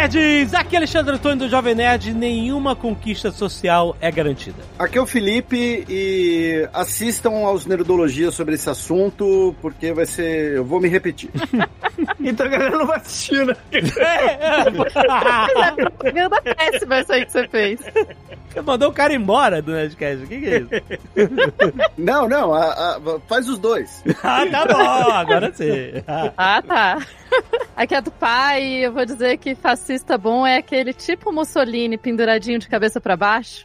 Nerds! Aqui é Alexandre Antônio do Jovem Nerd. Nenhuma conquista social é garantida. Aqui é o Felipe e assistam aos Nerdologias sobre esse assunto, porque vai ser. Eu vou me repetir. Então a galera não vai assistir, né? Propaganda péssima essa aí que você fez. Você mandou o cara embora do Nerdcast. O que, que é isso? não, não, a- a- faz os dois. ah, tá bom, agora sim. Ah, tá. Aqui é do pai e eu vou dizer que fascista bom é aquele tipo Mussolini penduradinho de cabeça pra baixo.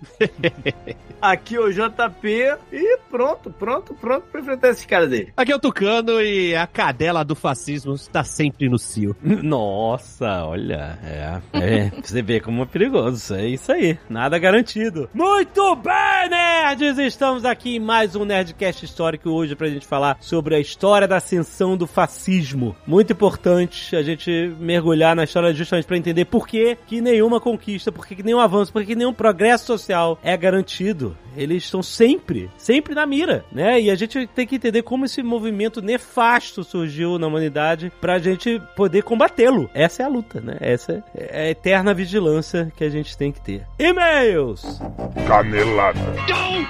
Aqui é o JP e pronto, pronto, pronto pra enfrentar esses caras aí. Aqui é o Tucano e a cadela do fascismo está sempre no cio. Nossa, olha, é, é, você vê como é perigoso, é isso aí, nada garantido. Muito bem, nerds, estamos aqui em mais um Nerdcast Histórico hoje pra gente falar sobre a história da ascensão do fascismo. Muito importante a gente mergulhar na história justamente pra entender por que, que nenhuma conquista, por que, que nenhum avanço, por que, que nenhum progresso social é garantido. Eles estão sempre, sempre na mira, né? E a gente tem que entender como esse movimento nefasto surgiu na humanidade pra gente poder combatê-lo. Essa é a luta, né? Essa é a eterna vigilância que a gente tem que ter. E-mails! Canelada. Muito bem,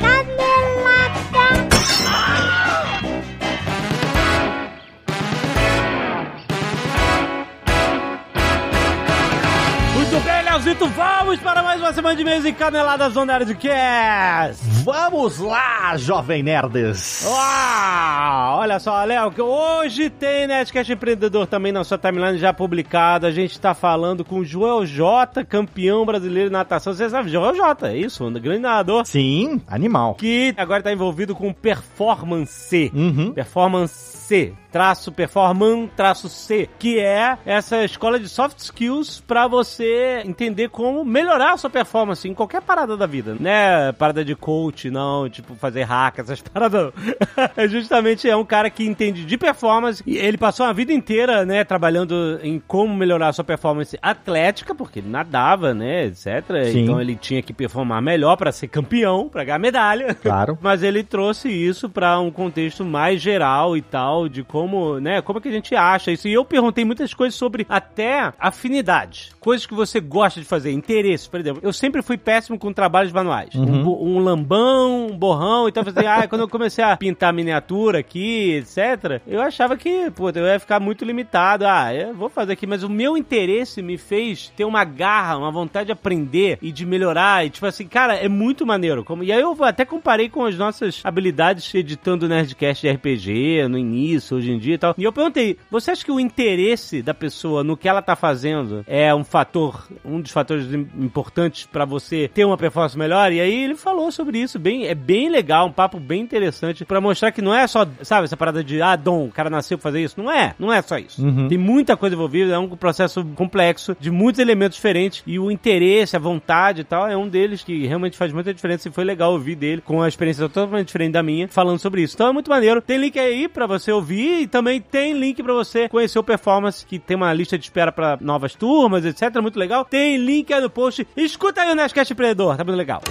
Leozito, vamos para mais uma semana de e-mails e caneladas do Nerdcast! Vamos lá, jovem nerds! Uau! Olha só, Léo, que hoje tem Nerdcast Empreendedor também na sua timeline já publicado. A gente tá falando com o Joel J, campeão brasileiro de natação. Você sabe, Joel J, é isso? Um grande nadador. Sim, animal. Que agora tá envolvido com performance. Uhum. Performance. Traço performance, traço C, que é essa escola de soft skills pra você entender como melhorar a sua performance em qualquer parada da vida, né? Parada de coach, não, tipo fazer hack, essas paradas. é justamente é um cara que entende de performance e ele passou a vida inteira, né, trabalhando em como melhorar a sua performance atlética, porque ele nadava, né, etc. Sim. Então ele tinha que performar melhor pra ser campeão, pra ganhar medalha. Claro. Mas ele trouxe isso pra um contexto mais geral e tal, de como, né, como é que a gente acha isso. E eu perguntei muitas coisas sobre até afinidade, coisas que você gosta de fazer, interesse, por exemplo. Eu sempre fui péssimo com trabalhos manuais. Um, bo- um lambão, um borrão, então assim, ah, quando eu comecei a pintar miniatura aqui, etc, eu achava que, pô, eu ia ficar muito limitado. Ah, eu vou fazer aqui, mas o meu interesse me fez ter uma garra, uma vontade de aprender e de melhorar. E tipo assim, cara, é muito maneiro. Como... E aí eu até comparei com as nossas habilidades editando Nerdcast de RPG no início, hoje em dia e tal. E eu perguntei, você acha que o interesse da pessoa no que ela tá fazendo é um fator, um dos fatores im- importantes pra você ter uma performance melhor? E aí ele falou sobre isso, bem, é bem legal, um papo bem interessante pra mostrar que não é só, sabe, essa parada de, ah, dom, o cara nasceu pra fazer isso. Não é, não é só isso. Tem muita coisa envolvida, é um processo complexo, de muitos elementos diferentes, e o interesse, a vontade e tal, é um deles que realmente faz muita diferença, e foi legal ouvir dele, com uma experiência totalmente diferente da minha, falando sobre isso. Então é muito maneiro. Tem link aí pra você ouvir, e também tem link pra você conhecer o Performance, que tem uma lista de espera pra novas turmas, etc. Muito legal. Tem link aí no post. Escuta aí o Nerdcast Empreendedor, tá muito legal.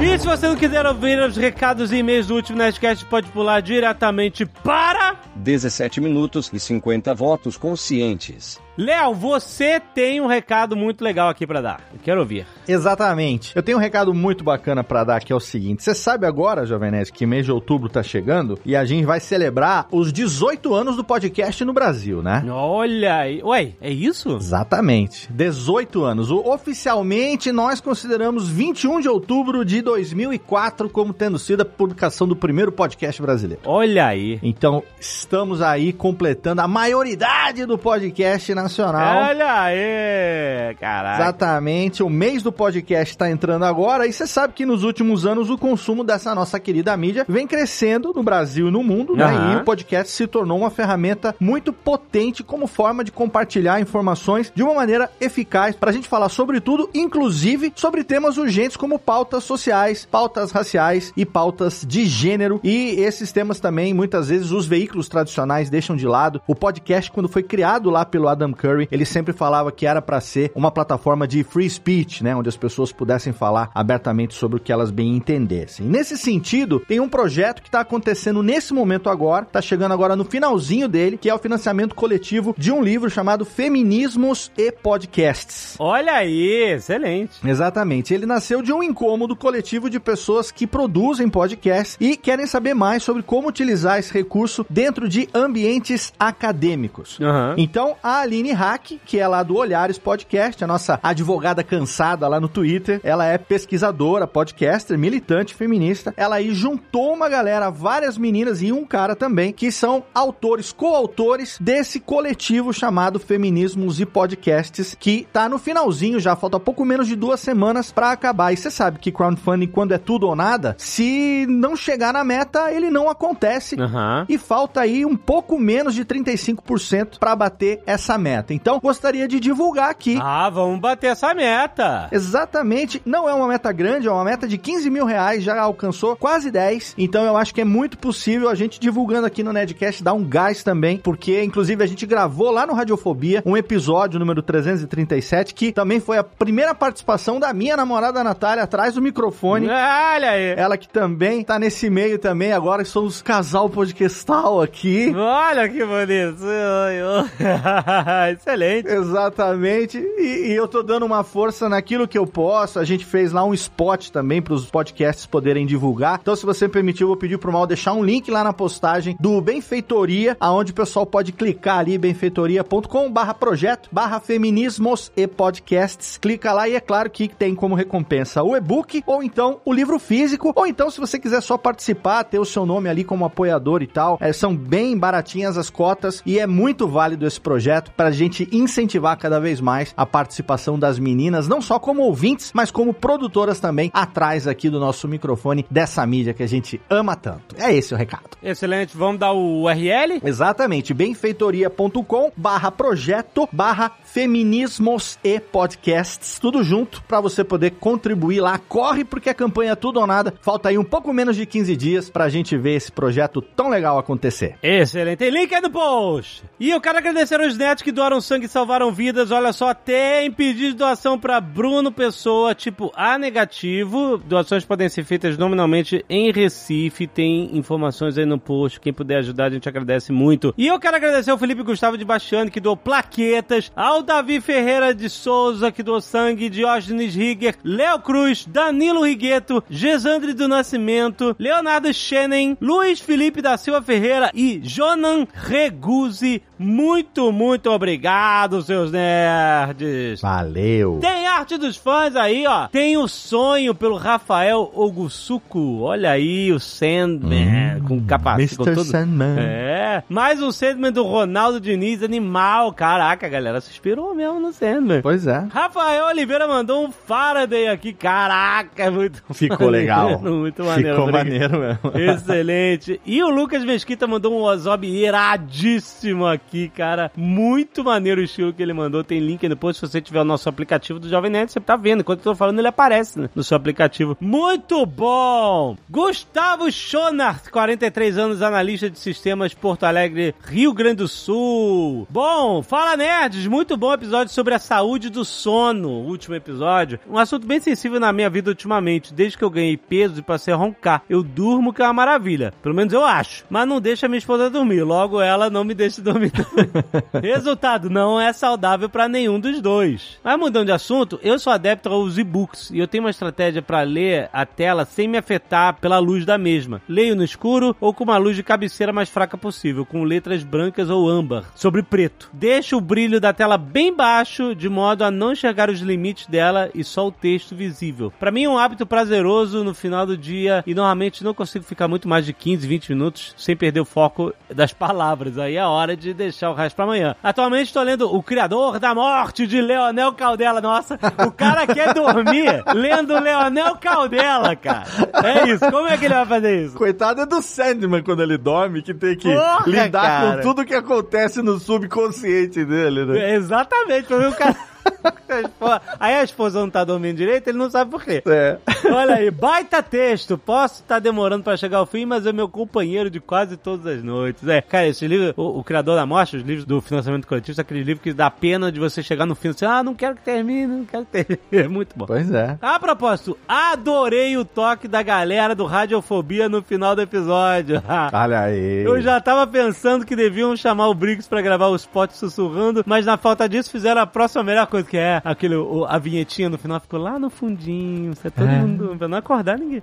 E se você não quiser ouvir os recados e e-mails do último Nerdcast, pode pular diretamente para... 17 minutos e 50 votos conscientes. Léo, você tem um recado muito legal aqui pra dar. Eu quero ouvir. Exatamente. Eu tenho um recado muito bacana pra dar que é o seguinte. Você sabe agora, Jovem Nerd, que mês de outubro tá chegando e a gente vai celebrar os 18 anos do podcast no Brasil, né? Olha aí. Ué, é isso? Exatamente. 18 anos. O- Oficialmente, nós consideramos 21 de outubro de 2004 como tendo sido a publicação do primeiro podcast brasileiro. Olha aí. Então, estamos aí completando a maioridade do podcast nacional. Olha aí. Caraca. Exatamente, o mês do podcast está entrando agora e você sabe que nos últimos anos o consumo dessa nossa querida mídia vem crescendo no Brasil e no mundo, né? Aham. E o podcast se tornou uma ferramenta muito potente como forma de compartilhar informações de uma maneira eficaz para a gente falar sobre tudo, inclusive sobre temas urgentes como pautas sociais sociais, pautas raciais e pautas de gênero. E esses temas também, muitas vezes, os veículos tradicionais deixam de lado. O podcast, quando foi criado lá pelo Adam Curry, ele sempre falava que era para ser uma plataforma de free speech, né? Onde as pessoas pudessem falar abertamente sobre o que elas bem entendessem. Nesse sentido, tem um projeto que está acontecendo nesse momento agora, tá chegando agora no finalzinho dele, que é o financiamento coletivo de um livro chamado Feminismos e Podcasts. Olha aí, excelente. Exatamente. Ele nasceu de um incômodo coletivo de pessoas que produzem podcasts e querem saber mais sobre como utilizar esse recurso dentro de ambientes acadêmicos. Aham. Então, a Aline Hack, que é lá do Olhares Podcast, a nossa advogada cansada lá no Twitter, ela é pesquisadora, podcaster, militante feminista. Ela aí juntou uma galera, várias meninas e um cara também, que são autores, coautores desse coletivo chamado Feminismos e Podcasts, que tá no finalzinho já, falta pouco menos de duas semanas pra acabar. E você sabe que crowdfunding, quando é tudo ou nada, se não chegar na meta, ele não acontece. Aham. E falta aí um pouco menos de 35% para bater essa meta. Então, gostaria de divulgar aqui. Ah, vamos bater essa meta. Exatamente, não é uma meta grande, é uma meta de 15 mil reais, já alcançou quase 10. Então eu acho que é muito possível a gente divulgando aqui no Nedcast dar um gás também, porque inclusive a gente gravou lá no Radiofobia um episódio número 337, que também foi a primeira participação da minha namorada Natália atrás do microfone. Olha aí. Ela que também tá nesse meio também, agora somos casal podcastal aqui. Olha que bonito. Excelente. Exatamente. E, e eu tô dando uma força naquilo que eu posso. A gente fez lá um spot também para os podcasts poderem divulgar. Então, se você permitir, eu vou pedir pro Mal deixar um link lá na postagem do Benfeitoria, aonde o pessoal pode clicar ali, benfeitoria.com barra projeto, barra feminismos e podcasts. Clica lá e é claro que tem como recompensa o e-book, ou então o livro físico, ou então se você quiser só participar, ter o seu nome ali como apoiador e tal, é, são bem baratinhas as cotas e é muito válido esse projeto para a gente incentivar cada vez mais a participação das meninas, não só como ouvintes, mas como produtoras também, atrás aqui do nosso microfone dessa mídia que a gente ama tanto. É esse o recado. Excelente. Vamos dar o URL? Exatamente, benfeitoria.com barra projeto barra feminismos e podcasts, tudo junto para você poder contribuir lá. Corre porque a campanha é tudo ou nada. Falta aí um pouco menos de 15 dias pra gente ver esse projeto tão legal acontecer. Excelente. Link aí no post. E eu quero agradecer aos netos que doaram sangue e salvaram vidas. Olha só, tem pedido de doação para Bruno Pessoa, tipo A negativo. Doações podem ser feitas nominalmente em Recife. Tem informações aí no post. Quem puder ajudar, a gente agradece muito. E eu quero agradecer ao Felipe Gustavo de Bastiani, que doou plaquetas. Ao Davi Ferreira de Souza, que doou sangue. Diógenes Rigger. Léo Cruz. Danilo Rigueto. Gesandre do Nascimento. Leonardo Schenen. Luiz Felipe da Silva Ferreira. E Jonan Reguzzi. Muito, muito obrigado, seus nerds. Valeu! Tem arte dos fãs aí, ó. Tem o sonho pelo Rafael Ogusuko. Olha aí o Sandman com capacete Mr. tudo. Sandman. É. Mais um Sandman do Ronaldo Diniz, animal. Caraca, a galera se inspirou mesmo no Sandman. Pois é. Rafael Oliveira mandou um Faraday aqui. Caraca, é muito Ficou legal. Muito maneiro. Ficou maneiro mesmo. Excelente. E o Lucas Mesquita mandou um Ozob iradíssimo aqui, cara. Muito maneiro o estilo que ele mandou. Tem link aí depois, se você tiver o nosso aplicativo do Jovem Nerd, você tá vendo. Enquanto eu tô falando, ele aparece né, no seu aplicativo. Muito bom! Gustavo Schonart, 43 anos, analista de sistemas Porto Alegre, Rio Grande do Sul. Bom, fala nerds, muito bom episódio sobre a saúde do sono, último episódio. Um assunto bem sensível na minha vida ultimamente, desde que eu ganhei peso e passei a roncar. Eu durmo que é uma maravilha, pelo menos eu acho. Mas não deixa minha esposa dormir, logo ela não me deixa dormir. Resultado, não é saudável pra nenhum dos dois. Mas mudando de assunto, eu sou adepto aos e-books e eu tenho uma estratégia pra ler a tela sem me afetar pela luz da mesma. Leio no escuro ou com uma luz de cabeceira mais fraca possível, com letras brancas ou âmbar, sobre preto. Deixo o brilho da tela bem baixo, de modo a não enxergar os limites dela e só o texto visível. Pra mim é um hábito prazeroso no final do dia e normalmente não consigo ficar muito mais de 15, 20 minutos sem perder o foco das palavras. Aí é hora de deixar o resto pra amanhã. Atualmente estou lendo O Criador da Morte de Leonel Caldela. Nossa, o cara quer dormir lendo Leonel Caldela, cara. É isso. Como é que ele vai fazer isso? Coitado é do Sandman quando ele dorme, que tem que Porra, lidar cara. com tudo que acontece no subconsciente dele, né? Exatamente, pra ver o cara. Aí a esposa não tá dormindo direito, ele não sabe por quê. É. Olha aí, baita texto. Posso estar demorando pra chegar ao fim, mas é meu companheiro de quase todas as noites. É, cara, esse livro, o, o Criador da Morte, os livros do financiamento coletivo, são aqueles livros que dá pena de você chegar no fim e dizer, ah, não quero que termine, não quero que termine. É muito bom. Pois é. A propósito, adorei o toque da galera do Radiofobia no final do episódio. Olha aí. Eu já tava pensando que deviam chamar o Briggs pra gravar o spot sussurrando, mas na falta disso fizeram a próxima melhor coisa que é aquele, o- a vinhetinha no final ficou lá no fundinho, você todo mundo, pra não acordar ninguém.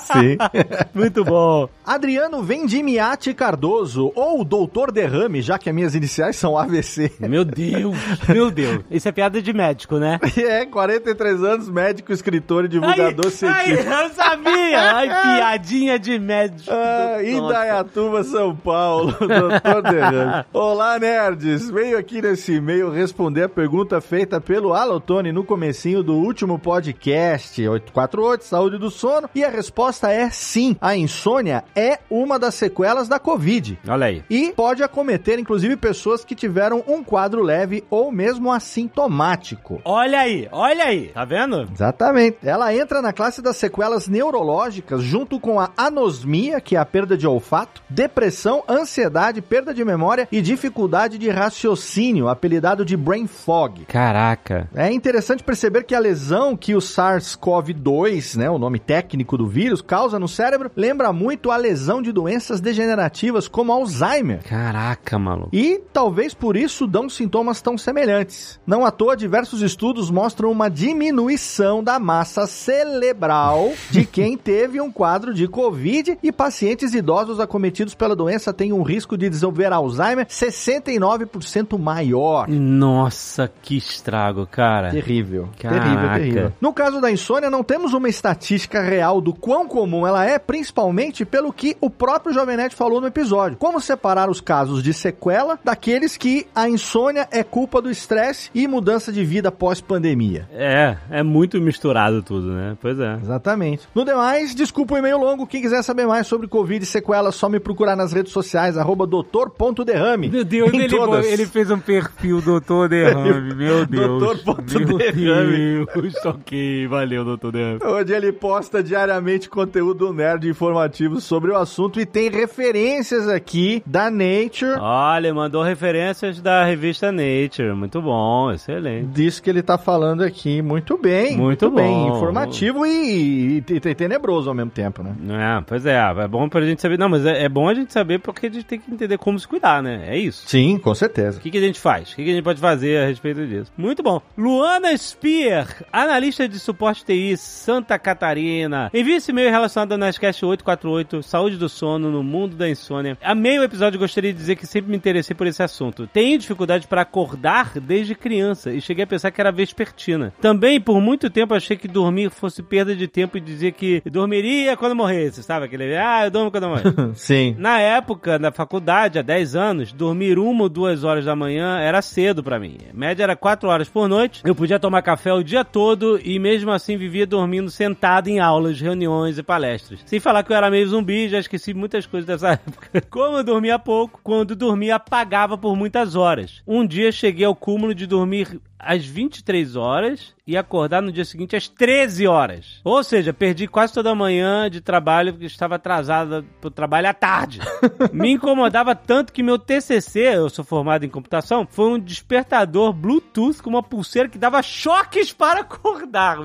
Sim. Muito bom. Adriano Vendimiati Cardoso, ou Doutor Derrame, já que as minhas iniciais são AVC. Meu Deus, meu Deus. Isso é piada de médico, né? É, 43 anos, médico, escritor e divulgador Ai, científico. ai, eu sabia! Ai, piadinha de médico. Ah. Indaiatuba, São Paulo, Doutor Derrame. Olá, nerds! Venho aqui nesse e-mail responder a pergunta feita pelo Alotone no comecinho do último podcast, 848, Saúde do Sono, e a resposta é sim, a insônia é uma das sequelas da Covid. Olha aí. E pode acometer, inclusive, pessoas que tiveram um quadro leve ou mesmo assintomático. Olha aí, olha aí. Tá vendo? Exatamente. Ela entra na classe das sequelas neurológicas junto com a anosmia, que é a perda de olfato, depressão, ansiedade, perda de memória e dificuldade de raciocínio, apelidado de brain fog. Caraca. É interessante perceber que a lesão que o SARS-CoV-2, né, o nome técnico do vírus, causa no cérebro lembra muito a lesão de doenças degenerativas como Alzheimer. Caraca, maluco. E talvez por isso dão sintomas tão semelhantes. Não à toa, diversos estudos mostram uma diminuição da massa cerebral de quem teve um quadro de Covid e pacientes idosos acometidos pela doença têm um risco de desenvolver Alzheimer 69% maior. Nossa, que estrago, cara. Terrível. Caraca. Terrível, terrível. No caso da insônia, não temos uma estatística real do quão comum ela é, principalmente pelo que o próprio Jovem Nerd falou no episódio. Como separar os casos de sequela daqueles que a insônia é culpa do estresse e mudança de vida pós-pandemia. É, é muito misturado tudo, né? Pois é. Exatamente. No demais, desculpa o e-mail longo. Quem quiser saber mais sobre Covid e sequelas, só me procurar nas redes sociais, arroba doutor.derrame. Meu Deus, ele, ele fez um perfil doutor Derrame, meu Deus. Doutor ponto meu Derrame. Deus, ok, valeu, doutor Derrame. Onde ele posta diariamente conteúdo nerd informativo sobre o assunto e tem referências aqui da Nature. Olha, mandou referências da revista Nature, muito bom, excelente. Disso que ele tá falando aqui. Muito bem. Muito bem. bom. Informativo e, e, e tenebroso ao mesmo tempo, né? É, pois é, é bom pra gente saber. Não, mas é, é bom a gente saber porque a gente tem que entender como se cuidar, né? É isso. Sim, com certeza. O que, que a gente faz? O que, que a gente pode fazer a respeito disso? Muito bom. Luana Spear, analista de suporte TI, Santa Catarina. Envie esse e-mail relacionado ao Nascast 848, saúde do sono no mundo da insônia. Amei o episódio gostaria de dizer que sempre me interessei por esse assunto. Tenho dificuldade para acordar desde criança e cheguei a pensar que era vespertina. Também, por muito tempo, achei que dormir fosse perda de tempo e dizia que dormiria quando morresse, sabe? Aquele, ah, eu durmo quando eu morrer. Sim. Na época, na faculdade, há 10 anos, dormir uma ou duas horas da manhã era cedo pra mim. A média era 4 horas por noite. Eu podia tomar café o dia todo e mesmo assim vivia dormindo sentado em aulas, reuniões e palestras. Sem falar que eu era meio zumbi, já esqueci muitas coisas dessa época. Como eu dormia pouco, quando dormia apagava por muitas horas. Um dia cheguei ao cúmulo de dormir às 23 horas e acordar no dia seguinte às 13 horas. Ou seja, perdi quase toda a manhã de trabalho porque estava atrasada pro trabalho à tarde. Me incomodava tanto que meu TCC, eu sou formado em computação, foi um despertador Bluetooth com uma pulseira que dava choques para acordar.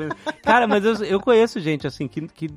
Cara, mas eu, eu conheço gente assim que, que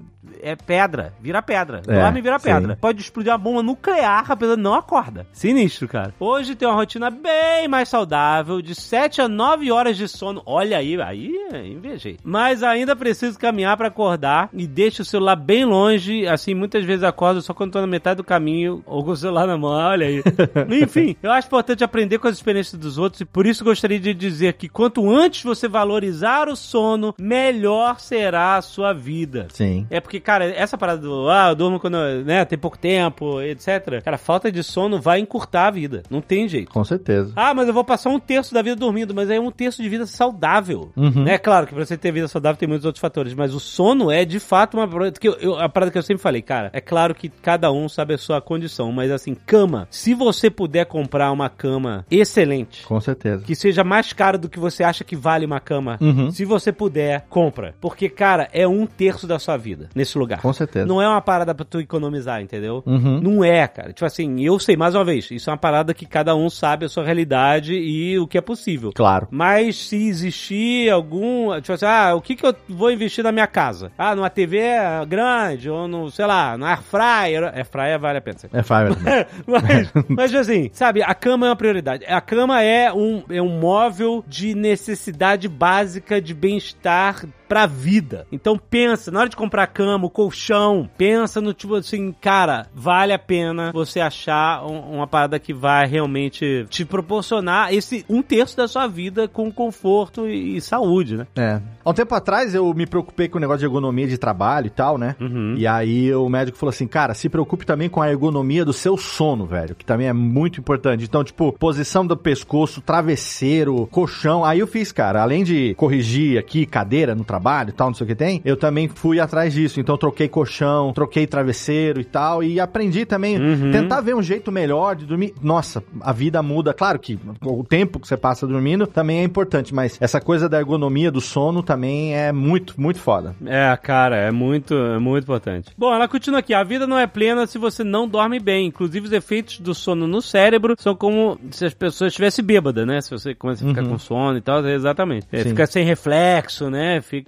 é pedra, vira pedra. É, Dorme e vira sim. pedra. Pode explodir uma bomba nuclear, a pessoa não acorda. Sinistro, cara. Hoje tem uma rotina bem mais saudável, de 7 a 9 horas de sono. Olha aí, aí invejei. Mas ainda preciso caminhar pra acordar e deixo o celular bem longe. Assim, muitas vezes acordo só quando tô na metade do caminho ou com o celular na mão. Olha aí. Enfim, eu acho importante aprender com as experiências dos outros e por isso gostaria de dizer que quanto antes você valorizar o sono, melhor será a sua vida. Sim. É porque cara, essa parada do, ah, eu durmo quando, né, tem pouco tempo, etc. Cara, falta de sono vai encurtar a vida. Não tem jeito. Com certeza. Ah, mas eu vou passar um terço da vida dormindo, mas é um terço de vida saudável. Uhum. É claro que pra você ter vida saudável tem muitos outros fatores, mas o sono é de fato uma que eu, eu- a parada que eu sempre falei, cara. É claro que cada um sabe a sua condição, mas assim, cama. Se você puder comprar uma cama excelente, Com certeza. que seja mais caro do que você acha que vale uma cama, Uhum. se você puder, compra. Porque, cara, é um terço da sua vida nesse lugar. Com certeza. Não é uma parada pra tu economizar, entendeu? Uhum. Não é, cara. Tipo assim, eu sei, mais uma vez, isso é uma parada que cada um sabe a sua realidade e o que é possível. Claro. Mas se existir algum. Tipo assim, ah, o que, que eu vou investir na minha casa? Ah, numa TV grande, ou no, sei lá, no air fryer. Air fryer vale a pena. É fácil. mas, mas assim, sabe, a cama é uma prioridade. A cama é um, é um móvel de necessidade básica de bem-estar pra vida. Então pensa, na hora de comprar cama, o colchão, pensa no tipo assim, cara, vale a pena você achar um- uma parada que vai realmente te proporcionar esse um terço da sua vida com conforto e, e saúde, né? É. Há um tempo atrás eu me preocupei com o negócio de ergonomia de trabalho e tal, né? Uhum. E aí o médico falou assim, cara, se preocupe também com a ergonomia do seu sono, velho, que também é muito importante. Então, tipo, posição do pescoço, travesseiro, colchão. Aí eu fiz, cara, além de corrigir aqui cadeira no trabalho e tal, não sei o que tem, eu também fui atrás disso. Então, troquei colchão, troquei travesseiro e tal, e aprendi também Uhum. tentar ver um jeito melhor de dormir. Nossa, a vida muda. Claro que o tempo que você passa dormindo também é importante, mas essa coisa da ergonomia do sono também é muito, muito foda. É, cara, é muito, é muito importante. Bom, ela continua aqui. A vida não é plena se você não dorme bem. Inclusive, os efeitos do sono no cérebro são como se as pessoas estivessem bêbadas, né? Se você começa a ficar com sono e tal, é exatamente. É, fica sem reflexo, né? Fica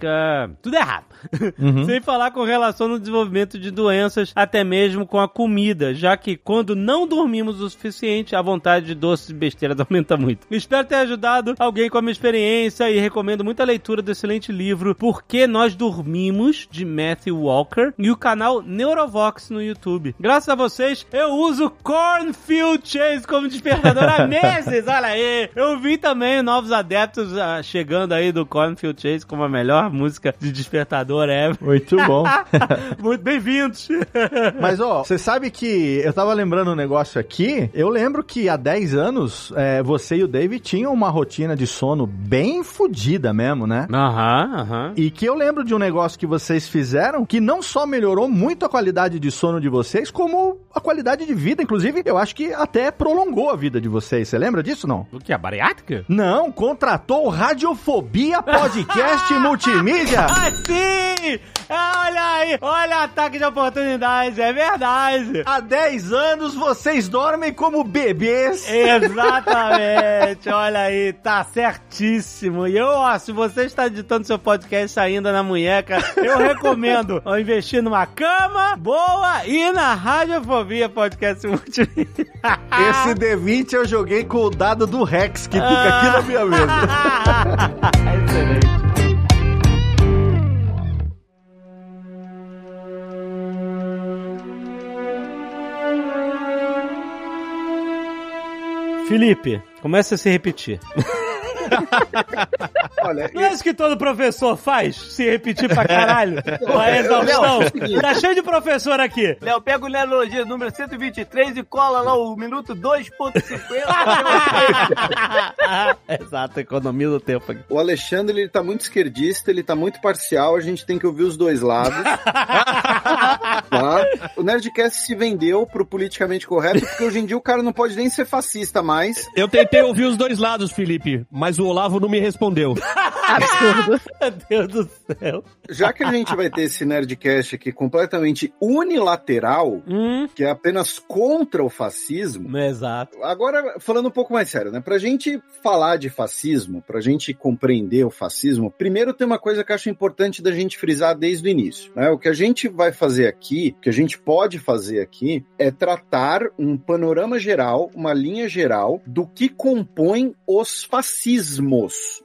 tudo errado. Uhum. sem falar com relação no desenvolvimento de doenças, até mesmo com a comida, já que quando não dormimos o suficiente, a vontade de doces e besteiras aumenta muito. Espero ter ajudado alguém com a minha experiência e recomendo muito a leitura do excelente livro Por que Nós Dormimos, de Matthew Walker, e o canal Neurovox no YouTube. Graças a vocês, eu uso Cornfield Chase como despertador há meses, olha aí! Eu vi também novos adeptos ah, chegando aí do Cornfield Chase como a melhor música de despertador ever. Muito bom. Muito bem-vindos! Mas, ó, você sabe que eu tava lembrando um negócio aqui. Eu lembro que há 10 anos, é, você e o David tinham uma rotina de sono bem fodida mesmo, né? Aham, aham. E que eu lembro de um negócio que vocês fizeram que não só melhorou muito a qualidade de sono de vocês, como a qualidade de vida. Inclusive, eu acho que até prolongou a vida de vocês. Você lembra disso, não? O que? A bariátrica? Não, contratou Radiofobia Podcast Multimídia. Ah, sim! Olha aí! Olha ataque de oportunidades, é verdade! Há 10 anos vocês dormem como bebês. Exatamente, olha aí, tá certíssimo. E eu, ó, se você está editando seu podcast ainda na munheca, eu recomendo ó, investir numa cama boa e na Radiofobia Podcast Multimídia. Esse D20 eu joguei com o dado do Rex, que fica aqui na minha mesa. Excelente. Felipe, começa a se repetir. Olha, Não é isso que todo professor faz? Se repetir pra caralho? Com a exaustão? Tá cheio de professor aqui. Léo, pega o Neurologia número 123 e cola lá o minuto 2.50. Exato, economia do tempo aqui. o Alexandre ele tá muito esquerdista, ele tá muito parcial, a gente tem que ouvir os dois lados. tá? O Nerdcast se vendeu pro politicamente correto, porque hoje em dia o cara não pode nem ser fascista mais. Eu tentei ouvir os dois lados, Felipe, mas o Olavo não me respondeu. Absurdo. Meu Deus do céu. Já que a gente vai ter esse Nerdcast aqui completamente unilateral, Hum, que é apenas contra o fascismo, exato. Agora, falando um pouco mais sério, né? Pra gente falar de fascismo, pra gente compreender o fascismo, primeiro tem uma coisa que eu acho importante da gente frisar desde o início. Né? O que a gente vai fazer aqui aqui, o que a gente pode fazer aqui, é tratar um panorama geral, uma linha geral do que compõe os fascismos,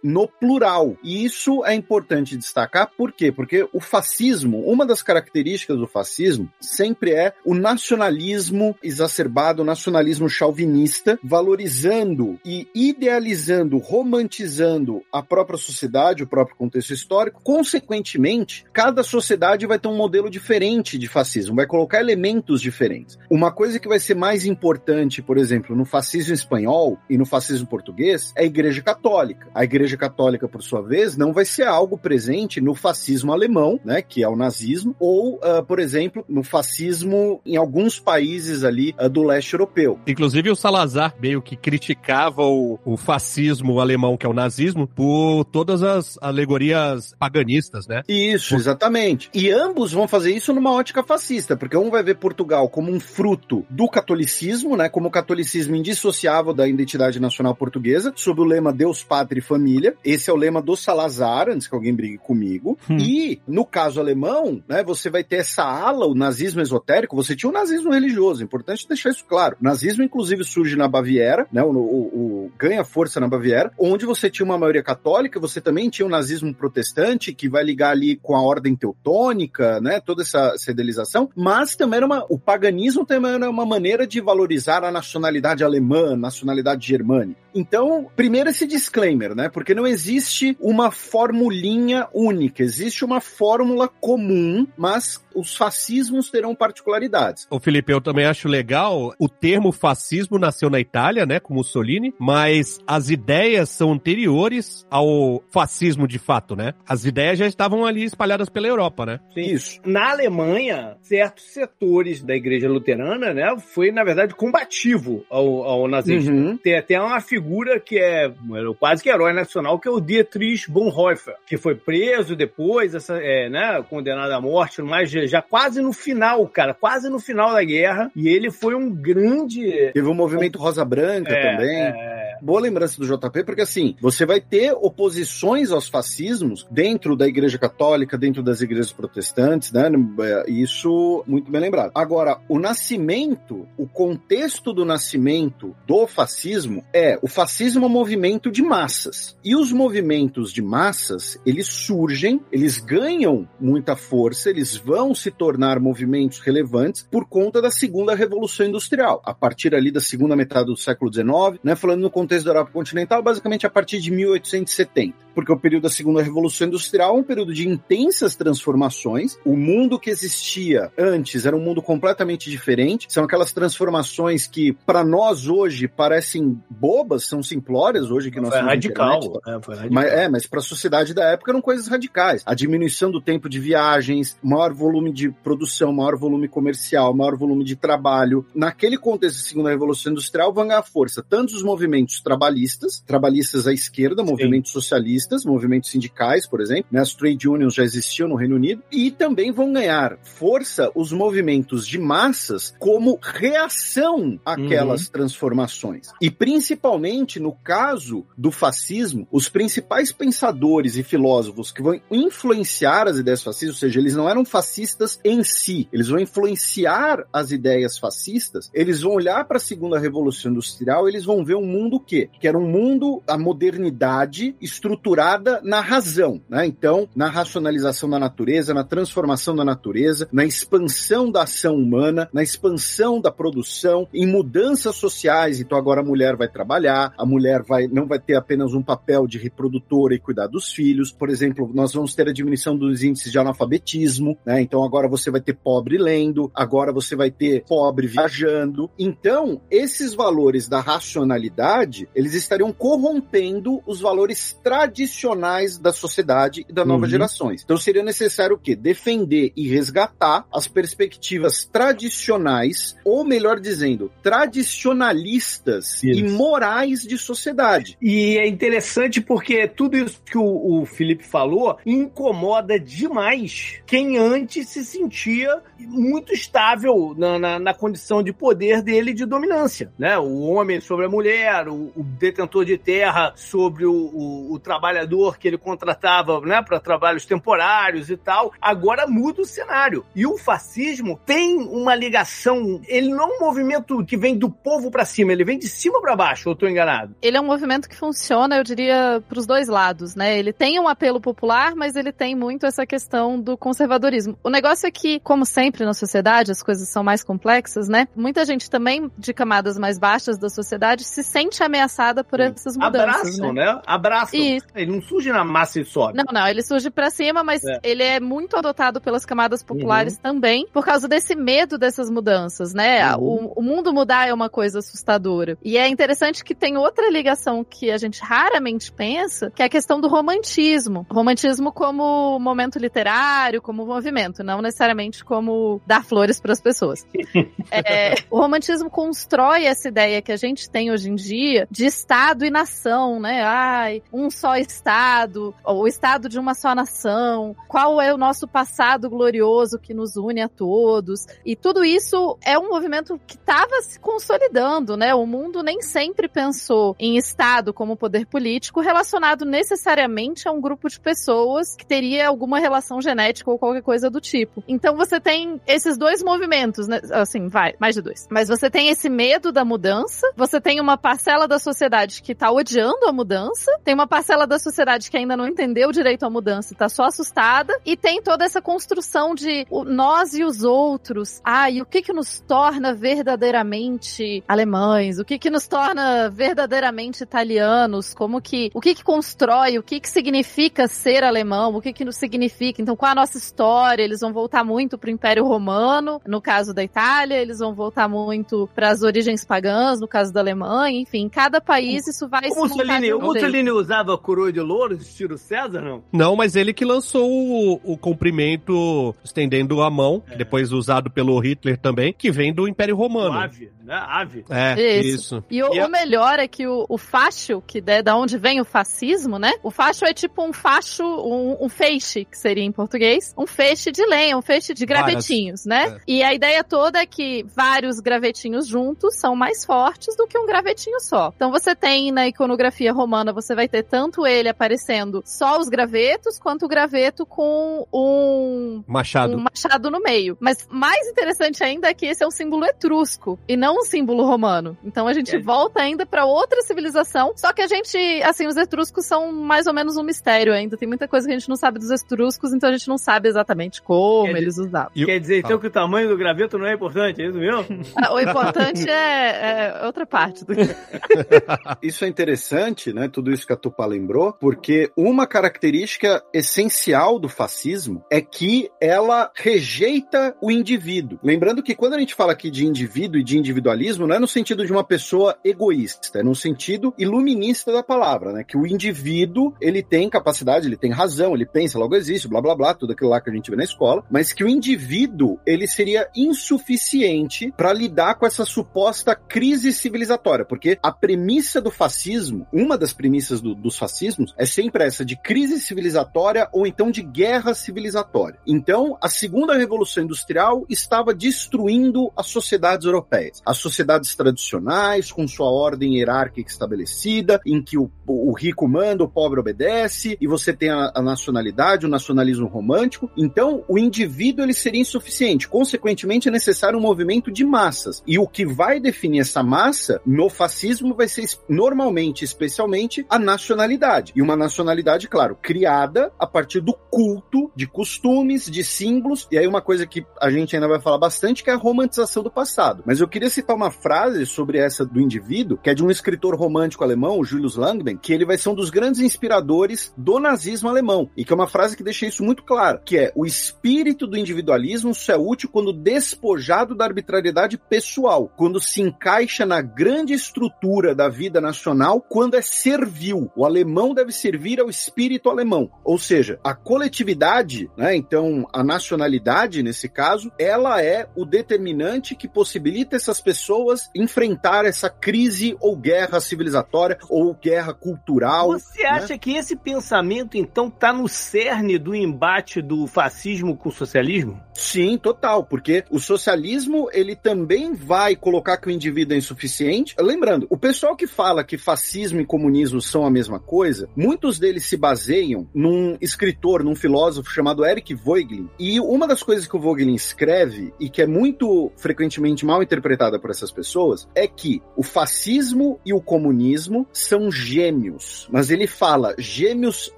no plural. E isso é importante destacar, por quê? Porque o fascismo, uma das características do fascismo, sempre é o nacionalismo exacerbado, o nacionalismo chauvinista, valorizando e idealizando, romantizando a própria sociedade, o próprio contexto histórico. Consequentemente, cada sociedade vai ter um modelo diferente de fascismo, vai colocar elementos diferentes. Uma coisa que vai ser mais importante, por exemplo, no fascismo espanhol e no fascismo português é a Igreja Católica. A Igreja Católica, por sua vez, não vai ser algo presente no fascismo alemão, né, que é o nazismo, ou, uh, por exemplo, no fascismo em alguns países ali uh, do leste europeu. Inclusive o Salazar meio que criticava o, o fascismo alemão, que é o nazismo, por todas as alegorias paganistas, né? Isso, exatamente. E ambos vão fazer isso numa ótica fascista, porque um vai ver Portugal como um fruto do catolicismo, né, como o catolicismo indissociável da identidade nacional portuguesa, sob o lema Deus, Pátria e Família. Esse é o lema do Salazar, antes que alguém brigue comigo. Hum. E, no caso alemão, né, você vai ter essa ala, o nazismo esotérico, você tinha o nazismo religioso, importante deixar isso claro. O nazismo, inclusive, surge na Baviera, né, o, o, o ganha força na Baviera, onde você tinha uma maioria católica, você também tinha o nazismo protestante, que vai ligar ali com a ordem teutônica, né, toda essa, idealização, mas também era uma, o paganismo também era uma maneira de valorizar a nacionalidade alemã, nacionalidade germânica. Então, primeiro esse disclaimer, né? Porque não existe uma formulinha única, existe uma fórmula comum, mas os fascismos terão particularidades. Ô Felipe, eu também acho legal, o termo fascismo nasceu na Itália, né, com Mussolini, mas as ideias são anteriores ao fascismo de fato, né? As ideias já estavam ali espalhadas pela Europa, né? Sim. Isso. Na Alemanha, certos setores da igreja luterana, né, foi, na verdade, combativo ao, ao nazismo. Uhum. Tem até uma figura que é quase que herói nacional, que é o Dietrich Bonhoeffer, que foi preso depois, essa, é, né, condenado à morte, mas já, já quase no final, cara, quase no final da guerra, e ele foi um grande... Teve o movimento Rosa Branca É, também. é, Boa lembrança do JP, porque assim, você vai ter oposições aos fascismos dentro da Igreja Católica, dentro das igrejas protestantes, né? É, Isso muito bem lembrado. Agora, o nascimento, o contexto do nascimento do fascismo é o fascismo é um movimento de massas. E os movimentos de massas, eles surgem, eles ganham muita força, eles vão se tornar movimentos relevantes por conta da segunda revolução industrial. A partir ali da segunda metade do século XIX, né, falando no contexto da Europa continental, basicamente a partir de 1870. Porque o período da segunda revolução industrial é um período de intensas transformações. O mundo que existia antes era um mundo completamente diferente. São aquelas transformações que, para nós hoje, parecem bobas, são simplórias hoje que nós foi na radical. internet. né, foi radical. Mas, é, mas para a sociedade da época eram coisas radicais. A diminuição do tempo de viagens, maior volume de produção, maior volume comercial, maior volume de trabalho. Naquele contexto da segunda revolução industrial vão ganhar força tanto os movimentos trabalhistas, trabalhistas à esquerda, movimentos socialistas, movimentos sindicais, por exemplo, né? as trade unions já existiam no Reino Unido, e também vão ganhar força os movimentos de massas como reação àquelas transformações. E principalmente no caso do fascismo, os principais pensadores e filósofos que vão influenciar as ideias fascistas, ou seja, eles não eram fascistas em si, eles vão influenciar as ideias fascistas, eles vão olhar para a segunda revolução industrial, eles vão ver um mundo que, que era um mundo a modernidade estruturada na razão, né? Então, na racionalização da natureza, na transformação da natureza, na expansão da ação humana, na expansão da produção, em mudanças sociais. Então agora a mulher vai trabalhar, a mulher vai não vai ter apenas um papel de reprodutora e cuidar dos filhos. Por exemplo, nós vamos ter a diminuição dos índices de analfabetismo, né? Então agora você vai ter pobre lendo, agora você vai ter pobre viajando. Então, esses valores da racionalidade, eles estariam corrompendo os valores tradicionais da sociedade e das novas Uhum. gerações. Então seria necessário o quê? Defender e resgatar as perspectivas tradicionais, ou melhor dizendo, tradicionalistas Isso. e morais de sociedade. E é interessante porque tudo isso que o, o Felipe falou incomoda demais quem antes se sentia muito estável na, na, na condição de poder dele de dominância, né? O homem sobre a mulher, o o, detentor de terra sobre o, o, o trabalhador que ele contratava né, para trabalhos temporários e tal. Agora muda o cenário. E o fascismo tem uma ligação. Ele não é um movimento que vem do povo para cima, ele vem de cima para baixo, ou estou enganado? Ele é um movimento que funciona, eu diria, para os dois lados, né? Ele tem um apelo popular, mas ele tem muito essa questão do conservadorismo. O negócio é que, como sempre na sociedade, as coisas são mais complexas, né? Muita gente também de camadas mais baixas da sociedade se sente ameaçada por essas mudanças. Abraçam, né? né? Abraçam. Isso. Ele não surge na massa e sobe. Não, não, ele surge pra cima, mas É. ele é muito adotado pelas camadas populares também, por causa desse medo dessas mudanças, né? O, o mundo mudar é uma coisa assustadora. E é interessante que tem outra ligação que a gente raramente pensa, que é a questão do romantismo. Romantismo como momento literário, como movimento, não necessariamente como dar flores para as pessoas. É, o romantismo constrói essa ideia que a gente tem hoje em dia de Estado e nação, né? Ai, um só Estado, o Estado de uma só nação, qual é o nosso passado glorioso que nos une a todos. E tudo isso é um movimento que estava se consolidando, né? O mundo nem sempre pensou em Estado como poder político relacionado necessariamente a um grupo de pessoas que teria alguma relação genética ou qualquer coisa do tipo. Então você tem esses dois movimentos, né? Assim, vai, mais de dois. Mas você tem esse medo da mudança, você tem uma parcela da sociedade que tá odiando a mudança, tem uma parcela da sociedade que ainda não entendeu direito a mudança e tá só assustada, e tem toda essa construção de nós e os outros. Ah, e o que que nos torna verdadeiramente alemães? O que que nos torna verdadeiramente italianos? Como que, o que que constrói? O que que significa ser alemão? O que que nos significa? Então, qual a nossa história? Eles vão voltar muito pro Império Romano, no caso da Itália, eles vão voltar muito para as origens pagãs, no caso da Alemanha, enfim, cada país isso vai O se Mussolini, o. Mussolini usava coroa de louro, estilo César, não? Não, mas ele que lançou o, o comprimento estendendo a mão, É. depois usado pelo Hitler também, que vem do Império O Romano. ave, né? Ave. É, Isso. isso. E o, E a- o melhor é que o, o facho, que é da onde vem o fascismo, né? O facho é tipo um facho, um, um feixe, que seria em português, um feixe de lenha, um feixe de Várias. gravetinhos, né? É. E a ideia toda é que vários gravetinhos juntos são mais fortes do que um gravetinho só. Então você tem na iconografia romana, você vai ter tanto ele aparecendo só os gravetos, quanto o graveto com um Machado. um machado no meio. Mas mais interessante ainda é que esse é um símbolo etrusco e não um símbolo romano. Então a gente É. volta ainda pra outra civilização. Só que a gente, assim, os etruscos são mais ou menos um mistério ainda. Tem muita coisa que a gente não sabe dos etruscos, então a gente não sabe exatamente como Quer eles usavam. E Quer dizer, então, que o tamanho do graveto não é importante, é isso mesmo? Ah, O importante é, é outra parte do Isso é interessante, né? Tudo isso que a Tupá lembrou, porque uma característica essencial do fascismo é que ela rejeita o indivíduo. Lembrando que quando a gente fala aqui de indivíduo e de individualismo, não é no sentido de uma pessoa egoísta, é no sentido iluminista da palavra, né? Que o indivíduo, ele tem capacidade, ele tem razão, ele pensa, logo existe, blá blá blá, tudo aquilo lá que a gente vê na escola, mas que o indivíduo, ele seria insuficiente para lidar com essa suposta crise civilizatória, porque a premissa do fascismo, uma das premissas do- dos fascismos, é sempre essa de crise civilizatória ou então de guerra civilizatória. Então, a segunda revolução industrial estava destruindo as sociedades europeias, as sociedades tradicionais, com sua ordem hierárquica estabelecida, em que o, o rico manda, o pobre obedece, e você tem a, a nacionalidade, o nacionalismo romântico. Então, o indivíduo ele seria insuficiente. Consequentemente, é necessário um movimento de massas. E o que vai definir essa massa no fascismo vai ser normalmente, especialmente, a nacionalidade. E uma nacionalidade, claro, criada a partir do culto de costumes, de símbolos. E aí, uma coisa que a gente ainda vai falar bastante, que é a romantização do passado. Mas eu queria citar uma frase sobre essa do indivíduo, que é de um escritor romântico alemão, o Julius Langben, que ele vai ser um dos grandes inspiradores do nazismo alemão. E que é uma frase que deixa isso muito claro, que é o espírito do individualismo só é útil quando despojado da arbitrariedade pessoal, quando se encaixa na grande estrutura da vida nacional, quando é servil. O alemão deve servir ao espírito alemão. Ou seja, a coletividade, né, então a nacionalidade nesse caso, ela é o determinante que possibilita essas pessoas enfrentar essa crise ou guerra civilizatória ou guerra cultural. Você acha que esse pensamento, então, tá no cerne do embate do fascismo com o socialismo? Sim, total, porque o socialismo ele também vai colocar que o indivíduo é insuficiente. Lembrando, o pessoal que fala que fascismo e comunismo são a mesma coisa, muitos deles se baseiam num escritor, num filósofo chamado Eric Voegelin. E uma das coisas que o Voegelin escreve e que é muito frequentemente mal interpretada por essas pessoas é que o fascismo e o comunismo são gêmeos. Mas ele fala gêmeos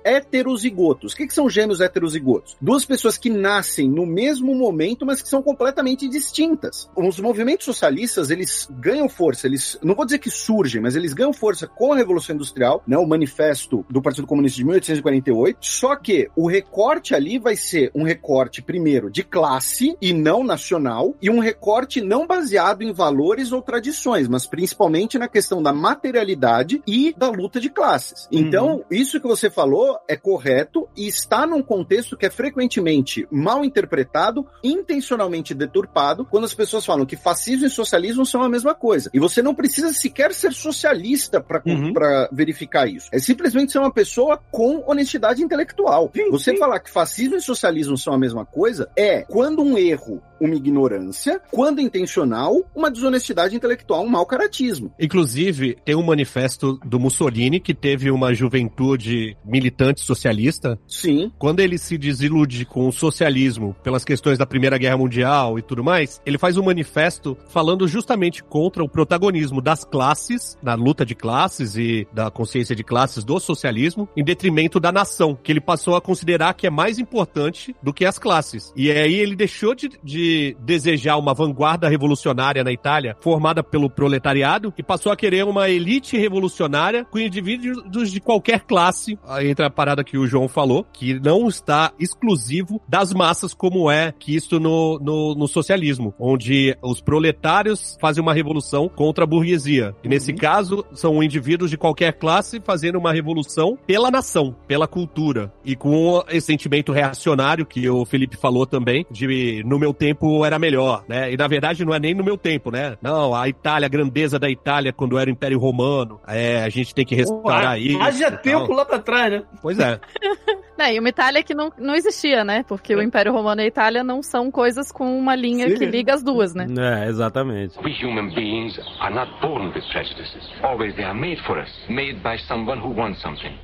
heterozigotos. O que, que são gêmeos heterozigotos? Duas pessoas que nascem no mesmo momento, mas que são completamente distintas. Os movimentos socialistas, eles ganham força, eles, não vou dizer que surgem, mas eles ganham força com a Revolução Industrial, né, o manifesto do Partido Comunista de 1848, só que o recorte ali vai ser um recorte, primeiro, de classe e não nacional, e um recorte não baseado em valores ou tradições, mas principalmente na questão da materialidade e da luta de classes. Então, uhum. isso que você falou é correto e está num contexto que é frequentemente mal interpretado, intencionalmente deturpado, quando as pessoas falam que fascismo e socialismo são a mesma coisa. E você não precisa sequer ser socialista para uhum. verificar isso. É simplesmente ser uma pessoa com honestidade intelectual. Sim, você sim. falar que fascismo e socialismo são a mesma coisa é quando um erro uma ignorância, quando intencional, uma desonestidade intelectual, um mau caratismo. Inclusive, tem um manifesto do Mussolini que teve uma juventude militante socialista. Sim. Quando ele se desilude com o socialismo pelas questões da Primeira Guerra Mundial e tudo mais, ele faz um manifesto falando justamente contra o protagonismo das classes, da luta de classes e da consciência de classes do socialismo, em detrimento da nação, que ele passou a considerar que é mais importante do que as classes. E aí ele deixou de, de desejar uma vanguarda revolucionária na Itália formada pelo proletariado e passou a querer uma elite revolucionária com indivíduos de qualquer classe. Aí entra a parada que o João falou, que não está exclusivo das massas como é que isso no, no, no socialismo, onde os proletários fazem uma revolução contra a burguesia. E nesse. Caso, são indivíduos de qualquer classe fazendo uma revolução pela nação, pela cultura. E com esse sentimento reacionário que o Felipe falou também, de no meu tempo era melhor, né? E na verdade não é nem no meu tempo, né? Não, a Itália, a grandeza da Itália quando era o Império Romano, é, a gente tem que restaurar isso. Haja tempo lá pra trás, né? Pois é. É, e uma Itália que não, não existia, né? Porque é. o Império Romano e a Itália não são coisas com uma linha Sim. que liga as duas, né? É, exatamente. We human beings are not born with prejudices.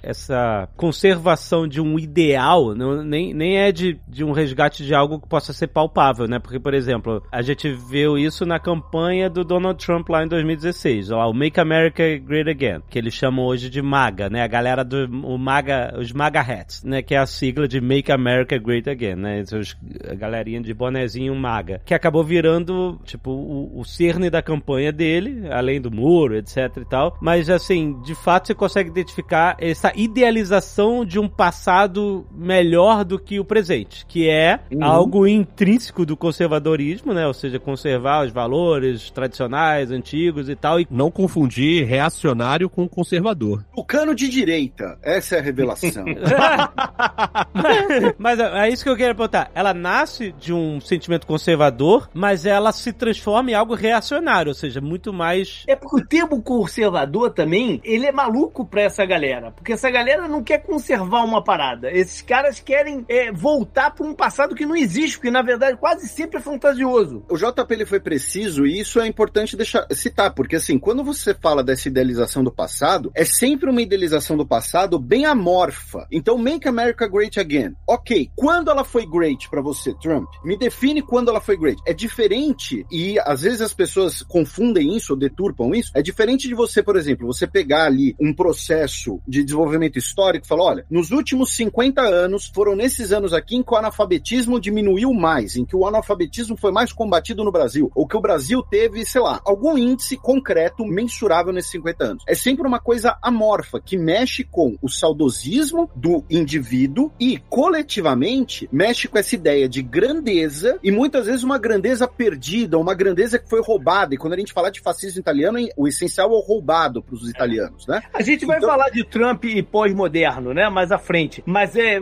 Essa conservação de um ideal não, nem, nem é de, de um resgate de algo que possa ser palpável, né? Porque, por exemplo, a gente viu isso na campanha do Donald Trump lá em 2016, lá, o Make America Great Again, que eles chamam hoje de MAGA, né? A galera do o MAGA, os MAGA hats, né? Que é a sigla de Make America Great Again, né? Os, a galerinha de bonezinho MAGA, que acabou virando, tipo, o, o cerne da campanha dele, além do muro, etc e tal. Mas, assim, de fato você consegue identificar essa idealização de um passado melhor do que o presente, que é uhum. algo intrínseco do conservadorismo, né? Ou seja, conservar os valores tradicionais, antigos e tal. E... Não confundir reacionário com conservador. O cano de direita, essa é a revelação. mas é, isso que eu queria perguntar. Ela nasce de um sentimento conservador, mas ela se transforma em algo reacionário, ou seja, muito mais. É porque o termo conservador também, ele é maluco pra essa galera. Porque essa galera não quer conservar uma parada. Esses caras querem é, voltar pra um passado que não existe, porque na verdade quase sempre é fantasioso. O JP ele foi preciso e isso é importante deixar citar, porque assim, quando você fala dessa idealização do passado, é sempre uma idealização do passado bem amorfa. Então, Make America Great Again. Ok, quando ela foi great para você, Trump? Me define quando ela foi great. É diferente, e às vezes as pessoas confundem isso ou deturpam isso. É diferente de você, por exemplo, você pegar ali um processo de desenvolvimento histórico e falar: olha, nos últimos 50 anos, foram nesses anos aqui em que o analfabetismo diminuiu mais, em que o analfabetismo foi mais combatido no Brasil, ou que o Brasil teve, sei lá, algum índice concreto mensurável nesses 50 anos. É sempre uma coisa amorfa que mexe com o saudosismo do indivíduo e coletivamente mexe com essa ideia de grandeza e muitas vezes uma grandeza perdida, uma grandeza que foi roubada. E quando a gente fala de fascismo italiano, o essencial é o roubado para os italianos, né? A gente vai então... falar de Trump e pós-moderno, né? Mais à frente. Mas é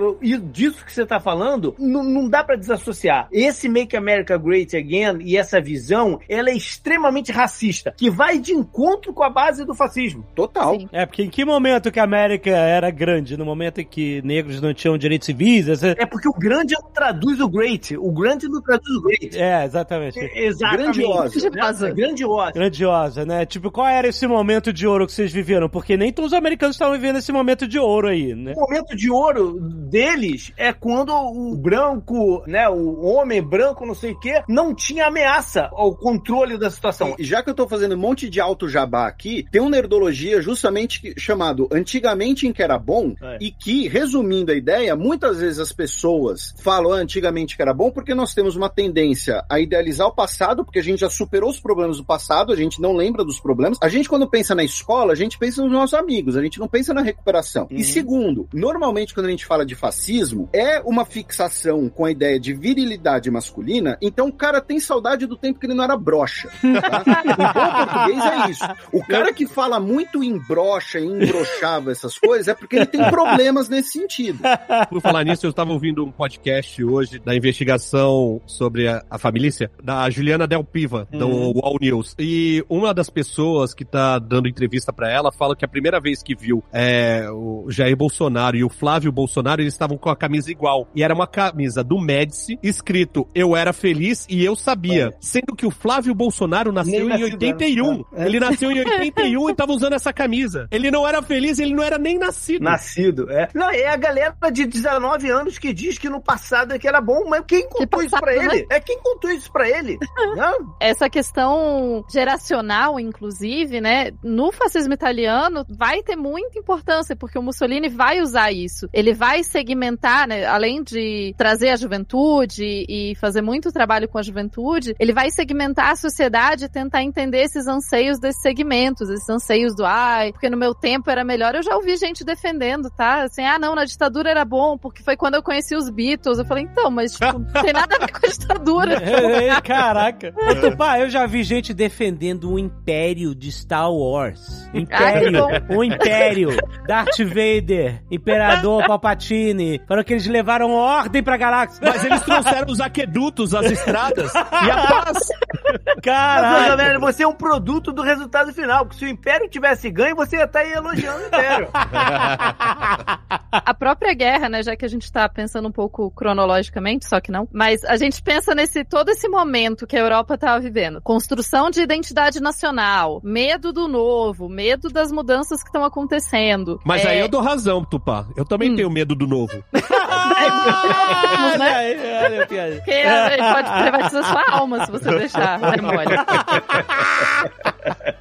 disso que você está falando, não, dá para desassociar. Esse Make America Great Again e essa visão, ela é extremamente racista, que vai de encontro com a base do fascismo. Total. Sim. É, porque em que momento que a América era grande? No momento em que negros não tinham direitos civis. essa- É porque o grande não traduz o great. O grande não traduz o great. É, exatamente. É, Exatamente. Grandiosa. Grandiosa. Né? Grandiosa. Grandiosa, né? Tipo, qual era esse momento de ouro que vocês viveram? Porque nem todos os americanos estavam vivendo esse momento de ouro aí, né? O momento de ouro deles é quando o branco, né, o homem branco, não sei o quê, não tinha ameaça ao controle da situação. E já que eu tô fazendo um monte de alto jabá aqui, tem um nerdologia justamente chamado Antigamente em que era bom, É. e que, resumindo a ideia, muitas vezes as pessoas falam "Ah, antigamente que era bom porque nós temos uma tendência a idealizar o passado, porque a gente já superou os problemas do passado, a gente não lembra dos problemas. A gente, quando pensa na escola, a gente pensa nos nossos amigos, a gente não pensa na recuperação. Uhum. E segundo, normalmente quando a gente fala de fascismo, é uma fixação com a ideia de virilidade masculina, então o cara tem saudade do tempo que ele não era broxa. Tá? em bom português é isso. O cara que fala muito em brocha, em embroxava essas coisas, é porque ele tem problemas nesse sentido. Por falar nisso, eu estava ouvindo um podcast hoje da investigação sobre a, a família da Juliana Del Piva, do Wall News. E uma das pessoas que tá dando entrevista pra ela fala que a primeira vez que viu é, o Jair Bolsonaro e o Flávio Bolsonaro, eles estavam com a camisa igual. E era uma camisa do Médici, escrito Eu era feliz e eu sabia. Sendo que o Flávio Bolsonaro nasceu Nem em nascido, 81. é. Ele nasceu em 81 e tava usando essa camisa. Ele não era feliz, ele não era nem nascido. Nascido, é. Não, é a galera de 19 anos que diz que no passado é que era bom, mas quem contou isso pra né? ele? É quem contou isso pra ele. Não? essa questão geracional, inclusive, né, no fascismo italiano vai ter muita importância, porque o Mussolini vai usar isso. Ele vai segmentar, né, além de trazer a juventude e fazer muito trabalho com a juventude, ele vai segmentar a sociedade e tentar entender esses anseios desses segmentos, esses anseios do ai, porque no meu tempo era melhor. Eu já ouvi gente defendendo, tá? Assim, ah, não, na ditadura era bom, porque foi quando eu conheci os Beatles. Eu falei, então, mas tipo, não tem nada a ver com a ditadura. Caraca. Tupá, eu já vi gente defendendo o império de Star Wars. Império. Ah, que o império. Darth Vader. Imperador Palpatine. Falou que eles levaram ordem pra galáxia. Mas eles trouxeram os aquedutos, as estradas e a paz. Mas, Caraca. velho, você é um produto do resultado final. Porque se o Império tivesse ganho, você ia estar aí elogiando o Império. a própria guerra, né, já que a gente tá pensando um pouco cronologicamente, só que não, mas a gente pensa nesse todo esse momento que a Europa tava vivendo. Construção de identidade nacional, medo do novo, medo das mudanças que estão acontecendo. Mas É, aí eu dou razão, Tupá. Eu também Hum. tenho medo do novo. Olha aí, olha a piada. Porque ele pode privatizar sua alma se você deixar, né?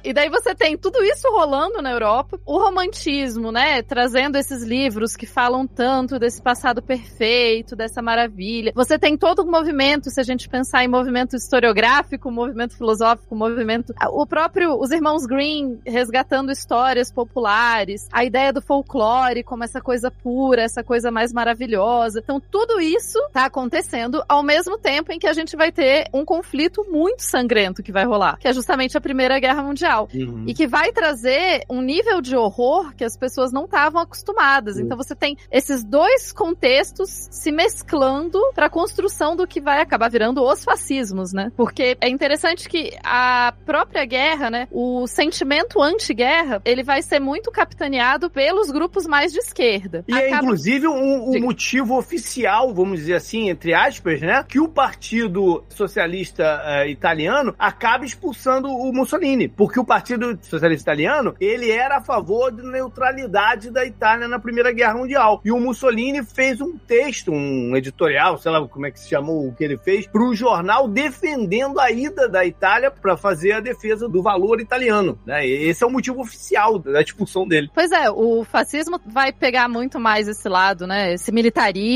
E daí você tem tudo isso rolando na Europa, o romantismo, né, trazendo esses livros que falam tanto desse passado perfeito, dessa maravilha. Você tem todo um movimento, se a gente pensar em movimento historiográfico, movimento filosófico, movimento, o próprio os irmãos Green resgatando histórias populares, a ideia do folclore como essa coisa pura, essa coisa mais maravilhosa. Então tudo isso tá acontecendo ao mesmo tempo em que a gente vai ter um conflito muito sangrento que vai rolar, que é justamente a Primeira Guerra Mundial. E que vai trazer um nível de horror que as pessoas não estavam acostumadas. Então você tem esses dois contextos se mesclando para a construção do que vai acabar virando os fascismos, né? Porque é interessante que a própria guerra, né, o sentimento anti-guerra, ele vai ser muito capitaneado pelos grupos mais de esquerda. E é inclusive um, um Diga. motivo oficial, vamos dizer assim, entre aspas, né? Que o Partido Socialista eh, Italiano acaba expulsando o Mussolini. Porque o Partido Socialista Italiano, ele era a favor da neutralidade da Itália na Primeira Guerra Mundial. E o Mussolini fez um texto, um editorial, sei lá como é que se chamou o que ele fez, para o jornal defendendo a ida da Itália para fazer a defesa do valor italiano. Né? Esse é o motivo oficial da expulsão dele. Pois é, o fascismo vai pegar muito mais esse lado, né? Esse militarismo,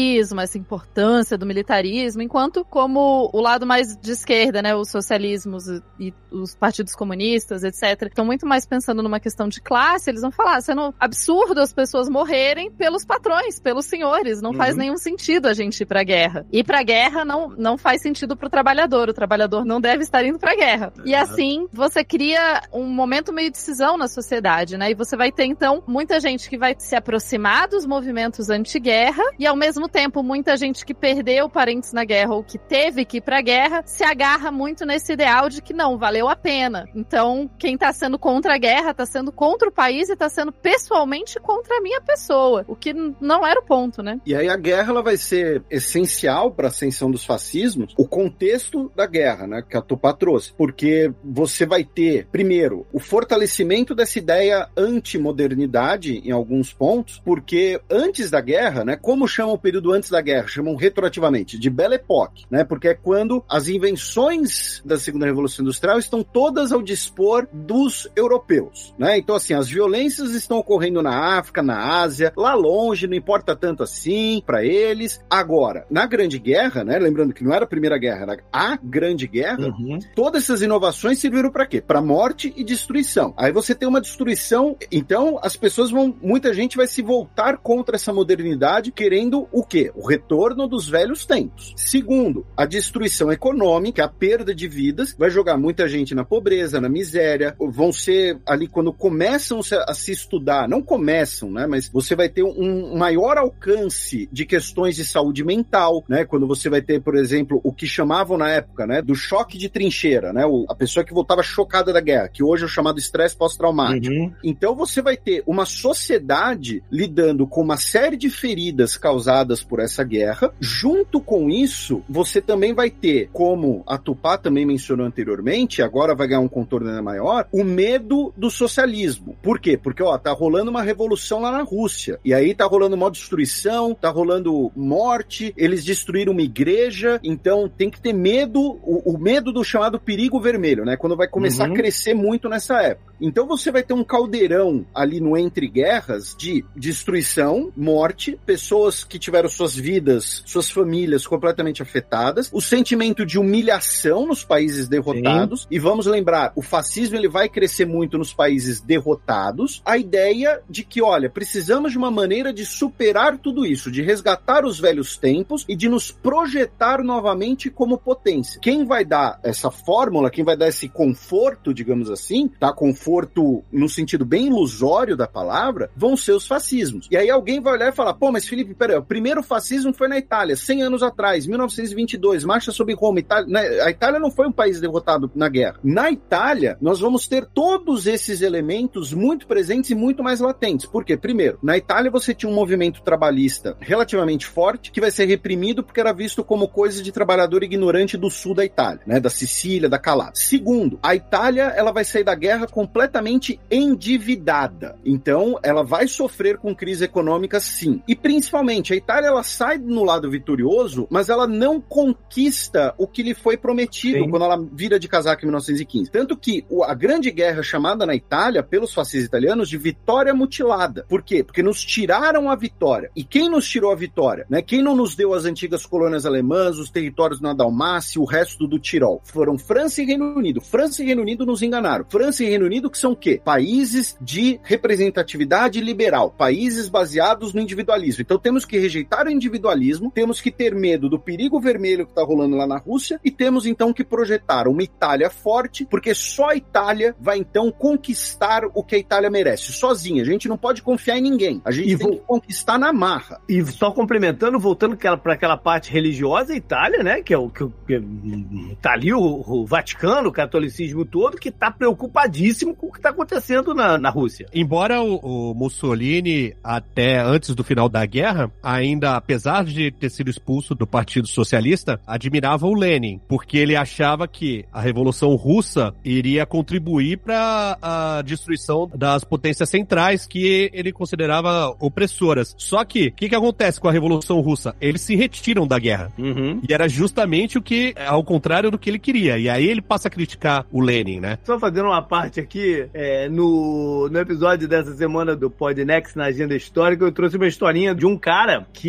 essa importância do militarismo, enquanto como o lado mais de esquerda, né? Os socialismos e os partidos comunistas, etc., estão muito mais pensando numa questão de classe, eles vão falar, sendo absurdo as pessoas morrerem pelos patrões, pelos senhores. Não faz Uhum. nenhum sentido a gente ir pra guerra. Ir pra guerra não, não faz sentido pro trabalhador. O trabalhador não deve estar indo pra guerra. E assim, você cria um momento meio de cisão na sociedade, né? E você vai ter, então, muita gente que vai se aproximar dos movimentos anti-guerra e, ao mesmo tempo, muita gente que perdeu parentes na guerra ou que teve que ir pra guerra se agarra muito nesse ideal de que não, valeu a pena. Então, quem tá sendo contra a guerra tá sendo contra o país e tá sendo pessoalmente contra a minha pessoa. O que não era o ponto, né? E aí a guerra ela vai ser essencial para a ascensão dos fascismos, o contexto da guerra, né, que a Tupá trouxe, porque você vai ter, primeiro, o fortalecimento dessa ideia antimodernidade em alguns pontos, porque antes da guerra, né, como chamam o período antes da guerra? Chamam retroativamente de Belle Époque, né, porque é quando as invenções da Segunda Revolução Industrial estão todas ao dispor dos europeus, né? Então assim, as violências estão ocorrendo na África, na Ásia, lá longe, não importa tanto assim para eles. Agora, na Grande Guerra, né, lembrando que não era a Primeira Guerra, era a Grande Guerra, Uhum. todas essas inovações serviram para quê? Para morte e destruição. Aí você tem uma destruição, então as pessoas vão, muita gente vai se voltar contra essa modernidade, querendo o quê? O retorno dos velhos tempos. Segundo, a destruição econômica, a perda de vidas, vai jogar muita gente na pobreza, na miséria, vão ser ali quando começam a se estudar, não começam, né, mas você vai ter um maior alcance de questões de saúde mental, né, quando você vai ter, por exemplo, o que chamavam na época, né, do choque de trincheira, né, o- a pessoa que voltava chocada da guerra, que hoje é o chamado estresse pós-traumático. Uhum. Então você vai ter uma sociedade lidando com uma série de feridas causadas por essa guerra. Junto com isso, você também vai ter, como a Tupá também mencionou anteriormente, agora vai ganhar um contorno ainda maior, o medo do socialismo. Por quê? Porque ó, tá rolando uma revolução lá na Rússia. E aí tá rolando uma destruição, tá rolando morte, eles destruíram uma igreja, então tem que ter medo, o, o medo do chamado perigo vermelho, né? Quando vai começar Uhum. a crescer muito nessa época. Então você vai ter um caldeirão ali no entre guerras de destruição, morte, pessoas que tiveram suas vidas, suas famílias completamente afetadas, o sentimento de humilhação nos países derrotados. E vamos lembrar, o fascismo ele vai crescer muito nos países derrotados. A ideia de que, olha, precisamos de uma maneira de superar tudo isso, de resgatar os velhos tempos e de nos projetar novamente como potência. Quem vai dar essa fórmula, quem vai dar esse conforto, digamos assim, tá? Conforto no sentido bem ilusório da palavra, vão ser os fascismos. E aí alguém vai olhar e falar, pô, mas Felipe, peraí, o primeiro fascismo foi na Itália, 100 anos atrás, 1922, marcha sobre Roma. Itália, né, a Itália não foi um país derrotado na guerra. Na Itália, nós vamos ter todos esses elementos muito presentes e muito mais latentes. Por quê? Primeiro, na Itália você tinha um movimento trabalhista relativamente forte que vai ser reprimido porque era visto como coisa de trabalhador ignorante do sul da Itália, né, da Sicília, da Calábria. Segundo, a Itália ela vai sair da guerra completamente endividada. Então, ela vai sofrer com crise econômica sim. E principalmente, a Itália ela sai no lado vitorioso, mas ela não conquista o que lhe foi prometido Sim. quando ela vira de casaca em 1915. Tanto que a grande guerra chamada na Itália pelos fascistas italianos de vitória mutilada. Por quê? Porque nos tiraram a vitória. E quem nos tirou a vitória? Né? Quem não nos deu as antigas colônias alemãs, os territórios na Dalmácia, o resto do Tirol? Foram França e Reino Unido. França e Reino Unido nos enganaram. França e Reino Unido que são o quê? Países de representatividade liberal, países baseados no individualismo. Então temos que rejeitar o individualismo, temos que ter medo do perigo vermelho que está rolando lá na Rússia e temos então que projetar uma Itália forte, porque só a Itália vai então conquistar o que a Itália merece, sozinha. A gente não pode confiar em ninguém. A gente E tem vou- que conquistar na marra. E só complementando, voltando para aquela parte religiosa, a Itália, né? Que é o que, que tá ali o, o Vaticano, o catolicismo todo, que tá preocupadíssimo com o que tá acontecendo na, na Rússia. Embora o, o Mussolini, até antes do final da guerra, ainda, apesar de ter sido expulso do Partido Socialista, admirava o Lenin, porque ele achava que a Revolução Russa iria contribuir para a destruição das potências centrais que ele considerava opressoras. Só que, o que, que acontece com a Revolução Russa? Eles se retiram da guerra. Uhum. E era justamente o que, ao contrário do que ele queria. E aí ele passa a criticar o Lenin, né? Só fazendo uma parte aqui, é, no, no episódio dessa semana do Podnext na Agenda Histórica, eu trouxe uma historinha de um cara que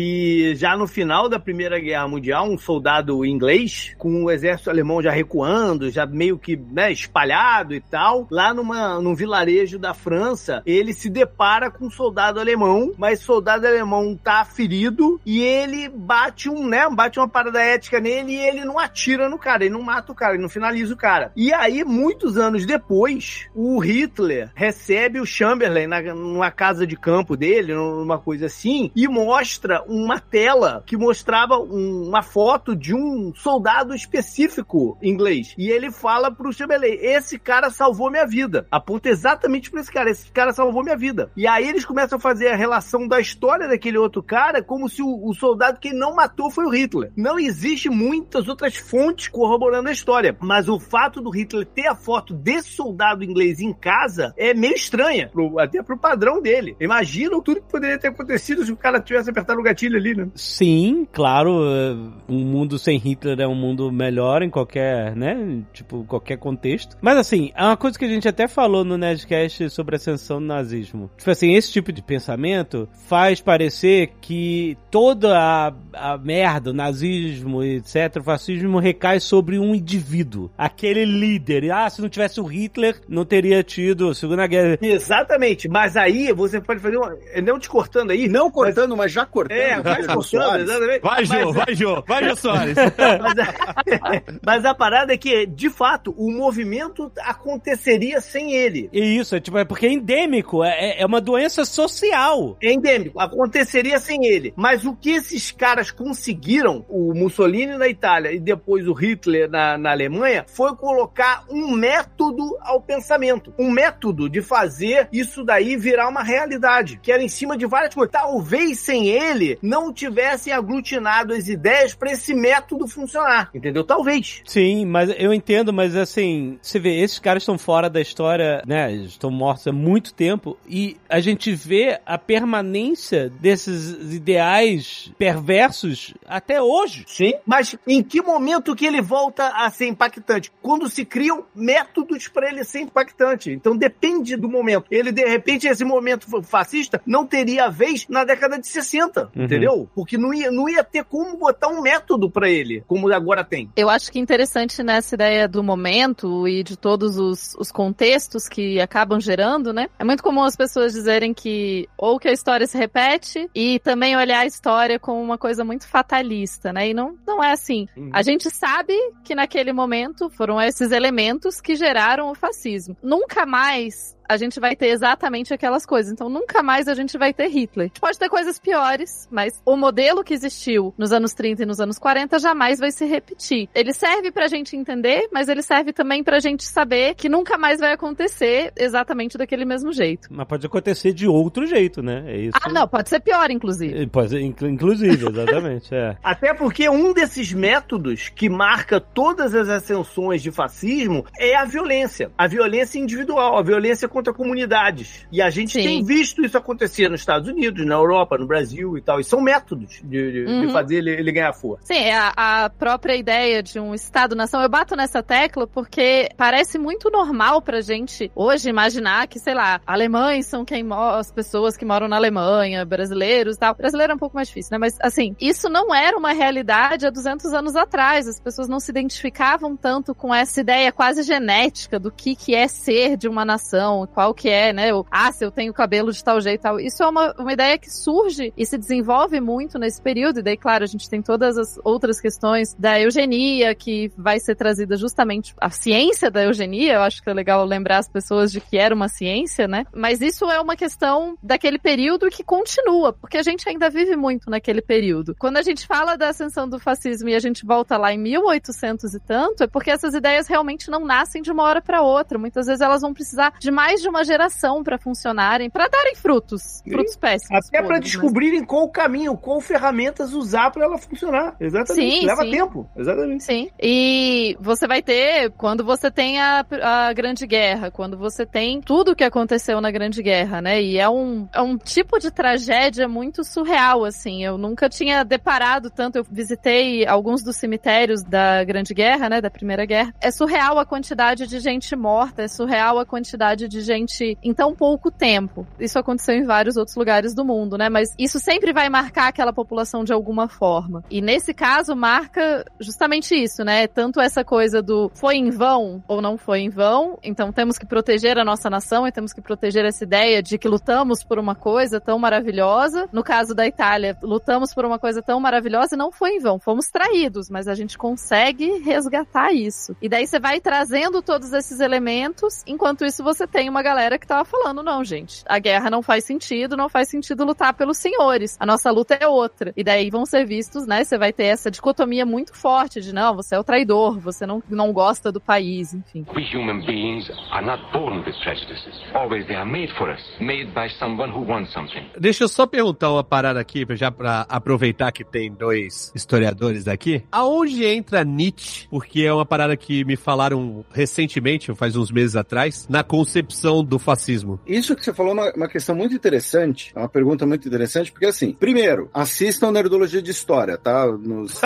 já no final da Primeira Guerra Mundial, um soldado inglês, com o exército alemão já recuando, já meio que né, espalhado e tal, lá numa, num vilarejo da França, ele se depara com um soldado alemão, mas soldado alemão tá ferido e ele bate um, né, bate uma parada ética nele e ele não atira no cara, ele não mata o cara, ele não finaliza o cara. E aí, muitos anos depois, o Hitler recebe o Chamberlain na, numa casa de campo dele, numa coisa assim, e mostra uma tela que mostrava um- uma foto de um soldado específico inglês. E ele fala pro Chamberlain, esse cara salvou minha vida. Aponta exatamente pra esse cara. Esse cara salvou minha vida. E aí eles começam a fazer a relação da história daquele outro cara como se o, o soldado que não matou foi o Hitler. Não existe muitas outras fontes corroborando a história. Mas o fato do Hitler ter a foto desse soldado inglês em casa é meio estranha. pro- até pro padrão dele. Imagina tudo que poderia ter acontecido se o cara tivesse apertado o gatilho ali, né? Sim, claro, eh, um mundo sem Hitler é um mundo melhor em qualquer, né, tipo, qualquer contexto. Mas assim, é uma coisa que a gente até falou no Nerdcast sobre a ascensão do nazismo. Tipo assim, esse tipo de pensamento faz parecer que toda a, a merda, o nazismo, etc, o fascismo recai sobre um indivíduo, aquele líder. Ah, se não tivesse o Hitler, não teria tido a Segunda Guerra. Exatamente. Mas aí você pode fazer uma. Não te cortando aí. Não cortando, mas já cortando. É, vai Pedro cortando, Soares. exatamente. Vai, Jô, Mas- vai, Jô, vai, Jô Soares. Mas a, mas a parada é que, de fato, o movimento aconteceria sem ele. E isso, é tipo, é porque é endêmico, é, é uma doença social. É endêmico, aconteceria sem ele. Mas o que esses caras conseguiram, o Mussolini na Itália e depois o Hitler na, na Alemanha, foi colocar um método ao pensamento. Um método de fazer isso daí virar uma realidade. Que era em cima de várias coisas. Talvez sem ele não tivessem aglutinado as ideias para esse método funcionar. Entendeu? Talvez. Sim, mas eu entendo, mas assim, você vê, esses caras estão fora da história, né? Estão mortos há muito tempo e a gente vê a permanência desses ideais perversos até hoje. Sim. Mas em que momento que ele volta a ser impactante? Quando se criam métodos para ele ser impactante. Então depende do momento. Ele, de repente, esse momento fascista não teria vez na década de 60, Uhum. Entendeu? Porque não ia, não ia ter como botar um método para ele, como agora tem. Eu acho que interessante nessa ideia do momento e de todos os, os contextos que acabam gerando, né? É muito comum as pessoas dizerem que ou que a história se repete e também olhar a história como uma coisa muito fatalista, né? E não, não é assim. Uhum. A gente sabe que naquele momento foram esses elementos que geraram o fascismo. Nunca mais a gente vai ter exatamente aquelas coisas. Então nunca mais a gente vai ter Hitler. A gente pode ter coisas piores, mas o modelo que existiu nos anos 30 e nos anos 40 jamais vai se repetir. Ele serve pra gente entender, mas ele serve também pra gente saber que nunca mais vai acontecer exatamente daquele mesmo jeito. Mas pode acontecer de outro jeito, né? É isso. Ah, não, pode ser pior, inclusive. Pode ser, inclu- inclusive, exatamente, é. Até porque um desses métodos que marca todas as ascensões de fascismo é a violência. A violência individual, a violência contra comunidades. E a gente Sim. tem visto isso acontecer nos Estados Unidos, na Europa, no Brasil e tal. E são métodos de, de- de Uhum. fazer ele, ele ganhar força. Sim, é a, a própria ideia de um Estado-nação. Eu bato nessa tecla porque parece muito normal pra gente hoje imaginar que, sei lá, alemães são quem as pessoas que moram na Alemanha, brasileiros e tal. Brasileiro é um pouco mais difícil, né? Mas, assim, isso não era uma realidade há 200 anos atrás. As pessoas não se identificavam tanto com essa ideia quase genética do que, que é ser de uma nação, qual que é, né? O, ah, se eu tenho cabelo de tal jeito e tal. Isso é uma, uma ideia que surge e se desenvolve muito nesse período. E daí, claro, a gente tem todas as outras questões da eugenia, que vai ser trazida justamente a ciência da eugenia. Eu acho que é legal lembrar as pessoas de que era uma ciência, né? Mas isso é uma questão daquele período que continua, porque a gente ainda vive muito naquele período. Quando a gente fala da ascensão do fascismo e a gente volta lá em 1800 e tanto, é porque essas ideias realmente não nascem de uma hora para outra. Muitas vezes elas vão precisar de mais de uma geração para funcionarem, para darem frutos, frutos péssimos. Até para podres, mas- descobrirem qual o caminho, qual ferramentas usar para ela funcionar. Exatamente. Sim, Leva sim. tempo. Exatamente. Sim. E você vai ter, quando você tem a, a Grande Guerra, quando você tem tudo o que aconteceu na Grande Guerra, né? E é um, é um tipo de tragédia muito surreal, assim. Eu nunca tinha deparado tanto. Eu visitei alguns dos cemitérios da Grande Guerra, né? Da Primeira Guerra. É surreal a quantidade de gente morta, é surreal a quantidade de gente em tão pouco tempo. Isso aconteceu em vários outros lugares do mundo, né? Mas isso sempre vai marcar aquela população de alguma forma. E nesse caso, marca justamente isso, né? Tanto essa coisa do foi em vão ou não foi em vão, então temos que proteger a nossa nação e temos que proteger essa ideia de que lutamos por uma coisa tão maravilhosa. No caso da Itália, lutamos por uma coisa tão maravilhosa e não foi em vão. Fomos traídos, mas a gente consegue resgatar isso. E daí você vai trazendo todos esses elementos, enquanto isso você tem uma galera que tava falando, não, gente, a guerra não faz sentido, não faz sentido lutar pelos senhores. A nossa luta é outra. E daí vão ser vistos, né? Você vai ter essa dicotomia muito forte de não, você é o traidor, você não, não gosta do país, enfim. We human beings are not born with prejudices. Always they are made for us, made by someone who wants something. Deixa eu só perguntar uma parada aqui, já pra aproveitar que tem dois historiadores aqui. Aonde entra Nietzsche? Porque é uma parada que me falaram recentemente, faz uns meses atrás, na concepção do fascismo. Isso que você falou é uma, uma questão muito interessante, é uma pergunta muito interessante, porque assim, primeiro, assistam Nerdologia de História, tá?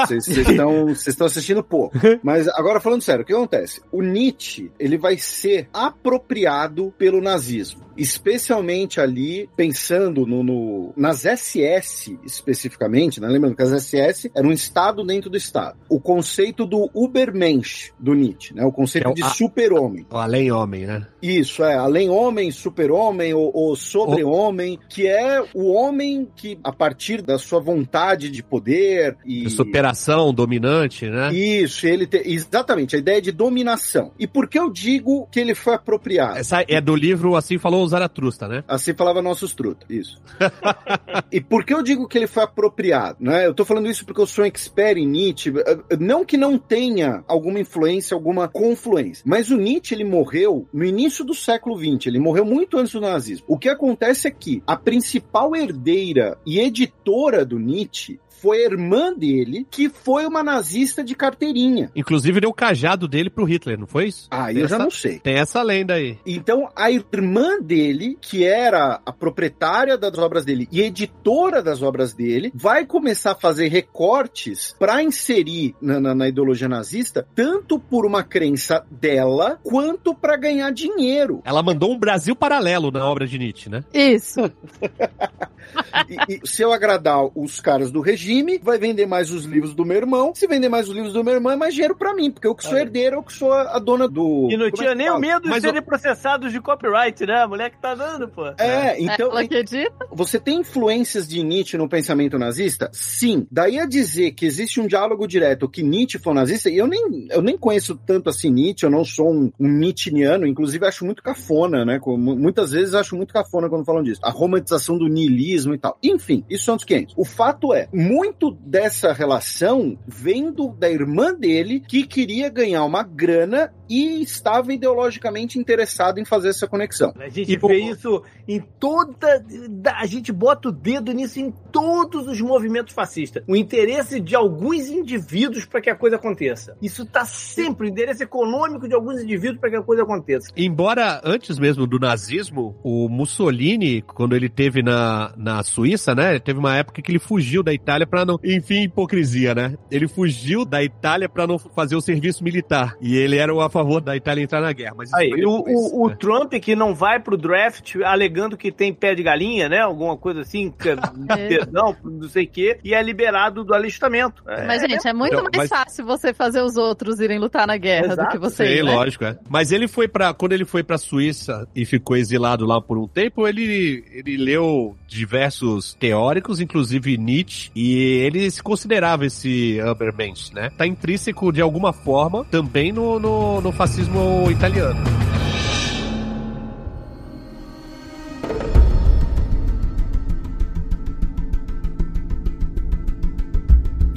Vocês estão vocês estão assistindo pouco. Mas agora falando sério, o que acontece? O Nietzsche, ele vai ser apropriado pelo nazismo. Especialmente ali, pensando no, no- nas SS especificamente, né? lembrando que as SS era um Estado dentro do Estado. O conceito do Ubermensch do Nietzsche, né? o conceito É o de super-homem. O além homem, né? Isso, é, além homem, super-homem ou, ou sobre-homem, que é o homem que, a partir da sua vontade de poder e. Superação, dominante, né? Isso, ele te... exatamente, a ideia de dominação. E por que eu digo que ele foi apropriado? Essa é do livro Assim Falou o Zaratustra, né? Assim falava nossos truta, isso. e por que eu digo que ele foi apropriado? Né? Eu tô falando isso porque eu sou um expert em Nietzsche, não que não tenha alguma influência, alguma confluência, mas o Nietzsche ele morreu no início do século XX, ele morreu muito antes do nazismo. O que acontece é que a principal herdeira e editora do Nietzsche foi a irmã dele, que foi uma nazista de carteirinha. Inclusive deu o cajado dele pro Hitler, não foi isso? Ah, Tem eu já essa- não sei. Tem essa lenda aí. Então, a irmã dele, que era a proprietária das obras dele e editora das obras dele, vai começar a fazer recortes para inserir na, na- na ideologia nazista, tanto por uma crença dela, quanto para ganhar dinheiro. Ela mandou um Brasil paralelo na obra de Nietzsche, né? Isso. E, e se eu agradar os caras do regime, vai vender mais os livros do meu irmão. Se vender mais os livros do meu irmão, é mais dinheiro para mim, porque eu que sou herdeiro, eu que sou a, dona do. E não como é tinha que nem o medo de Mas serem processados de copyright, né? A mulher que tá dando, pô. É, então. Ela acredita? Você tem influências de Nietzsche no pensamento nazista? Sim. Daí a dizer que existe um diálogo direto que Nietzsche foi nazista, e eu nem, eu nem conheço tanto assim Nietzsche, eu não sou um, um Nietzscheano, inclusive acho muito cafona, né? Muitas vezes acho muito cafona quando falam disso. A romantização do niilismo e tal. Enfim, isso são outros 500. O fato é, muito dessa relação vem do, da irmã dele que queria ganhar uma grana e estava ideologicamente interessado em fazer essa conexão. A gente E vê isso em toda. A gente bota o dedo nisso em todos os movimentos fascistas. O interesse de alguns indivíduos para que a coisa aconteça. Isso tá sempre, o interesse econômico de alguns indivíduos para que a coisa aconteça. Embora antes mesmo do nazismo, o Mussolini, quando ele teve na, na Suíça, né? Teve uma época que ele fugiu da Itália pra não. Enfim, hipocrisia, né? Ele fugiu da Itália pra não fazer o serviço militar. E ele era a favor da Itália entrar na guerra. Mas Aí, o, depois, o, o né? Trump que não vai pro draft alegando que tem pé de galinha, né? Alguma coisa assim, que- perdão, não sei o quê, e é liberado do alistamento. É, Mas, gente, é muito Então, mais mas- fácil você fazer os outros irem lutar na guerra do Exato. que você Sim, ir, né? lógico, é. Mas ele foi para quando ele foi pra Suíça e ficou exilado lá por um tempo, ele, ele leu diversos teóricos, inclusive Nietzsche, e ele se considerava esse Ubermensch, né? Tá intrínseco de alguma forma também no, no, no fascismo italiano.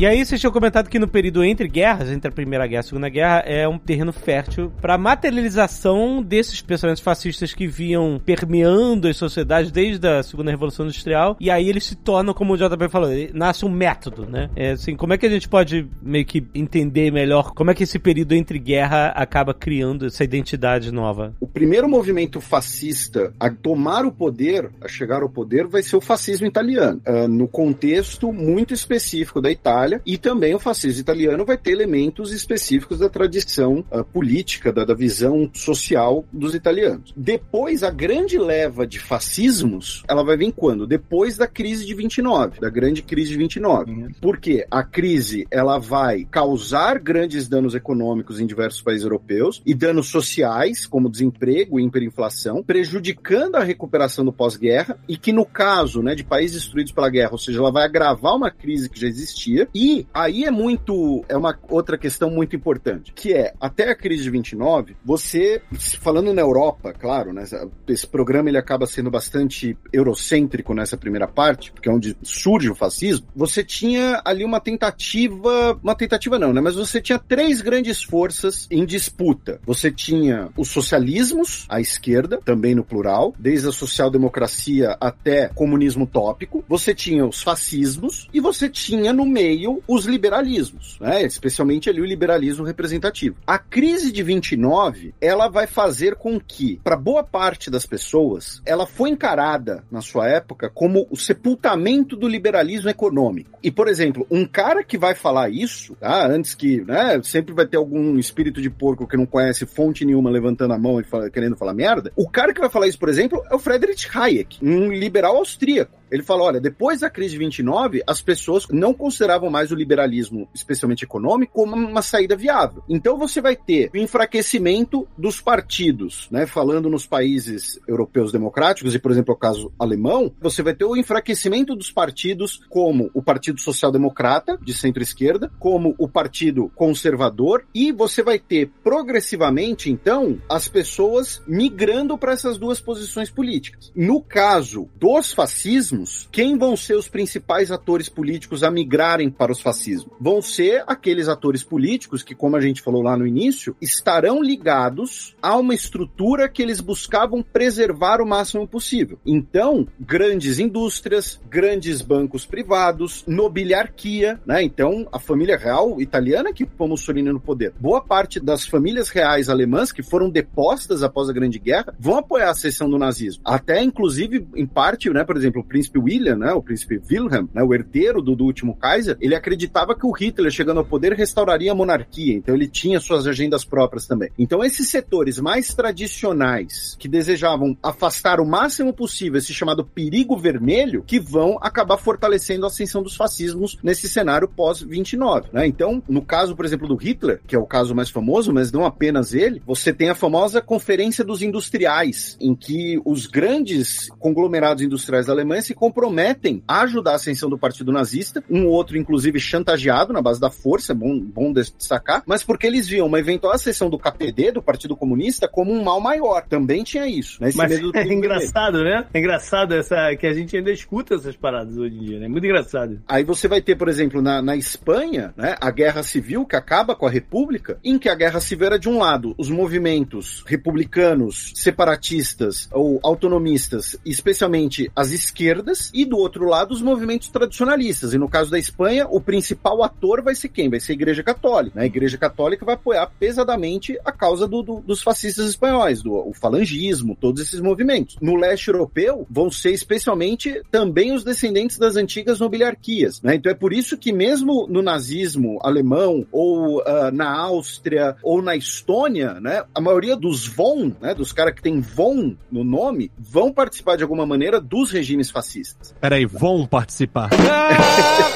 E aí vocês tinham comentado que no período entre guerras, entre a Primeira Guerra e a Segunda Guerra, é um terreno fértil para materialização desses pensamentos fascistas que vinham permeando as sociedades desde a Segunda Revolução Industrial. E aí eles se tornam, como o JP falou, nasce um método, né? É assim, como é que a gente pode meio que entender melhor como é que esse período entre guerra acaba criando essa identidade nova? O primeiro movimento fascista a tomar o poder, a chegar ao poder, vai ser o fascismo italiano, ah, no contexto muito específico da Itália, e também o fascismo italiano vai ter elementos específicos da tradição ah, política, da, da visão social dos italianos. Depois, a grande leva de fascismos, ela vai vir quando? Depois da crise de 29, da grande crise de 29. Porque a crise ela vai causar grandes danos econômicos em diversos países europeus e danos sociais, como desemprego e hiperinflação, prejudicando a recuperação do pós-guerra e que no caso, né, de países destruídos pela guerra, ou seja, ela vai agravar uma crise que já existia E aí é muito, é uma outra questão muito importante, que é, até a crise de 29, você, falando na Europa, claro, né, esse programa ele acaba sendo bastante eurocêntrico nessa primeira parte, porque é onde surge o fascismo, você tinha ali uma tentativa, uma tentativa não, né, mas você tinha três grandes forças em disputa. Você tinha os socialismos, a esquerda, também no plural, desde a social-democracia até comunismo tópico, você tinha os fascismos e você tinha no meio os liberalismos, né, especialmente ali o liberalismo representativo. A crise de 29, ela vai fazer com que, para boa parte das pessoas, ela foi encarada na sua época como o sepultamento do liberalismo econômico. E, por exemplo, um cara que vai falar isso, tá, antes que, né, sempre vai ter algum espírito de porco que não conhece fonte nenhuma levantando a mão e fala, querendo falar merda, o cara que vai falar isso, por exemplo, é o Friedrich Hayek, um liberal austríaco. Ele fala: olha, depois da crise de 29, as pessoas não consideravam mais o liberalismo, especialmente econômico, como uma saída viável. Então você vai ter o enfraquecimento dos partidos, né? Falando nos países europeus democráticos, e por exemplo, o caso alemão, você vai ter o enfraquecimento dos partidos como o Partido Social Democrata, de centro-esquerda, como o Partido Conservador, e você vai ter progressivamente, então, as pessoas migrando para essas duas posições políticas. No caso dos fascismos, quem vão ser os principais atores políticos a migrarem para os fascismos? Vão ser aqueles atores políticos que, como a gente falou lá no início, estarão ligados a uma estrutura que eles buscavam preservar o máximo possível. Então, grandes indústrias, grandes bancos privados, nobiliarquia, né? Então, a família real italiana que pôs Mussolini no poder. Boa parte das famílias reais alemãs que foram depostas após a Grande Guerra vão apoiar a seção do nazismo. Até, inclusive, em parte, né, por exemplo, o príncipe William, né, o príncipe Wilhelm, né, o herdeiro do, do último Kaiser, ele acreditava que o Hitler, chegando ao poder, restauraria a monarquia. Então ele tinha suas agendas próprias também. Então esses setores mais tradicionais que desejavam afastar o máximo possível esse chamado perigo vermelho, que vão acabar fortalecendo a ascensão dos fascismos nesse cenário pós-29. Né? Então, no caso, por exemplo, do Hitler, que é o caso mais famoso, mas não apenas ele, você tem a famosa Conferência dos Industriais, em que os grandes conglomerados industriais alemães se comprometem a ajudar a ascensão do partido nazista, um ou outro, inclusive, chantageado na base da força, é bom, bom destacar, mas porque eles viam uma eventual ascensão do KPD, do Partido Comunista, como um mal maior. Também tinha isso, né? Esse Mas medo do é engraçado, né? É engraçado essa, que a gente ainda escuta essas paradas hoje em dia, né? Muito engraçado. Aí você vai ter, por exemplo, na, na Espanha, né, a guerra civil que acaba com a República, em que a guerra civil era de um lado os movimentos republicanos, separatistas ou autonomistas, especialmente as esquerdas, e do outro lado os movimentos tradicionalistas. E no caso da Espanha, o principal ator vai ser quem? Vai ser a Igreja Católica. né? A Igreja Católica vai apoiar pesadamente a causa do- do- dos fascistas espanhóis, do o falangismo, todos esses movimentos. No leste europeu, vão ser especialmente também os descendentes das antigas nobiliarquias. né? Então é por isso que mesmo no nazismo alemão, ou ah, na Áustria, ou na Estônia, né, a maioria dos von, né, dos caras que tem von no nome, vão participar de alguma maneira dos regimes fascistas. Peraí, vão participar.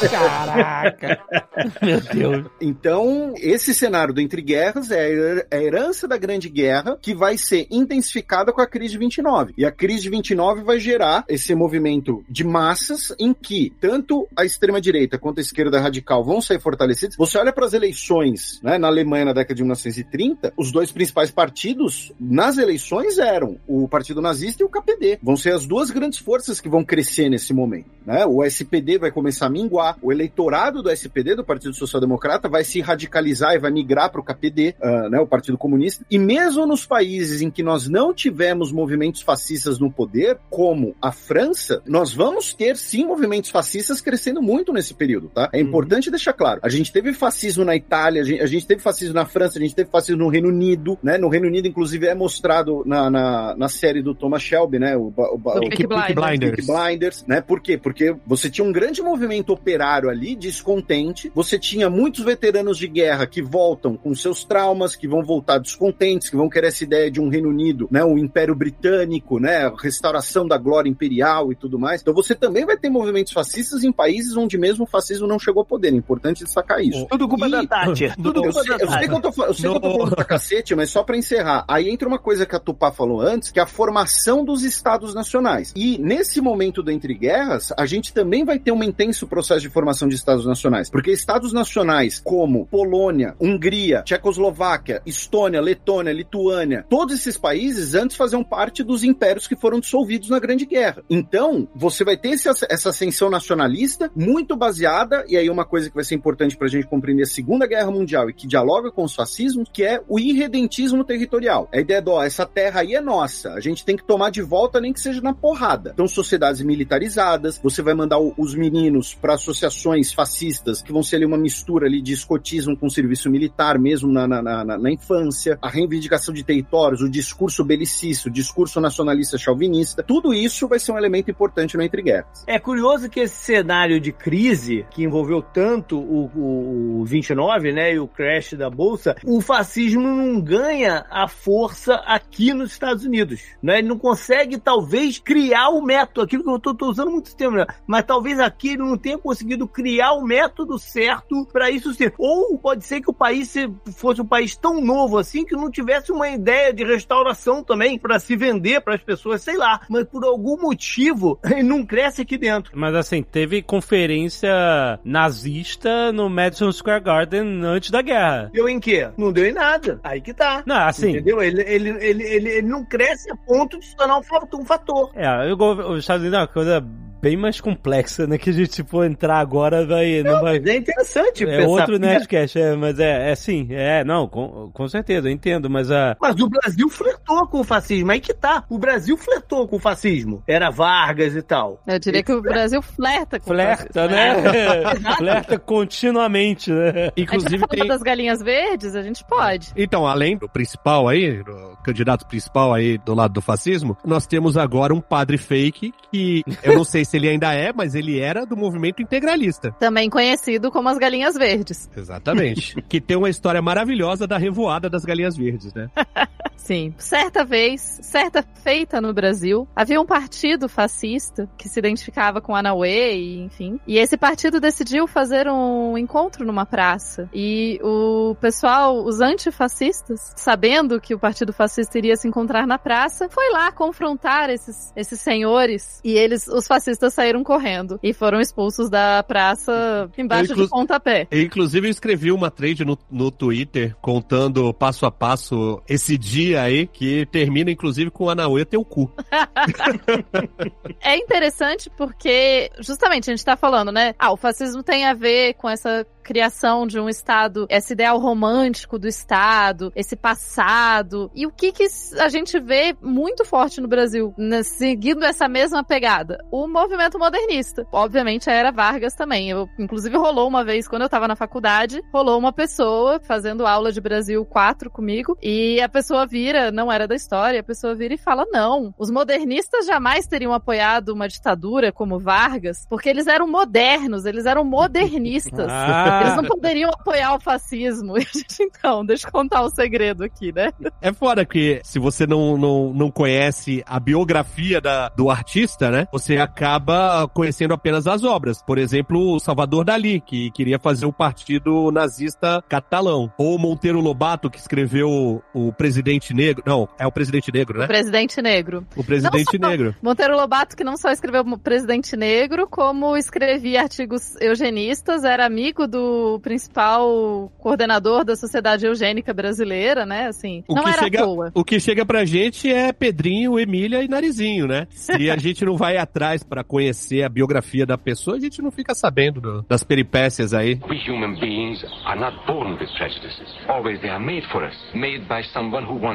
Ah, caraca! Meu Deus. Então, esse cenário do entre guerras é a her- a herança da Grande Guerra que vai ser intensificada com a crise de 29. E a crise de 29 vai gerar esse movimento de massas em que tanto a extrema-direita quanto a esquerda radical vão sair fortalecidos. Você olha para as eleições né, na Alemanha na década de 1930, os dois principais partidos nas eleições eram o Partido Nazista e o KPD. Vão ser as duas grandes forças que vão crescer nesse momento. Né? O SPD vai começar a minguar, o eleitorado do SPD, do Partido Social Democrata, vai se radicalizar e vai migrar para o KPD, ah, né, o Partido Comunista. E mesmo nos países em que nós não tivemos movimentos fascistas no poder, como a França, nós vamos ter sim movimentos fascistas crescendo muito nesse período, tá? É importante deixar claro. A gente teve fascismo na Itália, a gente, a gente teve fascismo na França, a gente teve fascismo no Reino Unido, né? No Reino Unido, inclusive, é mostrado na, na, na série do Thomas Shelby, né? O, o, o- Peaky Blinders. Blinders. Peaky Blinders, né? Por quê? Porque você tinha um grande movimento operário ali, descontente, você tinha muitos veteranos de guerra que voltam com seus traumas, que vão voltar descontentes, que vão querer essa ideia de um Reino Unido, né? O Império Britânico, né? A restauração da glória imperial e tudo mais. Então você também vai ter movimentos fascistas em países onde mesmo o fascismo não chegou ao poder. É importante destacar isso. Tudo culpa E- da Tati. Tudo Eu culpa sei, da eu sei que eu tô, eu sei que eu tô falando pra cacete, mas só pra encerrar. Aí entra uma coisa que a Tupá falou antes, que é a formação dos estados nacionais. E nesse momento período entre guerras, a gente também vai ter um intenso processo de formação de estados nacionais. Porque estados nacionais como Polônia, Hungria, Tchecoslováquia, Estônia, Letônia, Lituânia, todos esses países antes faziam parte dos impérios que foram dissolvidos na Grande Guerra. Então, você vai ter esse, essa ascensão nacionalista muito baseada, e aí uma coisa que vai ser importante para a gente compreender a Segunda Guerra Mundial e que dialoga com os fascismos, que é o irredentismo territorial. A ideia de, ó, essa terra aí é nossa, a gente tem que tomar de volta, nem que seja na porrada. Então, sociedades militarizadas, você vai mandar o, os meninos para associações fascistas, que vão ser ali uma mistura ali de escotismo com serviço militar, mesmo na, na, na, na infância, a reivindicação de territórios, o discurso belicista, o discurso nacionalista chauvinista, tudo isso vai ser um elemento importante no Entre Guerras. É curioso que esse cenário de crise, que envolveu tanto o, o, o 29, né, e o crash da Bolsa, o fascismo não ganha a força aqui nos Estados Unidos, né? Ele não consegue, talvez, criar o método, aquilo que eu tô, tô usando muito tempo, né? mas talvez aqui ele não tenha conseguido criar o método certo para isso ser. Ou pode ser que o país fosse um país tão novo assim que não tivesse uma ideia de restauração também para se vender para as pessoas, sei lá, mas por algum motivo ele não cresce aqui dentro. Mas assim, teve conferência nazista no Madison Square Garden antes da guerra. Deu em quê? Não deu em nada. Aí que tá. Não, assim. Entendeu? Ele, ele, ele, ele, ele não cresce a ponto de se tornar um fator. É, eu, os Estados Unidos é uma coisa bem mais complexa, né? Que a gente, tipo, entrar agora vai. Não, não vai... É interessante, É outro Nerdcast, é, mas é, é sim, é, não, com, com certeza, eu entendo, mas a. Mas o Brasil flertou com o fascismo, aí que tá. O Brasil flertou com o fascismo. Era Vargas e tal. Eu diria que o Brasil flerta com flerta, o fascismo. né? flerta continuamente, né? Inclusive. A tem... das galinhas verdes, a gente pode. Então, além do principal aí, do candidato principal aí do lado do fascismo, nós temos agora um padre fake que eu não sei se ele ainda é, mas ele era do movimento integralista. Também conhecido como as Galinhas Verdes. Exatamente. que tem uma história maravilhosa da revoada das Galinhas Verdes, né? Sim. Certa vez, certa feita no Brasil, havia um partido fascista que se identificava com Anauê, e, enfim. E esse partido decidiu fazer um encontro numa praça. E o pessoal, os antifascistas, sabendo que o partido fascista iria se encontrar na praça, foi lá confrontar esses, esses senhores. E eles, os fascistas, saíram correndo e foram expulsos da praça embaixo inclu... de pontapé. Inclusive, eu escrevi uma trade no, no Twitter contando passo a passo esse dia aí que termina, inclusive, com Anauê teu cu. é interessante porque, justamente, a gente tá falando, né? Ah, o fascismo tem a ver com essa criação de um Estado, esse ideal romântico do Estado, esse passado. E o que, que a gente vê muito forte no Brasil, né, seguindo essa mesma pegada? O movimento modernista. Obviamente, a era Vargas também. Eu, inclusive, rolou uma vez, quando eu tava na faculdade, rolou uma pessoa fazendo aula de Brasil 4 comigo, e a pessoa vira, não era da história, a pessoa vira e fala: não, os modernistas jamais teriam apoiado uma ditadura como Vargas, porque eles eram modernos, eles eram modernistas. Ah. Eles não poderiam apoiar o fascismo. então, deixa eu contar o um segredo aqui, né? É foda que se você não, não, não conhece a biografia da, do artista, né? Você acaba conhecendo apenas as obras. Por exemplo, o Salvador Dali, que queria fazer o partido nazista catalão. Ou Monteiro Lobato, que escreveu o Presidente Negro. Não, é o Presidente Negro, né? O Presidente Negro. O Presidente só, Negro. Monteiro Lobato, que não só escreveu o Presidente Negro, como escrevia artigos eugenistas, era amigo do principal coordenador da Sociedade Eugênica Brasileira, né? Assim, o não era chega, à toa. O que chega pra gente é Pedrinho, Emília e Narizinho, né? Se a gente não vai atrás para conhecer a biografia da pessoa, a gente não fica sabendo do, das peripécias aí. We human beings are not born with prejudices. Always they are made for us, made by someone who wants.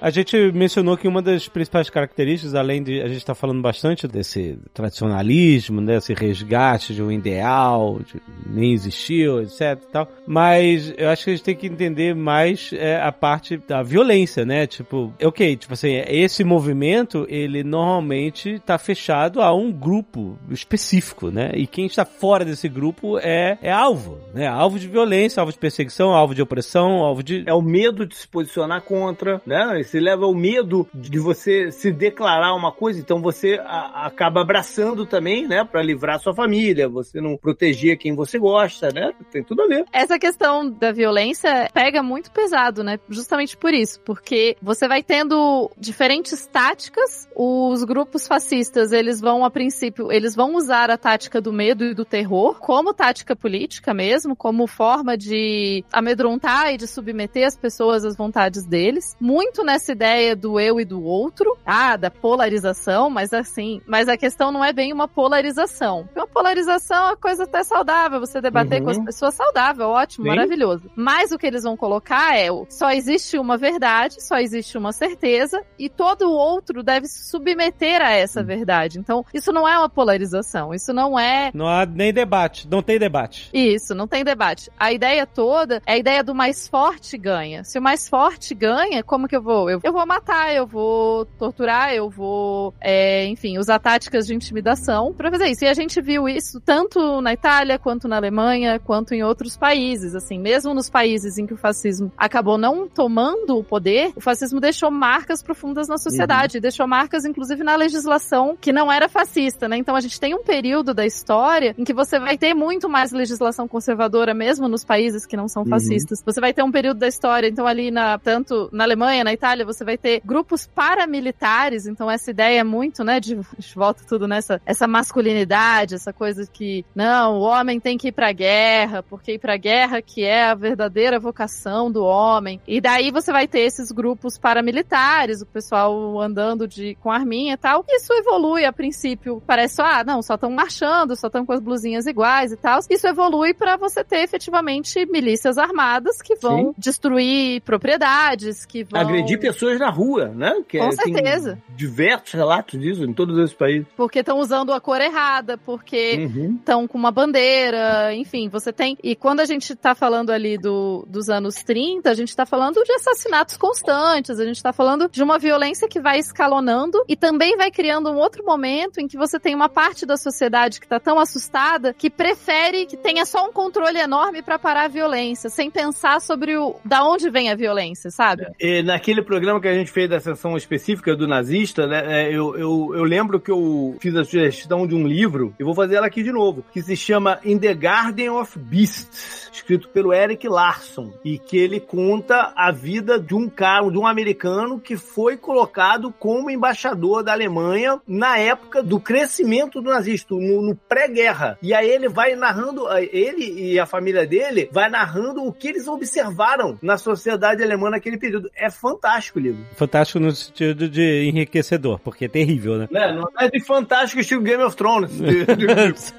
A gente mencionou que uma das principais características, além de a gente estar tá falando bastante desse tradicionalismo, desse resgate de um ideal, de nem existiu, etc tal. Mas eu acho que a gente tem que entender mais é, a parte da violência, né? Tipo, ok, tipo assim, esse movimento, ele normalmente tá fechado a um grupo específico, né? E quem está fora desse grupo é, é alvo, né? Alvo de violência, alvo de perseguição, alvo de opressão, alvo de... É o medo de se posicionar contra, né? Esse leva ao medo de você se declarar uma coisa, então você a, acaba abraçando também, né? Pra livrar sua família, você não proteger quem você gosta, né? Tem tudo a ver. Essa questão da violência pega muito pesado, né? Justamente por isso, porque você vai tendo diferentes táticas os grupos fascistas, eles vão, a princípio, eles vão usar a tática do medo e do terror como tática política mesmo, como forma de amedrontar e de submeter as pessoas às vontades deles. Muito nessa ideia do eu e do outro, ah, da polarização, mas assim, mas a questão não é bem uma polarização. Uma polarização é coisa até saudável, você debater Uhum. com as pessoas saudável, ótimo, Sim. maravilhoso. Mas o que eles vão colocar é o só existe uma verdade, só existe uma certeza e todo o outro deve se submeter a essa verdade. Então, isso não é uma polarização, isso não é Não há nem debate, não tem debate. isso, não tem debate. A ideia toda é a ideia do mais forte ganha. Se o mais forte ganha, como que eu vou? Eu, eu vou matar, eu vou torturar, eu vou, é, enfim, usar táticas de intimidação pra fazer isso. E a gente viu isso tanto na Itália, quanto na Alemanha, quanto em outros países. Assim, mesmo nos países em que o fascismo acabou não tomando o poder, o fascismo deixou marcas profundas na sociedade, deixou marcas, inclusive, na legislação que não era fascista, né? Então a gente tem um período da história em que você vai ter muito mais legislação conservadora, mesmo nos países que não são fascistas. Você vai ter um período da história, então ali na tanto na Alemanha, na Itália, você vai ter grupos paramilitares, então essa ideia é muito, né, de volta tudo nessa essa masculinidade, essa coisa que não, o homem tem que ir pra guerra, porque ir pra guerra que é a verdadeira vocação do homem. E daí você vai ter esses grupos paramilitares, o pessoal andando de com arminha e tal. Isso evolui a princípio, parece só, ah, não, só estão marchando, só estão com as blusinhas iguais e tal. Isso evolui pra você ter efetivamente milícias armadas que vão Sim. destruir propriedades, que vão Agredir pessoas na rua, né? Que Com é, certeza. diversos relatos disso em todos esses países. porque estão usando a cor errada, porque Uhum. estão com uma bandeira, enfim, você tem. E quando a gente tá falando ali do, dos anos 30, a gente tá falando de assassinatos constantes, a gente tá falando de uma violência que vai escalonando e também vai criando um outro momento em que você tem uma parte da sociedade que tá tão assustada que prefere que tenha só um controle enorme pra parar a violência, sem pensar sobre o da onde vem a violência, sabe? E naquele programa que a gente fez da sessão específica do nazista, né, é, eu, eu, eu lembro que eu fiz a sugestão de um livro, e vou fazer ela aqui de novo, que se chama In the Garden of Beasts, escrito pelo Eric Larson, e que ele conta a vida de um cara, de um americano que foi colocado como embaixador da Alemanha na época do crescimento do nazismo, no, no pré-guerra. E aí ele vai narrando, ele e a família dele, vai narrando o que eles observaram na sociedade alemã naquele período. É fantástico o livro. Fantástico no sentido de enriquecedor, porque é terrível, né? Né? Não é de fantástico estilo Game of Thrones.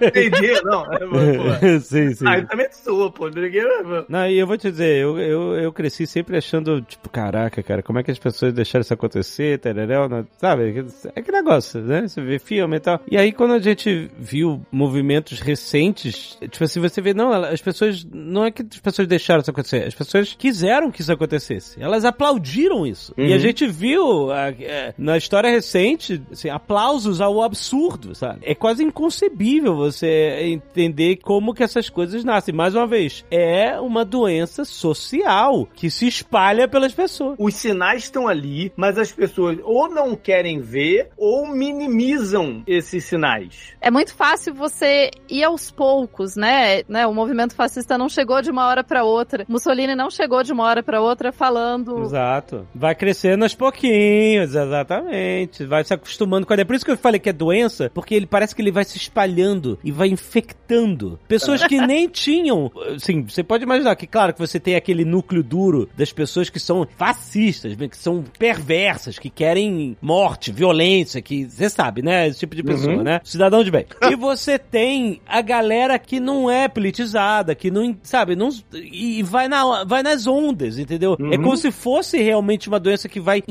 Entendi, não. É, pô. sim, sim. Ah, eu também sou, pô. Ninguém- Não, e eu vou te dizer, eu, eu, eu cresci sempre achando, tipo, caraca, cara, como é que as pessoas deixaram isso acontecer, tereréu, né? sabe? É que negócio, né? Você vê filme e tal. E aí, quando a gente viu movimentos recentes, tipo assim, você vê, não, as pessoas, não é que as pessoas deixaram isso acontecer, as pessoas quiseram que isso acontecesse. Elas aplaudiram isso. E a gente viu, a- é, na história recente, assim, aplausos ao absurdo, sabe? É quase inconcebível você entender como que essas coisas nascem. Mais uma vez, é uma doença social que se espalha pelas pessoas. Os sinais estão ali, mas as pessoas ou não querem ver ou minimizam esses sinais. É muito fácil você ir aos poucos, né? né? O movimento fascista não chegou de uma hora pra outra. Mussolini não chegou de uma hora pra outra falando Exato. Vai crescendo aos pouquinhos, exatamente. Vai se acostumando com a ideia. Por isso que eu falei que é doença, porque ele parece que ele vai se espalhando e vai infectando. Pessoas que nem tinham. Assim, você pode imaginar que, claro, que você tem aquele núcleo duro das pessoas que são fascistas, que são perversas, que querem morte, violência, que você sabe, né? Esse tipo de pessoa, né? Cidadão de bem. E você tem a galera que não é politizada, que não, sabe, não e vai na vai nas ondas, entendeu? É como se fosse realmente uma doença que vai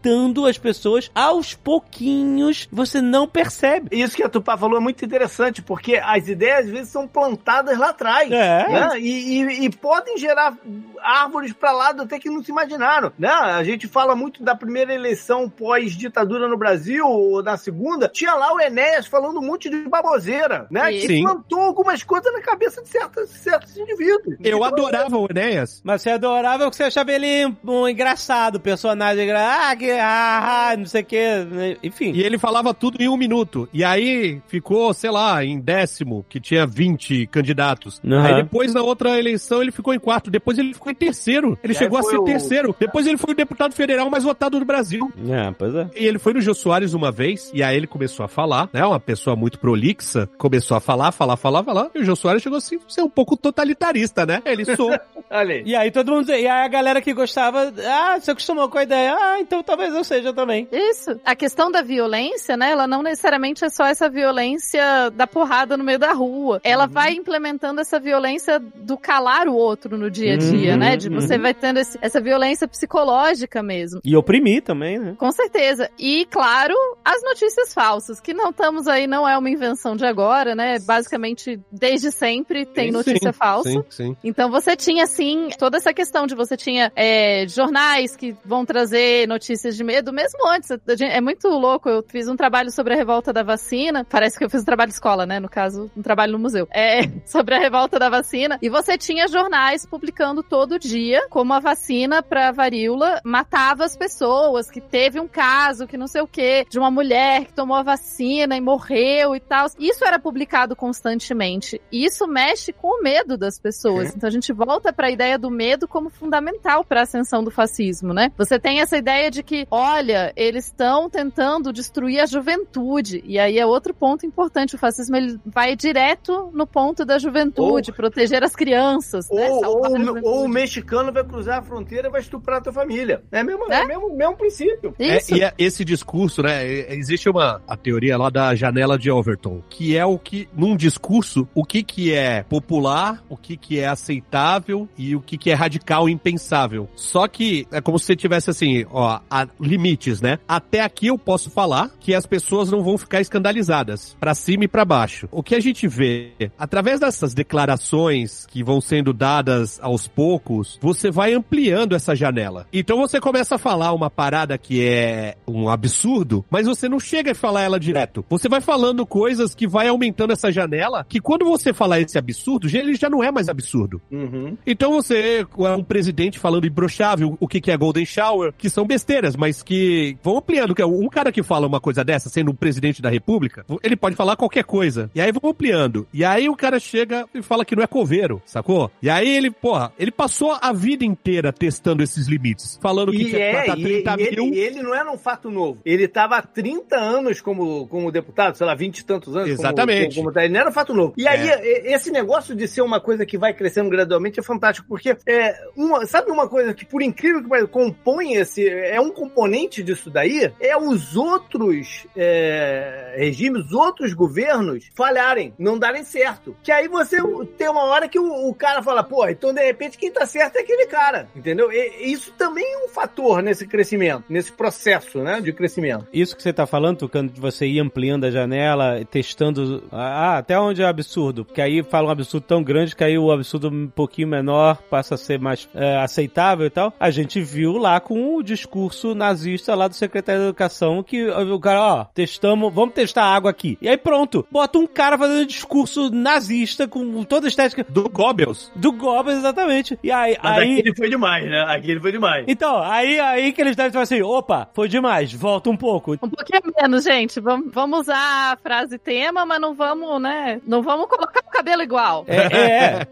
infectando as pessoas aos pouquinhos, você não percebe. Isso que a Tupá falou é muito interessante, porque as ideias às vezes são plantadas lá atrás. É. né? E, e- e podem gerar árvores para lá até que não se imaginaram. Né? A gente fala muito da primeira eleição pós-ditadura no Brasil, ou na segunda, tinha lá o Enéas falando um monte de baboseira, né? Isso. Que Sim. plantou algumas coisas na cabeça de certos, certos indivíduos. Eu adorava o Enéas. Mas você adorava que você achava ele um, um engraçado, personagem Ah, que que, ah, não sei o que, né? enfim. E ele falava tudo em um minuto. E aí ficou, sei lá, em décimo, que tinha 20 candidatos. Uhum. Aí depois, na outra eleição, ele ficou em quarto. Depois ele ficou em terceiro. Ele E chegou a ser o- terceiro. Depois ele foi o deputado federal mais votado do Brasil. É, pois é. E ele foi no Jô Soares uma vez, e aí ele começou a falar, né? Uma pessoa muito prolixa, começou a falar, falar, falar, falar, e o Jô Soares chegou assim, ser um pouco totalitarista, né? Ele sou. Olha aí. E aí todo mundo, e aí a galera que gostava, ah, se acostumou com a ideia, ah, então talvez eu seja também. Isso. A questão da violência, né? Ela não necessariamente é só essa violência da porrada no meio da rua. Ela vai implementando essa violência do calar o outro no dia a dia, Uhum, né? De você uhum. vai tendo esse- essa violência psicológica mesmo. E oprimir também, né? Com certeza. E, claro, as notícias falsas, que não estamos aí, não é uma invenção de agora, né? Basicamente, desde sempre tem Sim, notícia sim, falsa. Sim, sim. Então você tinha, assim, toda essa questão de você tinha é, jornais que vão trazer notícias de medo, mesmo antes. É muito louco. Eu fiz um trabalho sobre a revolta da vacina. Parece que eu fiz um trabalho de escola, né? No caso, um trabalho no museu. É, sobre a revolta da vacina. E você tinha jornais publicando todo dia como a vacina pra varíola matava as pessoas, que teve um caso, que não sei o quê, de uma mulher que tomou a vacina e morreu e tal. Isso era publicado constantemente. E isso mexe com o medo das pessoas. Então a gente volta para a ideia do medo como fundamental para a ascensão do fascismo, né? Você tem essa ideia de que, olha, eles estão tentando destruir a juventude. E aí é outro ponto importante. O fascismo ele vai direto no ponto da juventude, proteger as crianças, né? Ou, Salvar ou, a ou o mexicano vai cruzar a fronteira e vai estuprar a tua família. É mesmo, É? é mesmo, mesmo princípio. Isso. É, e é esse discurso, né? Existe uma a teoria lá da janela de Overton, que é o que, num discurso, o que que é popular, o que que é aceitável e o que que é radical e impensável. Só que é como se você tivesse assim, ó, há limites, né? Até aqui eu posso falar que as pessoas não vão ficar escandalizadas, pra cima e pra baixo. O que a gente vê, através dessas declarações que vão sendo dadas aos poucos, você vai ampliando essa janela. Então você começa a falar uma parada que é um absurdo, mas você não chega a falar ela direto. Você vai falando coisas que vai aumentando essa janela, que quando você falar esse absurdo, ele já não é mais absurdo. Uhum. Então você é um presidente falando imbrochável, o que que é Golden Shower, que são besteiras, mas que vão ampliando. que é Um cara que fala uma coisa dessa, sendo um presidente da república, ele pode falar qualquer coisa. E aí vão ampliando. E aí o cara chega e fala que não é coveiro, sacou? E aí ele, porra, ele passou a vida inteira testando esses limites. Falando que E, tinha que é, matar e, 30 e ele, mil. e ele não era um fato novo. Ele estava há 30 anos como, como deputado, sei lá, 20 e tantos anos. Exatamente. Como, como, ele não era um fato novo. E aí, É. esse negócio de ser uma coisa que vai crescendo gradualmente é fantástico, porque é, uma, sabe uma coisa que, por incrível que pareça, compõe esse. É um componente disso daí? É os outros é, regimes, os outros governos falharem, não darem certo. Que aí você tem uma hora que o, o cara fala, pô, então de repente quem tá certo é aquele cara, entendeu? E, isso também é um fator nesse crescimento, nesse processo, né, de crescimento. Isso que você tá falando, Tucano, de você ir ampliando a janela, testando. Ah, até onde é absurdo. Porque aí fala um absurdo tão grande que aí o absurdo um pouquinho menor passa a ser mais é, aceitável e tal. A gente viu lá com o discurso nazista lá do secretário da Educação que o cara, ó, testamos, vamos testar a água aqui. E aí pronto, bota um cara fazendo discurso nazista com toda a estética Do Goebbels. do Goebbels, exatamente. E aí, aí aquele foi demais, né? Aquele foi demais. então, aí, aí que eles devem falar assim, opa, foi demais, volta um pouco. Um pouquinho menos, gente. Vamos, vamos usar a frase tema, mas não vamos, né? Não vamos colocar o cabelo igual. É, é,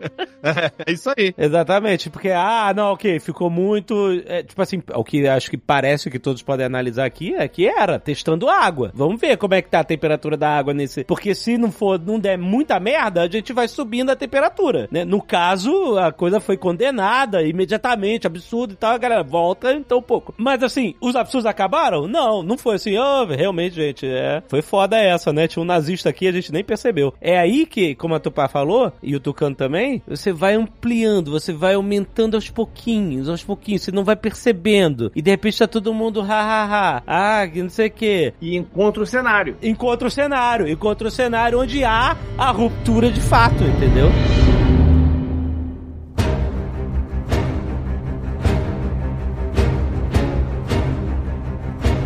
É isso aí. exatamente, porque, ah, não, ok, ficou muito, é, tipo assim, o que acho que parece que todos podem analisar aqui é que era testando água. Vamos ver como é que tá a temperatura da água nesse, porque se não for, não der muita merda, a gente vai subindo a temperatura, né? No caso, a coisa foi condenada imediatamente, absurdo e tal, a galera volta então um pouco. Mas assim, os absurdos acabaram? Não, não foi assim, oh, realmente, gente, é, foi foda essa, né? Tinha um nazista aqui, a gente nem percebeu. É aí que, como a Tupá falou, e o Tucano também, você vai ampliando, você vai aumentando aos pouquinhos, aos pouquinhos, você não vai percebendo. E de repente tá todo mundo, ha, ha, ha, ah, que não sei o que. E encontra o cenário. Encontra o cenário, encontra o cenário onde há a ruptura de fato, entendeu?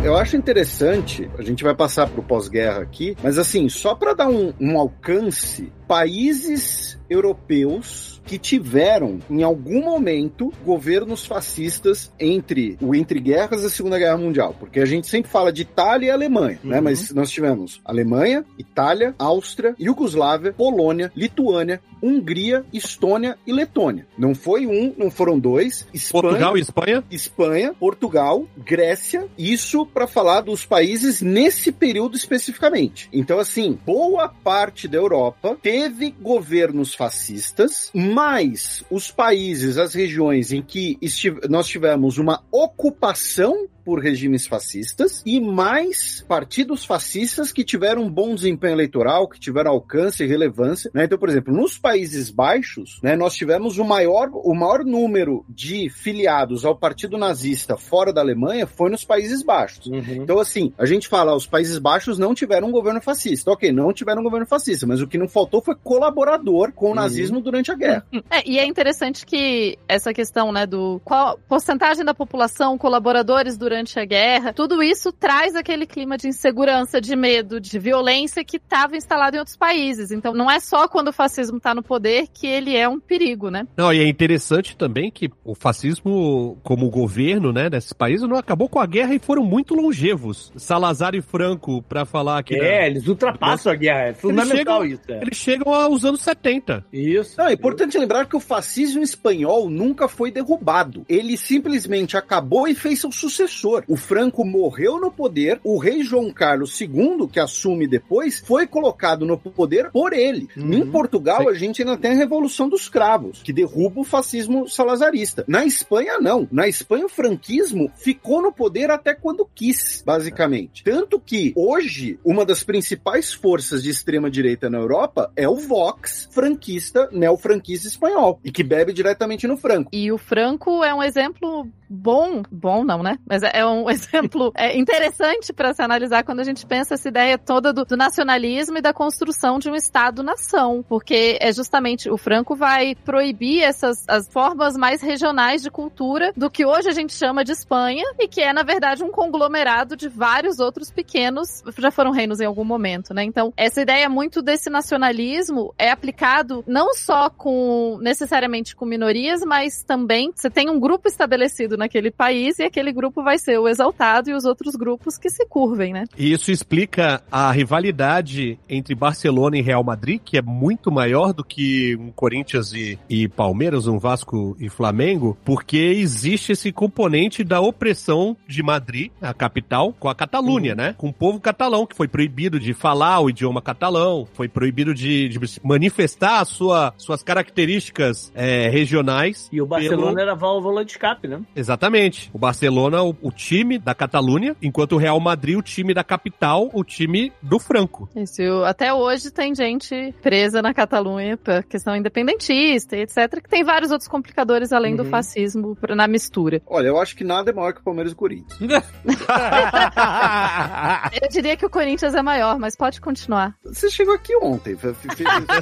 Eu acho interessante, a gente vai passar pro pós-guerra aqui, mas assim, só para dar um, um alcance, países europeus que tiveram, em algum momento, governos fascistas entre o entre guerras e a Segunda Guerra Mundial. Porque a gente sempre fala de Itália e Alemanha, né? Uhum. Mas nós tivemos Alemanha, Itália, Áustria, Iugoslávia, Polônia, Lituânia, Hungria, Estônia e Letônia. Não foi um, não foram dois. Espanha, Portugal e Espanha? Espanha, Portugal, Grécia, isso para falar dos países nesse período especificamente. Então, assim, boa parte da Europa teve governos fascistas, mas os países, as regiões em que nós tivemos uma ocupação por regimes fascistas e mais partidos fascistas que tiveram um bom desempenho eleitoral, que tiveram alcance e relevância. né? Então, por exemplo, nos Países Baixos, né, nós tivemos o maior, o maior número de filiados ao Partido Nazista fora da Alemanha foi nos Países Baixos. Uhum. Então, assim, a gente fala, os Países Baixos não tiveram um governo fascista. Ok, não tiveram um governo fascista, mas o que não faltou foi colaborador com o nazismo durante a guerra. É, e é interessante que essa questão, né, do qual porcentagem da população, colaboradores durante a guerra, tudo isso traz aquele clima de insegurança, de medo, de violência que estava instalado em outros países. Então, não é só quando o fascismo está no poder que ele é um perigo, né? Não, e é interessante também que o fascismo, como governo, né, desses países, não acabou com a guerra e foram muito longevos. Salazar e Franco, pra falar que... É, eles ultrapassam a guerra. É fundamental chegam- isso. É. Eles chegam aos anos 70. Isso. Não, é importante lembrar que o fascismo espanhol nunca foi derrubado. Ele simplesmente acabou e fez seu sucessor. O Franco morreu no poder, o rei João Carlos II, que assume depois, foi colocado no poder por ele. Uhum. Em Portugal, Sim. a gente ainda tem a Revolução dos Cravos, que derruba o fascismo salazarista. Na Espanha, não. Na Espanha, o franquismo ficou no poder até quando quis, basicamente. Tanto que, hoje, uma das principais forças de extrema-direita na Europa é o Vox franquista, neofranquista espanhol, e que bebe diretamente no Franco. E o Franco é um exemplo bom, bom não, né? Mas é um exemplo é, interessante para se analisar quando a gente pensa essa ideia toda do, do nacionalismo e da construção de um Estado-nação, porque é justamente o Franco vai proibir essas as formas mais regionais de cultura do que hoje a gente chama de Espanha e que é na verdade um conglomerado de vários outros pequenos, já foram reinos em algum momento, né? Então essa ideia muito desse nacionalismo é aplicado não só com necessariamente com minorias, mas também você tem um grupo estabelecido naquele país e aquele grupo vai ser o exaltado e os outros grupos que se curvem, né? E isso explica a rivalidade entre Barcelona e Real Madrid, que é muito maior do que um Corinthians e, e Palmeiras, um Vasco e Flamengo, porque existe esse componente da opressão de Madrid, a capital, com a Catalunha, né? Com o povo catalão, que foi proibido de falar o idioma catalão, foi proibido de, de manifestar a sua, suas características é, regionais. E o Barcelona pelo- era a válvula de escape, né? Exatamente. O Barcelona, o, o time da Catalunha, enquanto o Real Madrid, o time da capital, o time do Franco. Isso, até hoje tem gente presa na Catalunha por questão independentista etc, que tem vários outros complicadores além do Uhum. fascismo pra- na mistura. Olha, eu acho que nada é maior que o Palmeiras e o Corinthians. Eu diria que o Corinthians é maior, mas pode continuar. Você chegou aqui ontem,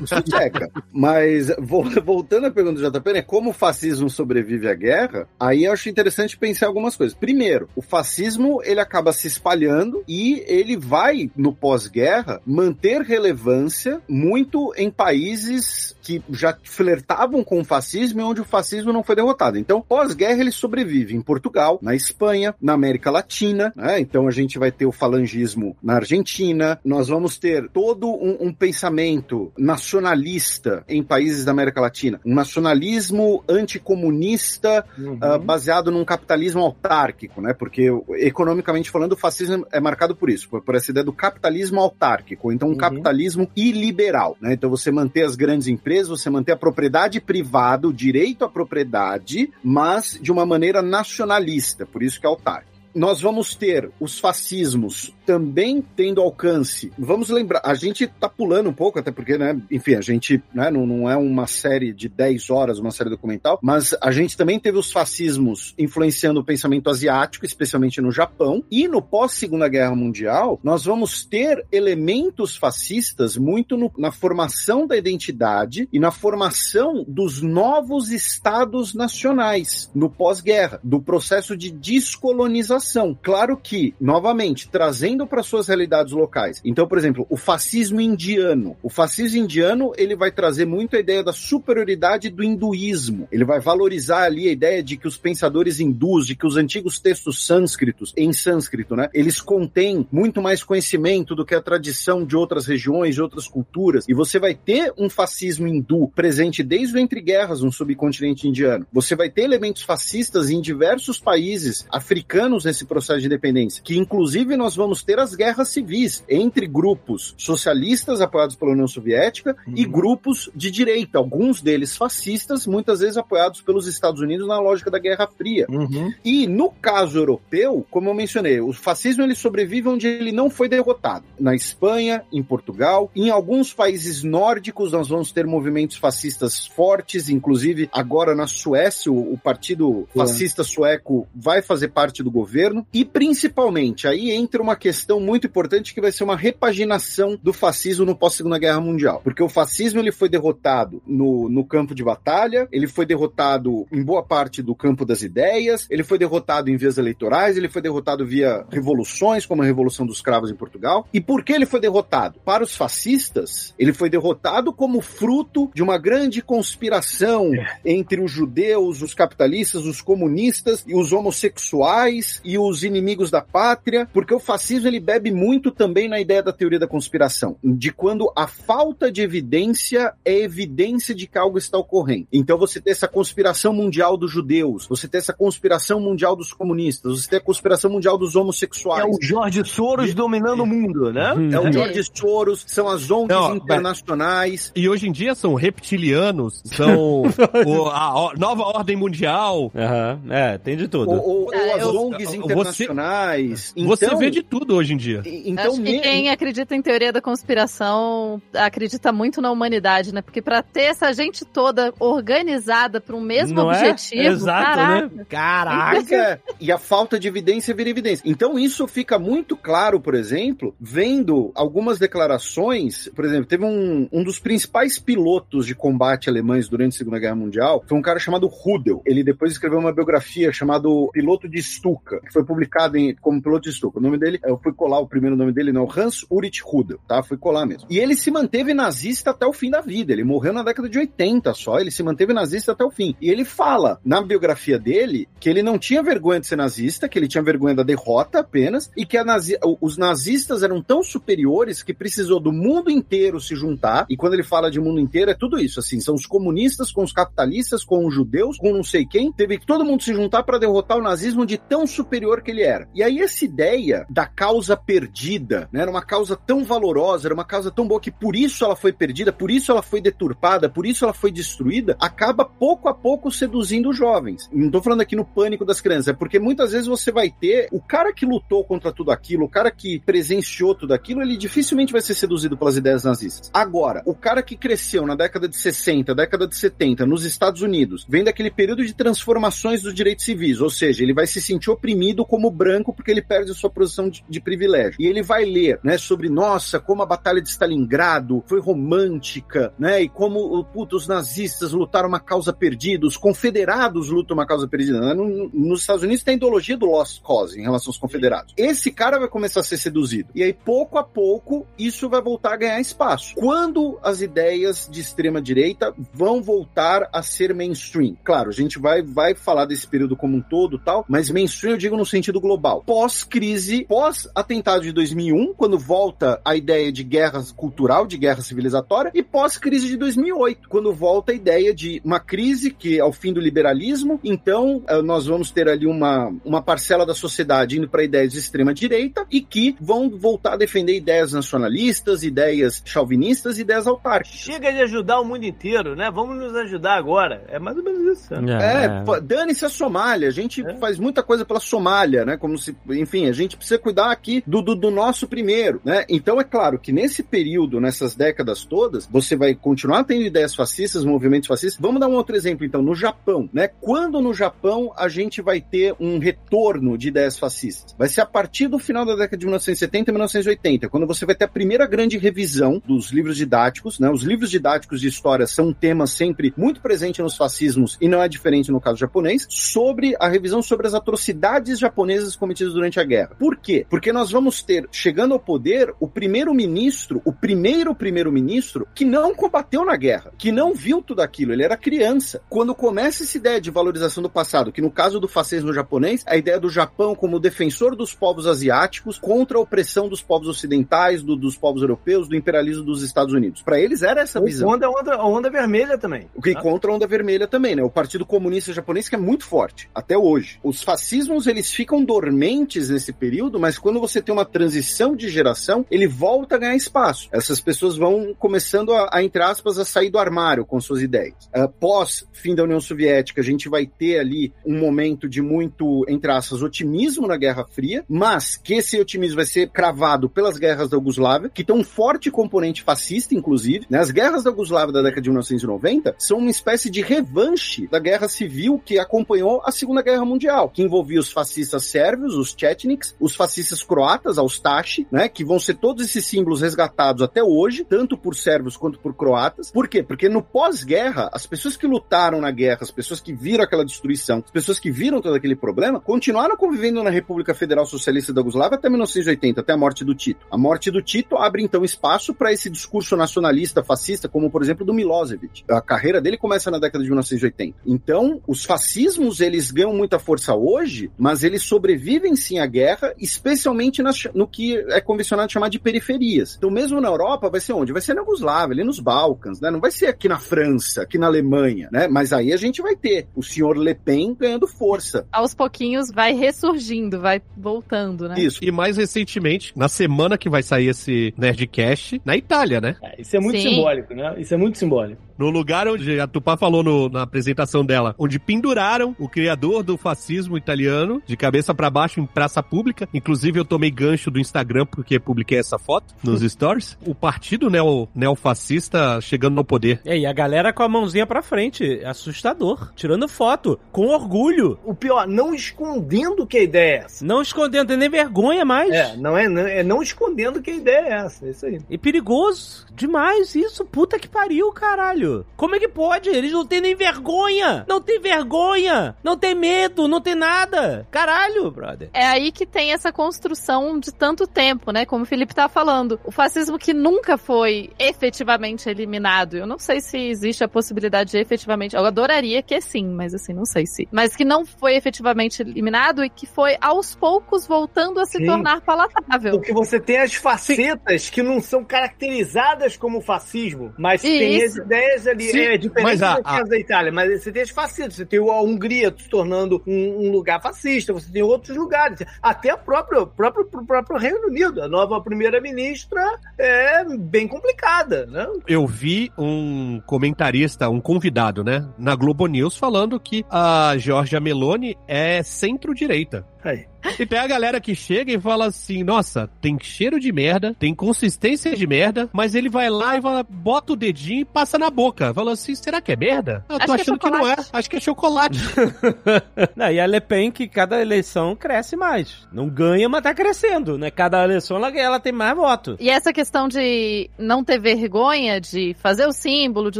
soneca. Mas, vo- voltando à pergunta do JP, né, como o fascismo sobrevive à guerra, aí eu acho interessante pensar algumas coisas. Primeiro, o fascismo, ele acaba se espalhando e ele vai, no pós-guerra, manter relevância muito em países que já flertavam com o fascismo e onde o fascismo não foi derrotado. Então, pós-guerra, ele sobrevive em Portugal, na Espanha, na América Latina, né? Então a gente vai ter o falangismo na Argentina, nós vamos ter todo um, um pensamento nacionalista em países da América Latina, um nacionalismo anticomunista Uhum. ah, baseado num capitalismo autárquico, né? Porque economicamente falando, o fascismo é marcado por isso, por, por essa ideia do capitalismo autárquico, então um Uhum. capitalismo iliberal, né? Então você manter as grandes empresas, você manter a propriedade privada, o direito à propriedade, mas de uma maneira nacionalista, por isso que é autárquico. Nós vamos ter os fascismos também tendo alcance. Vamos lembrar, a gente tá pulando um pouco, até porque, né, enfim, a gente né, não, não é uma série de 10 horas, uma série documental, mas a gente também teve os fascismos influenciando o pensamento asiático, especialmente no Japão, e no pós-Segunda Guerra Mundial, nós vamos ter elementos fascistas muito no- na formação da identidade e na formação dos novos estados nacionais no pós-guerra, do processo de descolonização. Claro que, novamente, trazendo para suas realidades locais. Então, por exemplo, o fascismo indiano. O fascismo indiano, ele vai trazer muito a ideia da superioridade do hinduísmo. Ele vai valorizar ali a ideia de que os pensadores hindus, de que os antigos textos sânscritos, em sânscrito, né, eles contêm muito mais conhecimento do que a tradição de outras regiões, de outras culturas. E você vai ter um fascismo hindu presente desde o entre guerras no subcontinente indiano. Você vai ter elementos fascistas em diversos países africanos nesse processo de independência, que inclusive nós vamos ter as guerras civis entre grupos socialistas apoiados pela União Soviética uhum. e grupos de direita, alguns deles fascistas, muitas vezes apoiados pelos Estados Unidos na lógica da Guerra Fria. Uhum. E no caso europeu, como eu mencionei, o fascismo ele sobrevive onde ele não foi derrotado. Na Espanha, em Portugal, em alguns países nórdicos nós vamos ter movimentos fascistas fortes, inclusive agora na Suécia o, o partido fascista sueco vai fazer parte do governo e principalmente aí entra uma questão muito importante que vai ser uma repaginação do fascismo no pós-segunda guerra mundial, porque o fascismo ele foi derrotado no, no campo de batalha, ele foi derrotado em boa parte do campo das ideias, ele foi derrotado em vias eleitorais, ele foi derrotado via revoluções, como a Revolução dos Cravos em Portugal. E por que ele foi derrotado? Para os fascistas, ele foi derrotado como fruto de uma grande conspiração é. entre os judeus, os capitalistas, os comunistas e os homossexuais e os inimigos da pátria, porque o fascismo ele bebe muito também na ideia da teoria da conspiração, de quando a falta de evidência é evidência de que algo está ocorrendo. Então você tem essa conspiração mundial dos judeus, você tem essa conspiração mundial dos comunistas, você tem a conspiração mundial dos homossexuais. É o George Soros dominando o mundo, né? É o George Soros, são as ONGs Não, internacionais. E hoje em dia são reptilianos, são o, a, a, nova ordem mundial. Uhum. É, tem de tudo. Ou, ou, é, as eu, ONGs internacionais. Você, então, você vê de tudo hoje em dia. Então, Acho que quem acredita em teoria da conspiração acredita muito na humanidade, né? Porque para ter essa gente toda organizada para um mesmo Não é? objetivo, é? Exato, caraca. né? Caraca! e a falta de evidência vira evidência. Então isso fica muito claro, por exemplo, vendo algumas declarações, por exemplo, teve um, um dos principais pilotos de combate alemães durante a Segunda Guerra Mundial, foi um cara chamado Rudel. Ele depois escreveu uma biografia chamada Piloto de Stuka, que foi publicado em, como Piloto de Stuka. O nome dele, eu fui colar o primeiro nome dele, não, Hans Ulrich Rudel, tá? Fui colar mesmo. E ele se manteve nazista até o fim da vida. Ele morreu na década de 80 só, ele se manteve nazista até o fim. E ele fala na biografia dele que ele não tinha vergonha de ser nazista, que ele tinha vergonha da derrota apenas, e que nazi... os nazistas eram tão superiores que precisou do mundo inteiro se juntar. E quando ele fala de mundo inteiro, é tudo isso, assim, são os comunistas com os capitalistas, com os judeus, com não sei quem. Teve que todo mundo se juntar para derrotar o nazismo de tão superior que ele era. E aí essa ideia da causa perdida, né, era uma causa tão valorosa, era uma causa tão boa que por isso ela foi perdida, por isso ela foi deturpada, por isso ela foi destruída, acaba pouco a pouco seduzindo os jovens. Não tô falando aqui no pânico das crianças, é porque muitas vezes você vai ter o cara que lutou contra tudo aquilo, o cara que presenciou tudo aquilo, ele dificilmente vai ser seduzido pelas ideias nazistas. Agora, o cara que cresceu na década de 60, década de 70, nos Estados Unidos, vem daquele período de transformações dos direitos civis, ou seja, ele vai se sentir oprimido como branco porque ele perde a sua posição de, de privilégio. E ele vai ler, né, sobre, nossa, como a Batalha de Stalingrado foi romântica, né, e como, puto, os nazistas lutaram uma causa perdida, os confederados lutam uma causa perdida. Né? nos Estados Unidos tem a ideologia do Lost Cause em relação aos confederados. Esse cara vai começar a ser seduzido. E aí, pouco a pouco, isso vai voltar a ganhar espaço. Quando as ideias de extrema direita vão voltar a ser mainstream? Claro, a gente vai, vai falar desse período como um todo tal, mas mainstream eu digo no sentido global. Pós-crise, pós-atentado de 2001, quando volta a ideia de guerra cultural, de guerra civilizatória, e pós-crise de 2008, quando volta a ideia de uma crise que é o fim do liberalismo, então eh, nós vamos ter ali uma, uma parcela da sociedade indo para ideias de extrema direita e que vão voltar a defender ideias nacionalistas, ideias chauvinistas, ideias autárquicas. Chega de ajudar o mundo inteiro, né? Vamos nos ajudar agora. É mais ou menos isso. É, é dane-se a Somália. A gente é. faz muita coisa pela Somália, né? Como se, enfim, a gente precisa cuidar aqui do, do, do nosso primeiro, né? Então é claro que nesse período, nessas décadas todas, você vai continuar tendo ideias fascistas, movimentos fascistas. Vamos dar um outro exemplo, então, no Japão, né? Quando no Japão a gente vai ter um retorno de ideias fascistas? Vai ser a partir do final da década de 1970 e 1980, quando você vai ter a primeira grande revisão dos livros didáticos, né? Os livros didáticos de história são um tema sempre muito presente nos fascismos e não é diferente no caso japonês, sobre a revisão sobre as atrocidades atrocidades japonesas cometidas durante a guerra. Por quê? Porque nós vamos ter, chegando ao poder, o primeiro-ministro, o primeiro primeiro-ministro que não combateu na guerra, que não viu tudo aquilo, ele era criança. Quando começa essa ideia de valorização do passado, que no caso do fascismo japonês, a ideia do Japão como defensor dos povos asiáticos contra a opressão dos povos ocidentais, do, dos povos europeus, do imperialismo dos Estados Unidos. Para eles era essa visão. Onda, onda, onda vermelha também. O que Tá? contra a onda vermelha também, né? O Partido Comunista Japonês que é muito forte, até hoje. Os fascismos, eles ficam dormentes nesse período, mas quando você tem uma transição de geração, ele volta a ganhar espaço. Essas pessoas vão começando a, a entre aspas, a sair do armário com suas ideias. Uh, pós fim da União Soviética, a gente vai ter ali um momento de muito, entre aspas, otimismo na Guerra Fria, mas que esse otimismo vai ser cravado pelas guerras da Iugoslávia, que tem um forte componente fascista, inclusive. Né? As guerras da Iugoslávia da década de 1990 são uma espécie de revanche da guerra civil que acompanhou a Segunda Guerra Mundial, que envolvia os fascistas sérvios, os Chetniks, os fascistas croatas, a Ustashi, né? Que vão ser todos esses símbolos resgatados até hoje, tanto por sérvios quanto por croatas. Por quê? Porque no pós-guerra, as pessoas que lutaram na guerra, as pessoas que viram aquela destruição, as pessoas que viram todo aquele problema, continuaram convivendo na República Federal Socialista da Yugoslávia até 1980, até a morte do Tito. A morte do Tito abre então espaço para esse discurso nacionalista fascista, como por exemplo do Milosevic. A carreira dele começa na década de 1980. Então, os fascismos eles ganham muita força hoje, mas eles sobrevivem sim à guerra, especialmente nas, no que é convencionado chamar de periferias. Então, mesmo na Europa, vai ser onde? Vai ser na Yugoslávia, ali nos Balcãs, né? Não vai ser aqui na França, aqui na Alemanha, né? Mas aí a gente vai ter o senhor Le Pen ganhando força. Aos pouquinhos vai ressurgindo, vai voltando, né? Isso. E mais recentemente, na semana que vai sair esse Nerdcast, na Itália, né? É, isso é muito Sim. simbólico, né? Isso é muito simbólico. No lugar onde a Tupá falou no- na apresentação dela, onde penduraram o criador do fascismo italiano de cabeça pra baixo em praça pública. Inclusive, eu tomei gancho do Instagram porque publiquei essa foto nos stories. O partido neo, neofascista chegando no poder. É, e a galera com a mãozinha pra frente, assustador, tirando foto, com orgulho, O pior, não escondendo que a ideia é essa. não escondendo, tem nem vergonha mais. É, não é, não, é não escondendo que a ideia é essa. É isso aí. E perigoso demais isso, puta que pariu, caralho. Como é que pode? Eles não têm nem vergonha, não tem vergonha, não tem medo, não tem nada. Caralho, brother. É aí que tem essa construção de tanto tempo, né? Como o Felipe tá falando. O fascismo que nunca foi efetivamente eliminado. Eu não sei se existe a possibilidade de efetivamente. Eu adoraria que sim, mas assim, não sei se. Mas que não foi efetivamente eliminado e que foi aos poucos voltando a se Sim. tornar palatável. Porque você tem as facetas que não são caracterizadas como fascismo, mas tem as Isso. Ali. Sim, é diferente mas a- caso da Itália, mas você tem as facetas. Você tem a Hungria se tornando um, um lugar fascista, você tem outros lugares. Até a o próprio, o próprio Reino Unido. A nova primeira-ministra é bem complicada, né? Eu vi um comentarista, um convidado, né, na Globo News falando que a Giorgia Meloni é centro-direita. Aí. E tem a galera que chega e fala assim: nossa, tem cheiro de merda, tem consistência de merda, mas ele vai lá e fala, bota o dedinho e passa na boca. Fala assim: será que é merda? Eu tô Acho que é achando que, não é. Acho que é chocolate. Não, e a Le Pen, que cada eleição cresce mais. Não ganha, mas tá crescendo, né? Cada eleição ela, ela tem mais voto. E essa questão de não ter vergonha de fazer o símbolo, de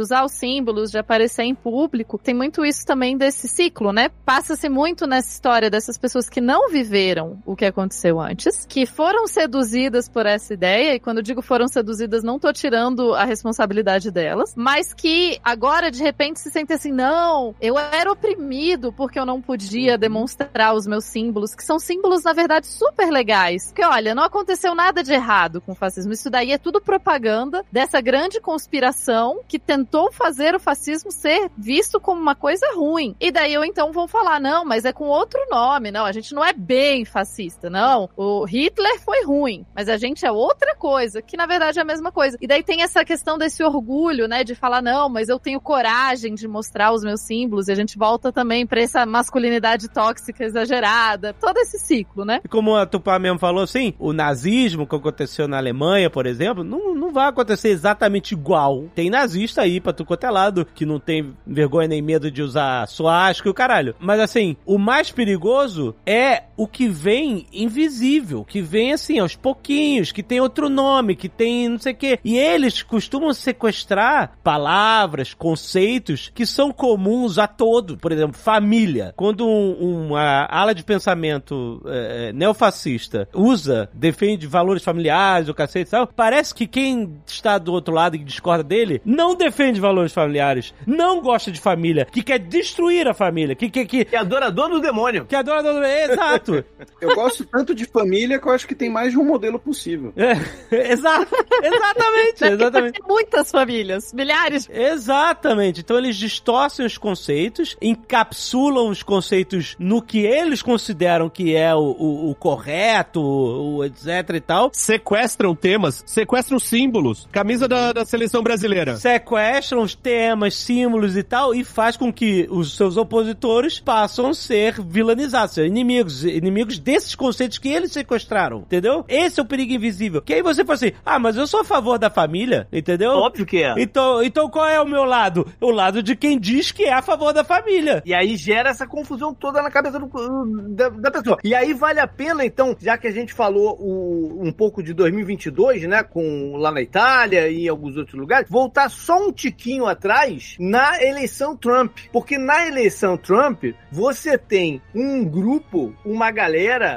usar os símbolos, de aparecer em público, tem muito isso também desse ciclo, né? Passa-se muito nessa história dessas pessoas que não viveram o que aconteceu antes, que foram seduzidas por essa ideia, e quando eu digo foram seduzidas, não tô tirando a responsabilidade delas, mas que agora de repente se sentem assim, não, eu era oprimido porque eu não podia demonstrar os meus símbolos, que são símbolos, na verdade, super legais. Porque, olha, não aconteceu nada de errado com o fascismo. Isso daí é tudo propaganda dessa grande conspiração que tentou fazer o fascismo ser visto como uma coisa ruim. E daí eu então vou falar, não, mas é com outro nome, não, a gente não é bem fascista, não. O Hitler foi ruim, mas a gente é outra coisa, que na verdade é a mesma coisa. E daí tem essa questão desse orgulho, né, de falar, não, mas eu tenho coragem de mostrar os meus símbolos, e a gente volta também pra essa masculinidade tóxica exagerada, todo esse ciclo, né? E como a Tupá mesmo falou assim, o nazismo que aconteceu na Alemanha, por exemplo, não, não vai acontecer exatamente igual. Tem nazista aí pra tu quanto é que não tem vergonha nem medo de usar suástica e o caralho. Mas assim, o mais perigoso é o que vem invisível, que vem assim, aos pouquinhos, que tem outro nome, que tem não sei o quê. E eles costumam sequestrar palavras, conceitos que são comuns a todo. Por exemplo, família. Quando um- uma ala de pensamento é, neofascista usa, defende valores familiares, o cacete e tal, parece que quem está do outro lado e discorda dele não defende valores familiares, não gosta de família, que quer destruir a família, que, que, que, É adorador do demônio. que adora... Exato. Eu gosto tanto de família que eu acho que tem mais de um modelo possível. É, exato. Exatamente, exatamente. Muitas famílias, milhares. Exatamente. Então eles distorcem os conceitos, encapsulam os conceitos no que eles consideram que é o, o- o correto, o, o etc e tal. Sequestram temas, sequestram símbolos. Camisa da, da seleção brasileira. Sequestram os temas, símbolos e tal, e faz com que os seus opositores passam a ser vilanizados, ser inimigos, inimigos desses conceitos que eles sequestraram, entendeu? Esse é o perigo invisível. Que aí você fala assim, ah, mas eu sou a favor da família, entendeu? Óbvio que é. Então, então qual é o meu lado? O lado de quem diz que é a favor da família. E aí gera essa confusão toda na cabeça do- da, da pessoa. E aí vale a pena, então, já que a gente falou o- um pouco de 2022, né, com lá na Itália e em alguns outros lugares, voltar só um tiquinho atrás na eleição Trump. Porque na eleição Trump, você tem um grupo, uma galera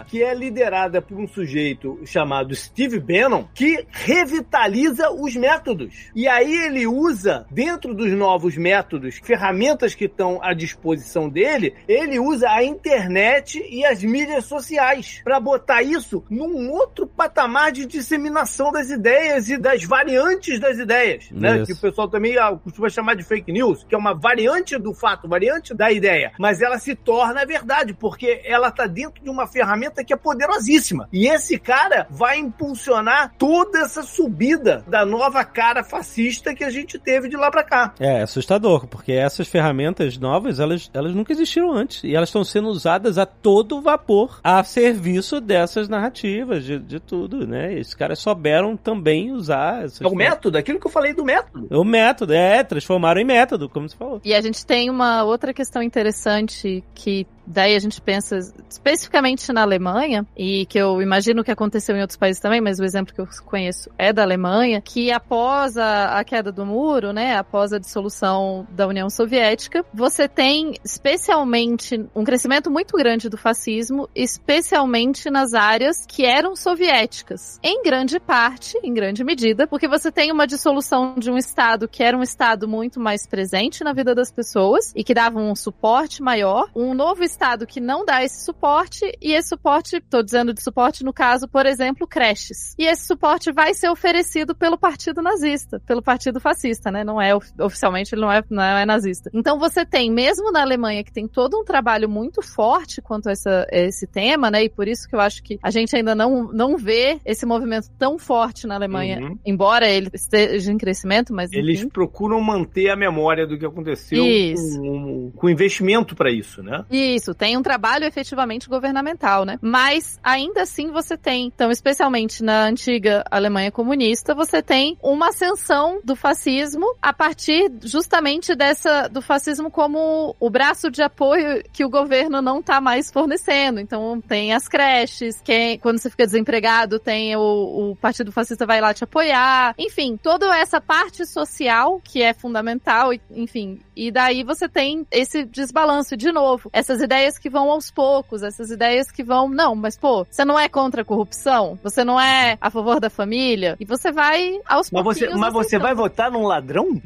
que é liderada por um sujeito chamado Steve Bannon, que revitaliza os métodos. E aí ele usa, dentro dos novos métodos, ferramentas que estão à disposição dele, ele usa a internet e as mídias sociais para botar isso num outro patamar de disseminação das ideias e das variantes das ideias, né? Isso. Que o pessoal também ah, costuma chamar de fake news, que é uma variante do fato, variante da ideia, mas ela se torna verdade porque ela tá dentro de uma ferramenta que é poderosíssima. E esse cara vai impulsionar toda essa subida da nova cara fascista que a gente teve de lá pra cá. É assustador, porque essas ferramentas novas, elas, elas nunca existiram antes. E elas estão sendo usadas a todo vapor a serviço dessas narrativas, de, de tudo, né? Esses caras souberam também usar essas É o método, aquilo que eu falei do método. O método, é, transformaram em método, como você falou. E a gente tem uma outra questão interessante que daí a gente pensa especificamente na Alemanha, e que eu imagino que aconteceu em outros países também, mas o exemplo que eu conheço é da Alemanha, que após a, a queda do muro, né, após a dissolução da União Soviética, você tem especialmente um crescimento muito grande do fascismo, especialmente nas áreas que eram soviéticas. Em grande parte, em grande medida, porque você tem uma dissolução de um Estado que era um Estado muito mais presente na vida das pessoas e que dava um suporte maior, um novo Estado que não dá esse suporte, e esse suporte, tô dizendo de suporte no caso, por exemplo, creches. E esse suporte vai ser oferecido pelo Partido Nazista, pelo Partido Fascista, né? Não é of- oficialmente, ele não é, não é nazista. Então você tem, mesmo na Alemanha, que tem todo um trabalho muito forte quanto a essa, esse tema, né? E por isso que eu acho que a gente ainda não, não vê esse movimento tão forte na Alemanha, Uhum. embora ele esteja em crescimento, mas Eles enfim. procuram manter a memória do que aconteceu Isso. com, com investimento pra isso, né? Isso, tem um trabalho efetivamente governamental, né? Mas ainda assim você tem, então, especialmente na antiga Alemanha comunista, você tem uma ascensão do fascismo a partir justamente dessa do fascismo como o braço de apoio que o governo não tá mais fornecendo. Então tem as creches, quem, quando você fica desempregado, tem o, o Partido Fascista vai lá te apoiar. Enfim, toda essa parte social que é fundamental, enfim. E daí você tem esse desbalanço de novo. Essas ideias que vão aos poucos, essas ideias que vão, não, mas pô, você não é contra a corrupção? Você não é a favor da família? E você vai aos Mas você, mas você vai aceitando. votar num ladrão?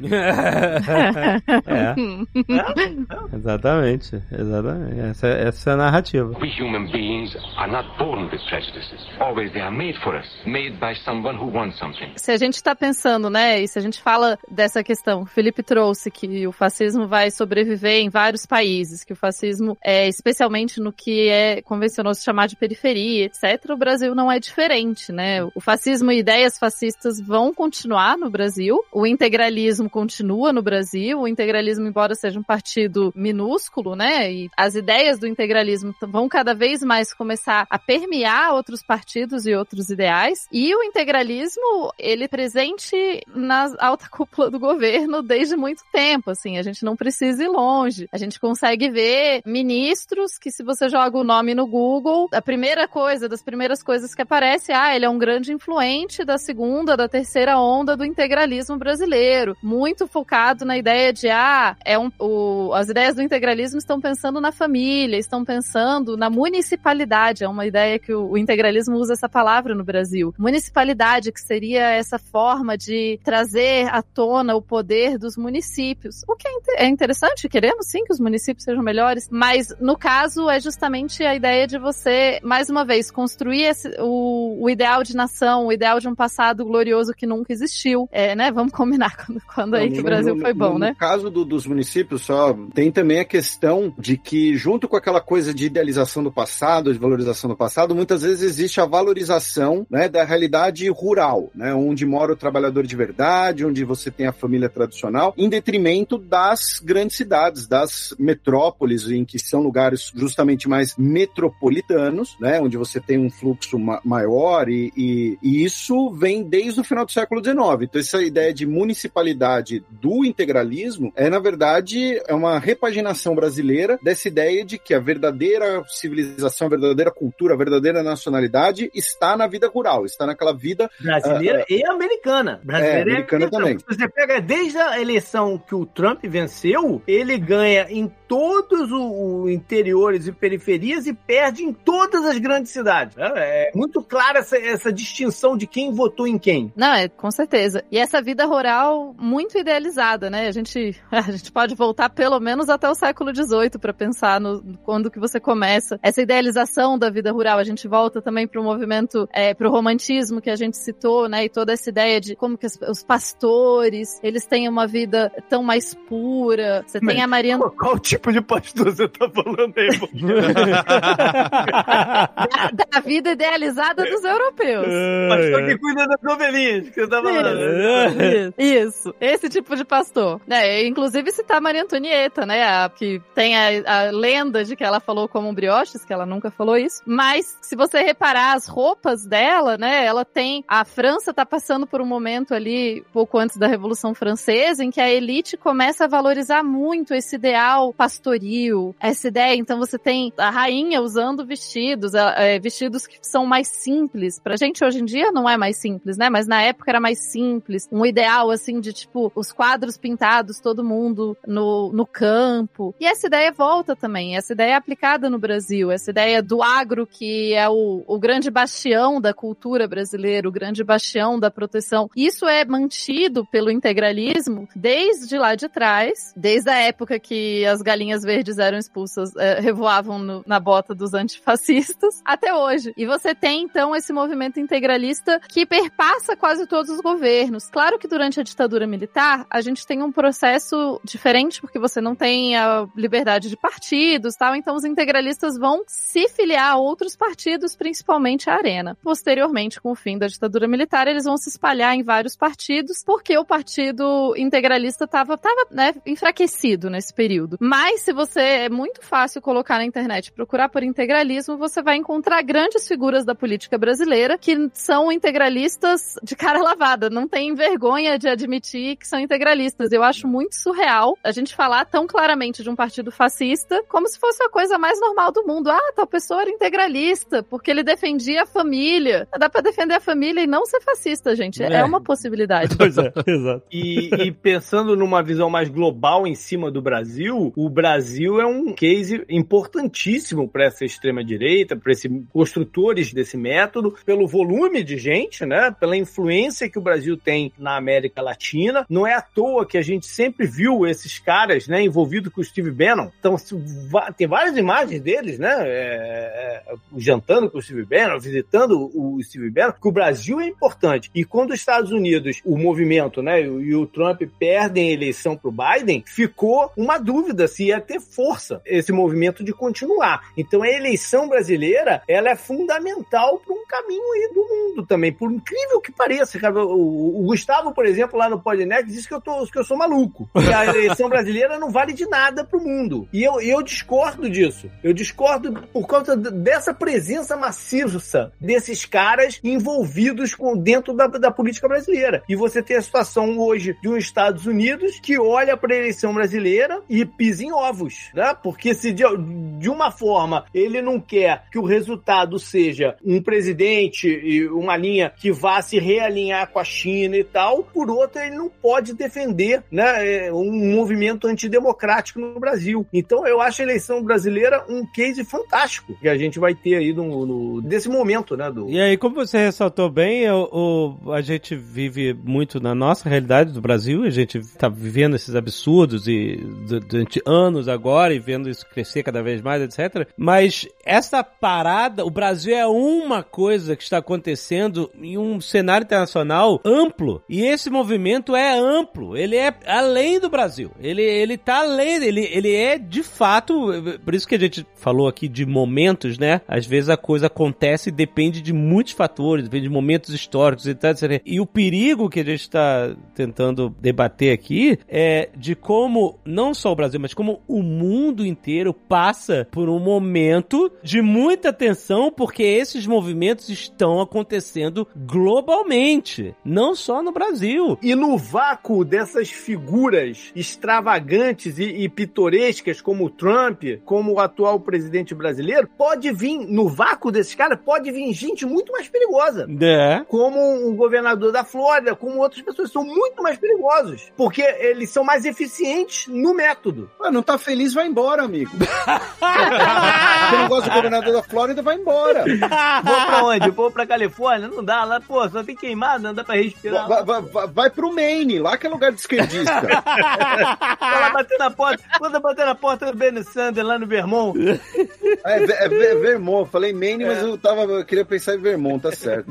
é, exatamente, exatamente. Essa, essa é a narrativa. We human beings are not born with prejudices. Always they are made for us, made by someone who wants something. se a gente está pensando, né, e se a gente fala dessa questão, o Felipe trouxe que o fascismo vai sobreviver em vários países, que o fascismo é especialmente no que é convencionou se chamar de periferia, etc. O Brasil não é diferente, né? O fascismo e ideias fascistas vão continuar no Brasil, o integralismo continua no Brasil, o integralismo, embora seja um partido minúsculo, né, e as ideias do integralismo vão cada vez mais começar a permear outros partidos e outros ideais, e o integralismo, ele é presente na alta cúpula do governo desde muito tempo, assim, a gente não precisa ir longe. A gente consegue ver ministros que se você joga o nome no Google, a primeira coisa, das primeiras coisas que aparece, ah, ele é um grande influente da segunda, da terceira onda do integralismo brasileiro, muito focado na ideia de, ah, é um, o, as ideias do integralismo estão pensando na família, estão pensando na municipalidade, é uma ideia que o, o integralismo usa essa palavra no Brasil. Municipalidade, que seria essa forma de trazer à tona o poder dos municípios, o que é, é interessante, queremos sim que os municípios sejam melhores, mas no caso é justamente a ideia de você, mais uma vez, construir esse, o, o, ideal de nação, o ideal de um passado glorioso que nunca existiu. É, né? Vamos combinar quando, quando aí que o Brasil no, foi bom, no, né? No caso do, dos municípios, só tem também a questão de que, junto com aquela coisa de idealização do passado, de valorização do passado, muitas vezes existe a valorização né, da realidade rural, né? Onde mora o trabalhador de verdade, onde você tem a família tradicional, em detrimento das grandes cidades, das metrópoles, em que são lugares justamente mais metropolitanos, né? Onde você tem um fluxo ma maior e, e, e, isso vem desde o final do século XIX. Então essa ideia de municipalidade do integralismo é, na verdade, é uma repaginação brasileira dessa ideia de que a verdadeira civilização, a verdadeira cultura, a verdadeira nacionalidade está na vida rural, está naquela vida brasileira uh, e americana. Brasileira é, americana e também. Você pega desde a eleição que o Trump venceu, ele ganha em todos os interiores e periferias e perde em todas as grandes cidades. É, é muito clara essa, essa distinção de quem votou em quem. Não, é, com certeza. E essa vida rural muito idealizada, né? A gente, a gente pode voltar pelo menos até o século XVIII para pensar no quando que você começa. Essa idealização da vida rural. A gente volta também para o movimento, é, para o romantismo que a gente citou, né? E toda essa ideia de como que os, os pastores, eles têm uma vida tão mais pura. Você Mas tem a Maria... Qual, qual tipo de pastor você tá falando aí? da, da, vida idealizada dos europeus. Pastor que cuida das ovelhinhas, que você tá falando. Isso, isso, esse tipo de pastor. É, inclusive citar Maria Antonieta, né? A, que tem a, a, lenda de que ela falou como brioches, que ela nunca falou isso. Mas se você reparar as roupas dela, né? Ela tem. A França tá passando por um momento ali, pouco antes da Revolução Francesa, em que a elite começa a valorizar muito esse ideal pastoril, essa ideia. Então você tem a rainha usando vestidos, é, vestidos que são mais simples. Pra gente hoje em dia não é mais simples, né? Mas na época era mais simples. Um ideal, assim, de tipo, os quadros pintados, todo mundo no, no campo. E essa ideia volta também. Essa ideia é aplicada no Brasil. Essa ideia do agro, que é o, o grande bastião da cultura brasileira, o grande bastião da proteção. Isso é mantido pelo integralismo desde lá de trás, desde a época que as galinhas verdes eram expulsas, é, revoavam no, na bota dos antifascistas, até hoje. E você tem, então, esse movimento integralista que perpassa quase todos os governos. Claro que durante a ditadura militar, a gente tem um processo diferente, porque você não tem a liberdade de partidos tal, então os integralistas vão se filiar a outros partidos, principalmente a Arena. Posteriormente, com o fim da ditadura militar, eles vão se espalhar em vários partidos, porque o partido integralista estava tava, né, enfraquecido nesse período. Mas se você é muito fácil colocar na internet, procurar por integralismo, você vai encontrar grandes figuras da política brasileira que são integralistas de cara lavada, não tem vergonha de admitir que são integralistas. Eu acho muito surreal a gente falar tão claramente de um partido fascista como se fosse a coisa mais normal do mundo. Ah, tal pessoa era integralista porque ele defendia a família. Dá para defender a família e não ser fascista, gente. É, é uma possibilidade. Pois é, exato. E, e pensando numa visão mais global em cima do Brasil, o Brasil é um case importantíssimo para essa extrema direita, para esses construtores desse método, pelo volume de gente, né? Pela influência que o Brasil tem na América Latina. Não é à toa que a gente sempre viu esses caras, né, envolvidos com o Steve Bannon. Então, tem várias imagens deles, né? É, é, jantando com o Steve Bannon, visitando o Steve Bannon, que o Brasil é importante. E quando os Estados Unidos, o movimento, né, e o Trump perdem a eleição para o Biden, ficou uma dúvida se ia ter força esse movimento de continuar. Então, a eleição brasileira, ela é fundamental para um caminho aí do mundo também, por incrível que pareça, cara. O, o Gustavo, por exemplo, lá no Podnext, disse que eu, tô, que eu sou maluco. Que a eleição brasileira não vale de nada pro mundo. E eu, eu discordo disso. Eu discordo por causa dessa presença maciça desses caras envolvidos com, dentro da, da política brasileira. E você tem a situação hoje de um Estados Unidos que olha para a eleição brasileira e pisa em em ovos, né? Porque se de, de uma forma ele não quer que o resultado seja um presidente e uma linha que vá se realinhar com a China e tal, por outra ele não pode defender, né, é, um movimento antidemocrático no Brasil. Então eu acho a eleição brasileira um case fantástico que a gente vai ter aí no, no desse momento, né? Do... E aí, como você ressaltou bem, o, o- a gente vive muito na nossa realidade do Brasil, a gente tá vivendo esses absurdos e du- durante anos agora e vendo isso crescer cada vez mais, etc. Mas essa parada, o Brasil é uma coisa que está acontecendo em um cenário internacional amplo. E esse movimento é amplo, ele é além do Brasil. Ele, ele tá além, ele, ele é de fato, por isso que a gente falou aqui de momentos, né? Às vezes a coisa acontece e depende de muitos fatores, depende de momentos históricos e tal, etc. E o perigo que a gente está tentando debater aqui é de como não só o Brasil, mas como o mundo inteiro passa por um momento de muita tensão, porque esses movimentos estão acontecendo globalmente, não só no Brasil. E no vácuo dessas figuras extravagantes e, e pitorescas como o Trump, como o atual presidente brasileiro, pode vir, no vácuo desses caras, pode vir gente muito mais perigosa. É. Como o governador da Flórida, como outras pessoas, são muito mais perigosos. Porque eles são mais eficientes no método. Ah, não tá feliz, vai embora, amigo. Você não gosta do governador da Flórida, vai embora. Vou pra onde? Vou pra Califórnia? Não dá, lá, pô, só tem queimado, não dá pra respirar. Vai, vai, vai, vai pro Maine, lá que é lugar de esquerdista. Vai lá bater na porta. Quando bater na porta do Bernie Sanders lá no Vermont. É, é, é Vermont, falei Maine, mas eu tava, eu queria pensar em Vermont, tá certo.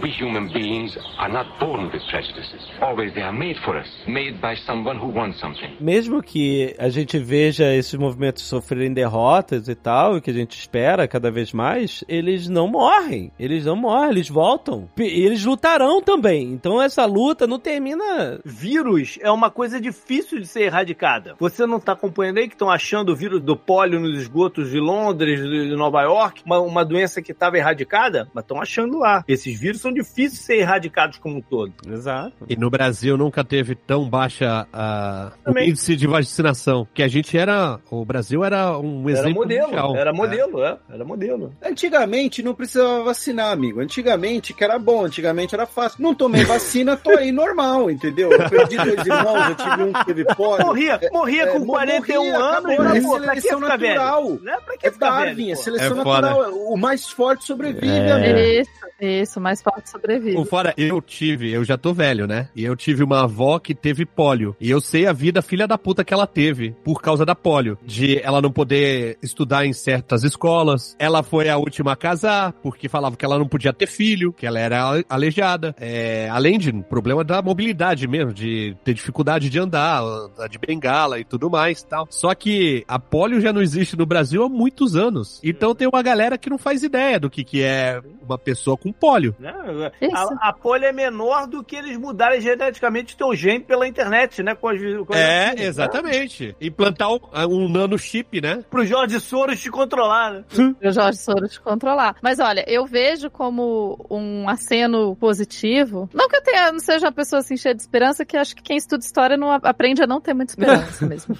We human beings are not born with prejudices. Always they are made for us, made by someone who wants something. Mesmo que a gente veja esses movimentos sofrerem derrotas e tal, e que a gente espera cada vez mais, eles não morrem. Eles não morrem, eles voltam. E eles lutarão também. Então essa luta não termina. Vírus é uma coisa difícil de ser erradicada. Você não tá acompanhando aí que estão achando o vírus do pólio nos esgotos de Londres, de Nova York, uma, uma doença que estava erradicada? Mas estão achando lá. Esses vírus são difíceis de ser erradicados como um todo. Exato. E no Brasil nunca teve tão baixa a, Também. Índice de vacinação. Que a gente era. O Brasil era um Era exemplo modelo, mundial. era É. modelo, é. Era modelo. Antigamente não precisava vacinar, amigo. Antigamente que era bom, antigamente era fácil. Não tomei vacina, tô aí normal, entendeu? Eu perdi dois irmãos, eu tive um que teve pólio. Morria, morria é, com mo- 41 morria, anos, acabou, mas, é pô, pra que ficar natural. velho? Né? Pra que É ficar Darwin, velho? é seleção É natural. O mais forte sobrevive, É. amigo. Isso, isso, mais forte sobrevive. O fora, eu tive, eu já tô velho, né? E eu tive uma avó que teve pólio. E eu sei a vida filha da puta que ela teve por causa da pólio. De ela não poder estudar em certas escolas. Ela foi a última a casar, porque falava que ela não podia ter filho, que ela era ale- aleijada. É, além de um problema da mobilidade mesmo, de ter dificuldade de andar, andar de bengala e tudo mais tal. Só que a pólio já não existe no Brasil há muitos anos. Então tem uma galera que não faz ideia do que, que é uma pessoa com pólio. Né? Isso. A, a polio é menor do que eles mudarem geneticamente o teu gene pela internet, né? Com as, com as É, vacinas, exatamente. Implantar um, um nanochip, né? né? Pro Jorge Soros te controlar, né? o Jorge Soros controlar. Mas olha, eu vejo como um aceno positivo. Não que eu tenha, não seja uma pessoa assim cheia de esperança, que acho que quem estuda história não a- aprende a não ter muita esperança mesmo.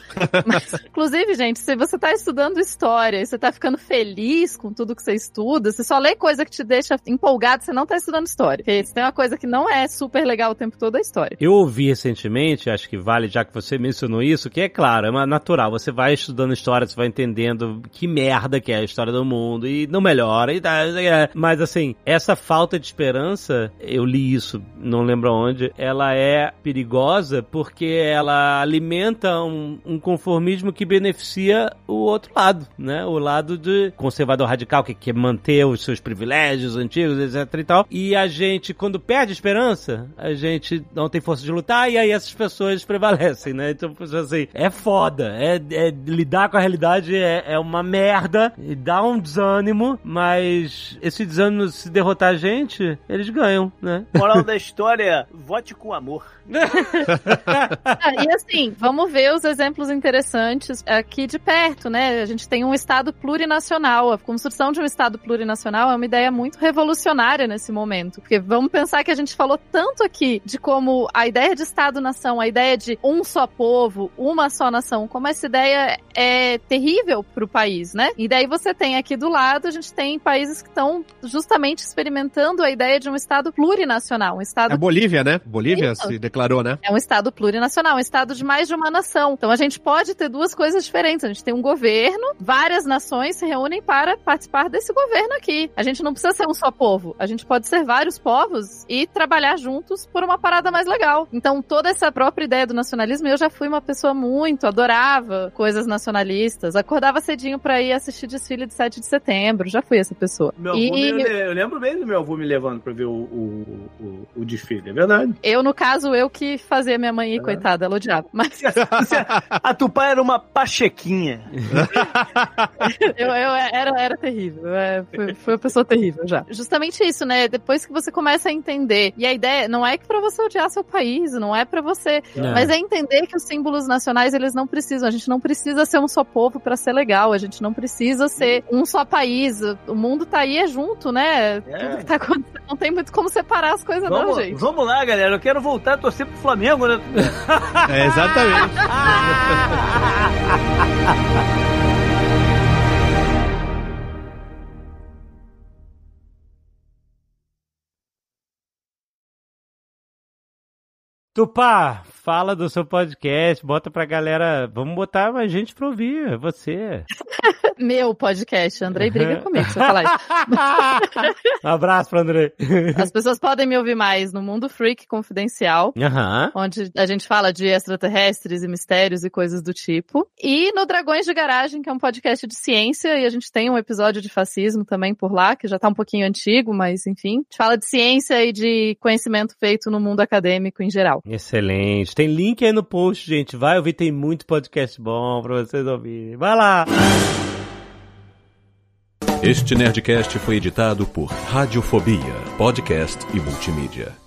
Mas, inclusive, gente, se você tá estudando história e você tá ficando feliz com tudo que você estuda, você só lê coisa que te deixa empolgado, você não tá estudando história. Porque se tem uma coisa que não é super legal o tempo todo, é história. Eu ouvi recentemente, acho que vale, já que você mencionou isso, que é claro, é natural. Você vai estudando história, você vai entendendo que merda que é a história do mundo e não melhora. E tá, é. Mas assim, essa falta de esperança, eu li isso, não lembro onde, ela é perigosa porque ela alimenta um, um conformismo que beneficia o outro lado, né? O lado de conservador radical que quer manter os seus privilégios antigos, etc e tal. E a gente, quando perde esperança, a gente não tem força de lutar e aí essas pessoas prevalecem, né? Então, assim, é foda. É, é- lidar com a realidade é, é uma merda e dá um desânimo, mas esse desânimo, se derrotar a gente, eles ganham, né? Moral da história, vote com amor. Ah, e assim, vamos ver os exemplos interessantes aqui de perto. né? A gente tem um Estado plurinacional. A construção de um Estado plurinacional é uma ideia muito revolucionária nesse momento. Porque vamos pensar que a gente falou tanto aqui de como a ideia de Estado-nação, a ideia de um só povo, uma só nação, como essa ideia é terrível para o país, né? E daí você tem aqui do lado, a gente tem países que estão justamente experimentando a ideia de um Estado plurinacional, um Estado... É Bolívia, né? Bolívia Isso. se declarou, né? É um Estado plurinacional, um Estado de mais de uma nação. Então a gente pode ter duas coisas diferentes. A gente tem um governo, várias nações se reúnem para participar desse governo aqui. A gente não precisa ser um só povo. A gente pode ser vários povos e trabalhar juntos por uma parada mais legal. Então toda essa própria ideia do nacionalismo, eu já fui uma pessoa muito, adorava coisas nacionalistas. Acordava cedinho para ir assistir desfile de 7 de setembro. Já fui essa pessoa. Meu E- avô me- eu lembro bem do meu avô me levando pra ver o, o, o, o desfile, é verdade. Eu, no caso, eu que fazia minha mãe ir, coitada, ela odiava. Mas A Tupá era uma pachequinha. eu, eu era, era terrível. É, uma pessoa terrível já. Justamente isso, né? Depois que você começa a entender. E a ideia não é que pra você odiar seu país, não é pra você. É. Mas é entender que os símbolos nacionais, eles não precisam. A gente não precisa ser um só povo pra ser legal. A gente não precisa ser um só país. O mundo tá aí, é junto, né? Tudo que tá acontecendo. Não tem muito como separar as coisas, não, Vamos, gente. vamos lá, galera. Eu quero voltar a torcer pro Flamengo, né? É, exatamente. Tupá, fala do seu podcast, bota pra galera. Vamos botar mais gente pra ouvir, é você. Meu podcast. Andrei briga comigo se eu falar isso. um abraço pro André. As pessoas podem me ouvir mais no Mundo Freak Confidencial. Aham. onde a gente fala de extraterrestres e mistérios e coisas do tipo. E no Dragões de Garagem, que é um podcast de ciência, e a gente tem um episódio de fascismo também por lá, que já tá um pouquinho antigo, mas enfim. A gente fala de ciência e de conhecimento feito no mundo acadêmico em geral. Excelente. Tem link aí no post, gente. Vai ouvir, tem muito podcast bom pra vocês ouvirem. Vai lá. Este Nerdcast foi editado por Radiofobia, podcast e multimídia.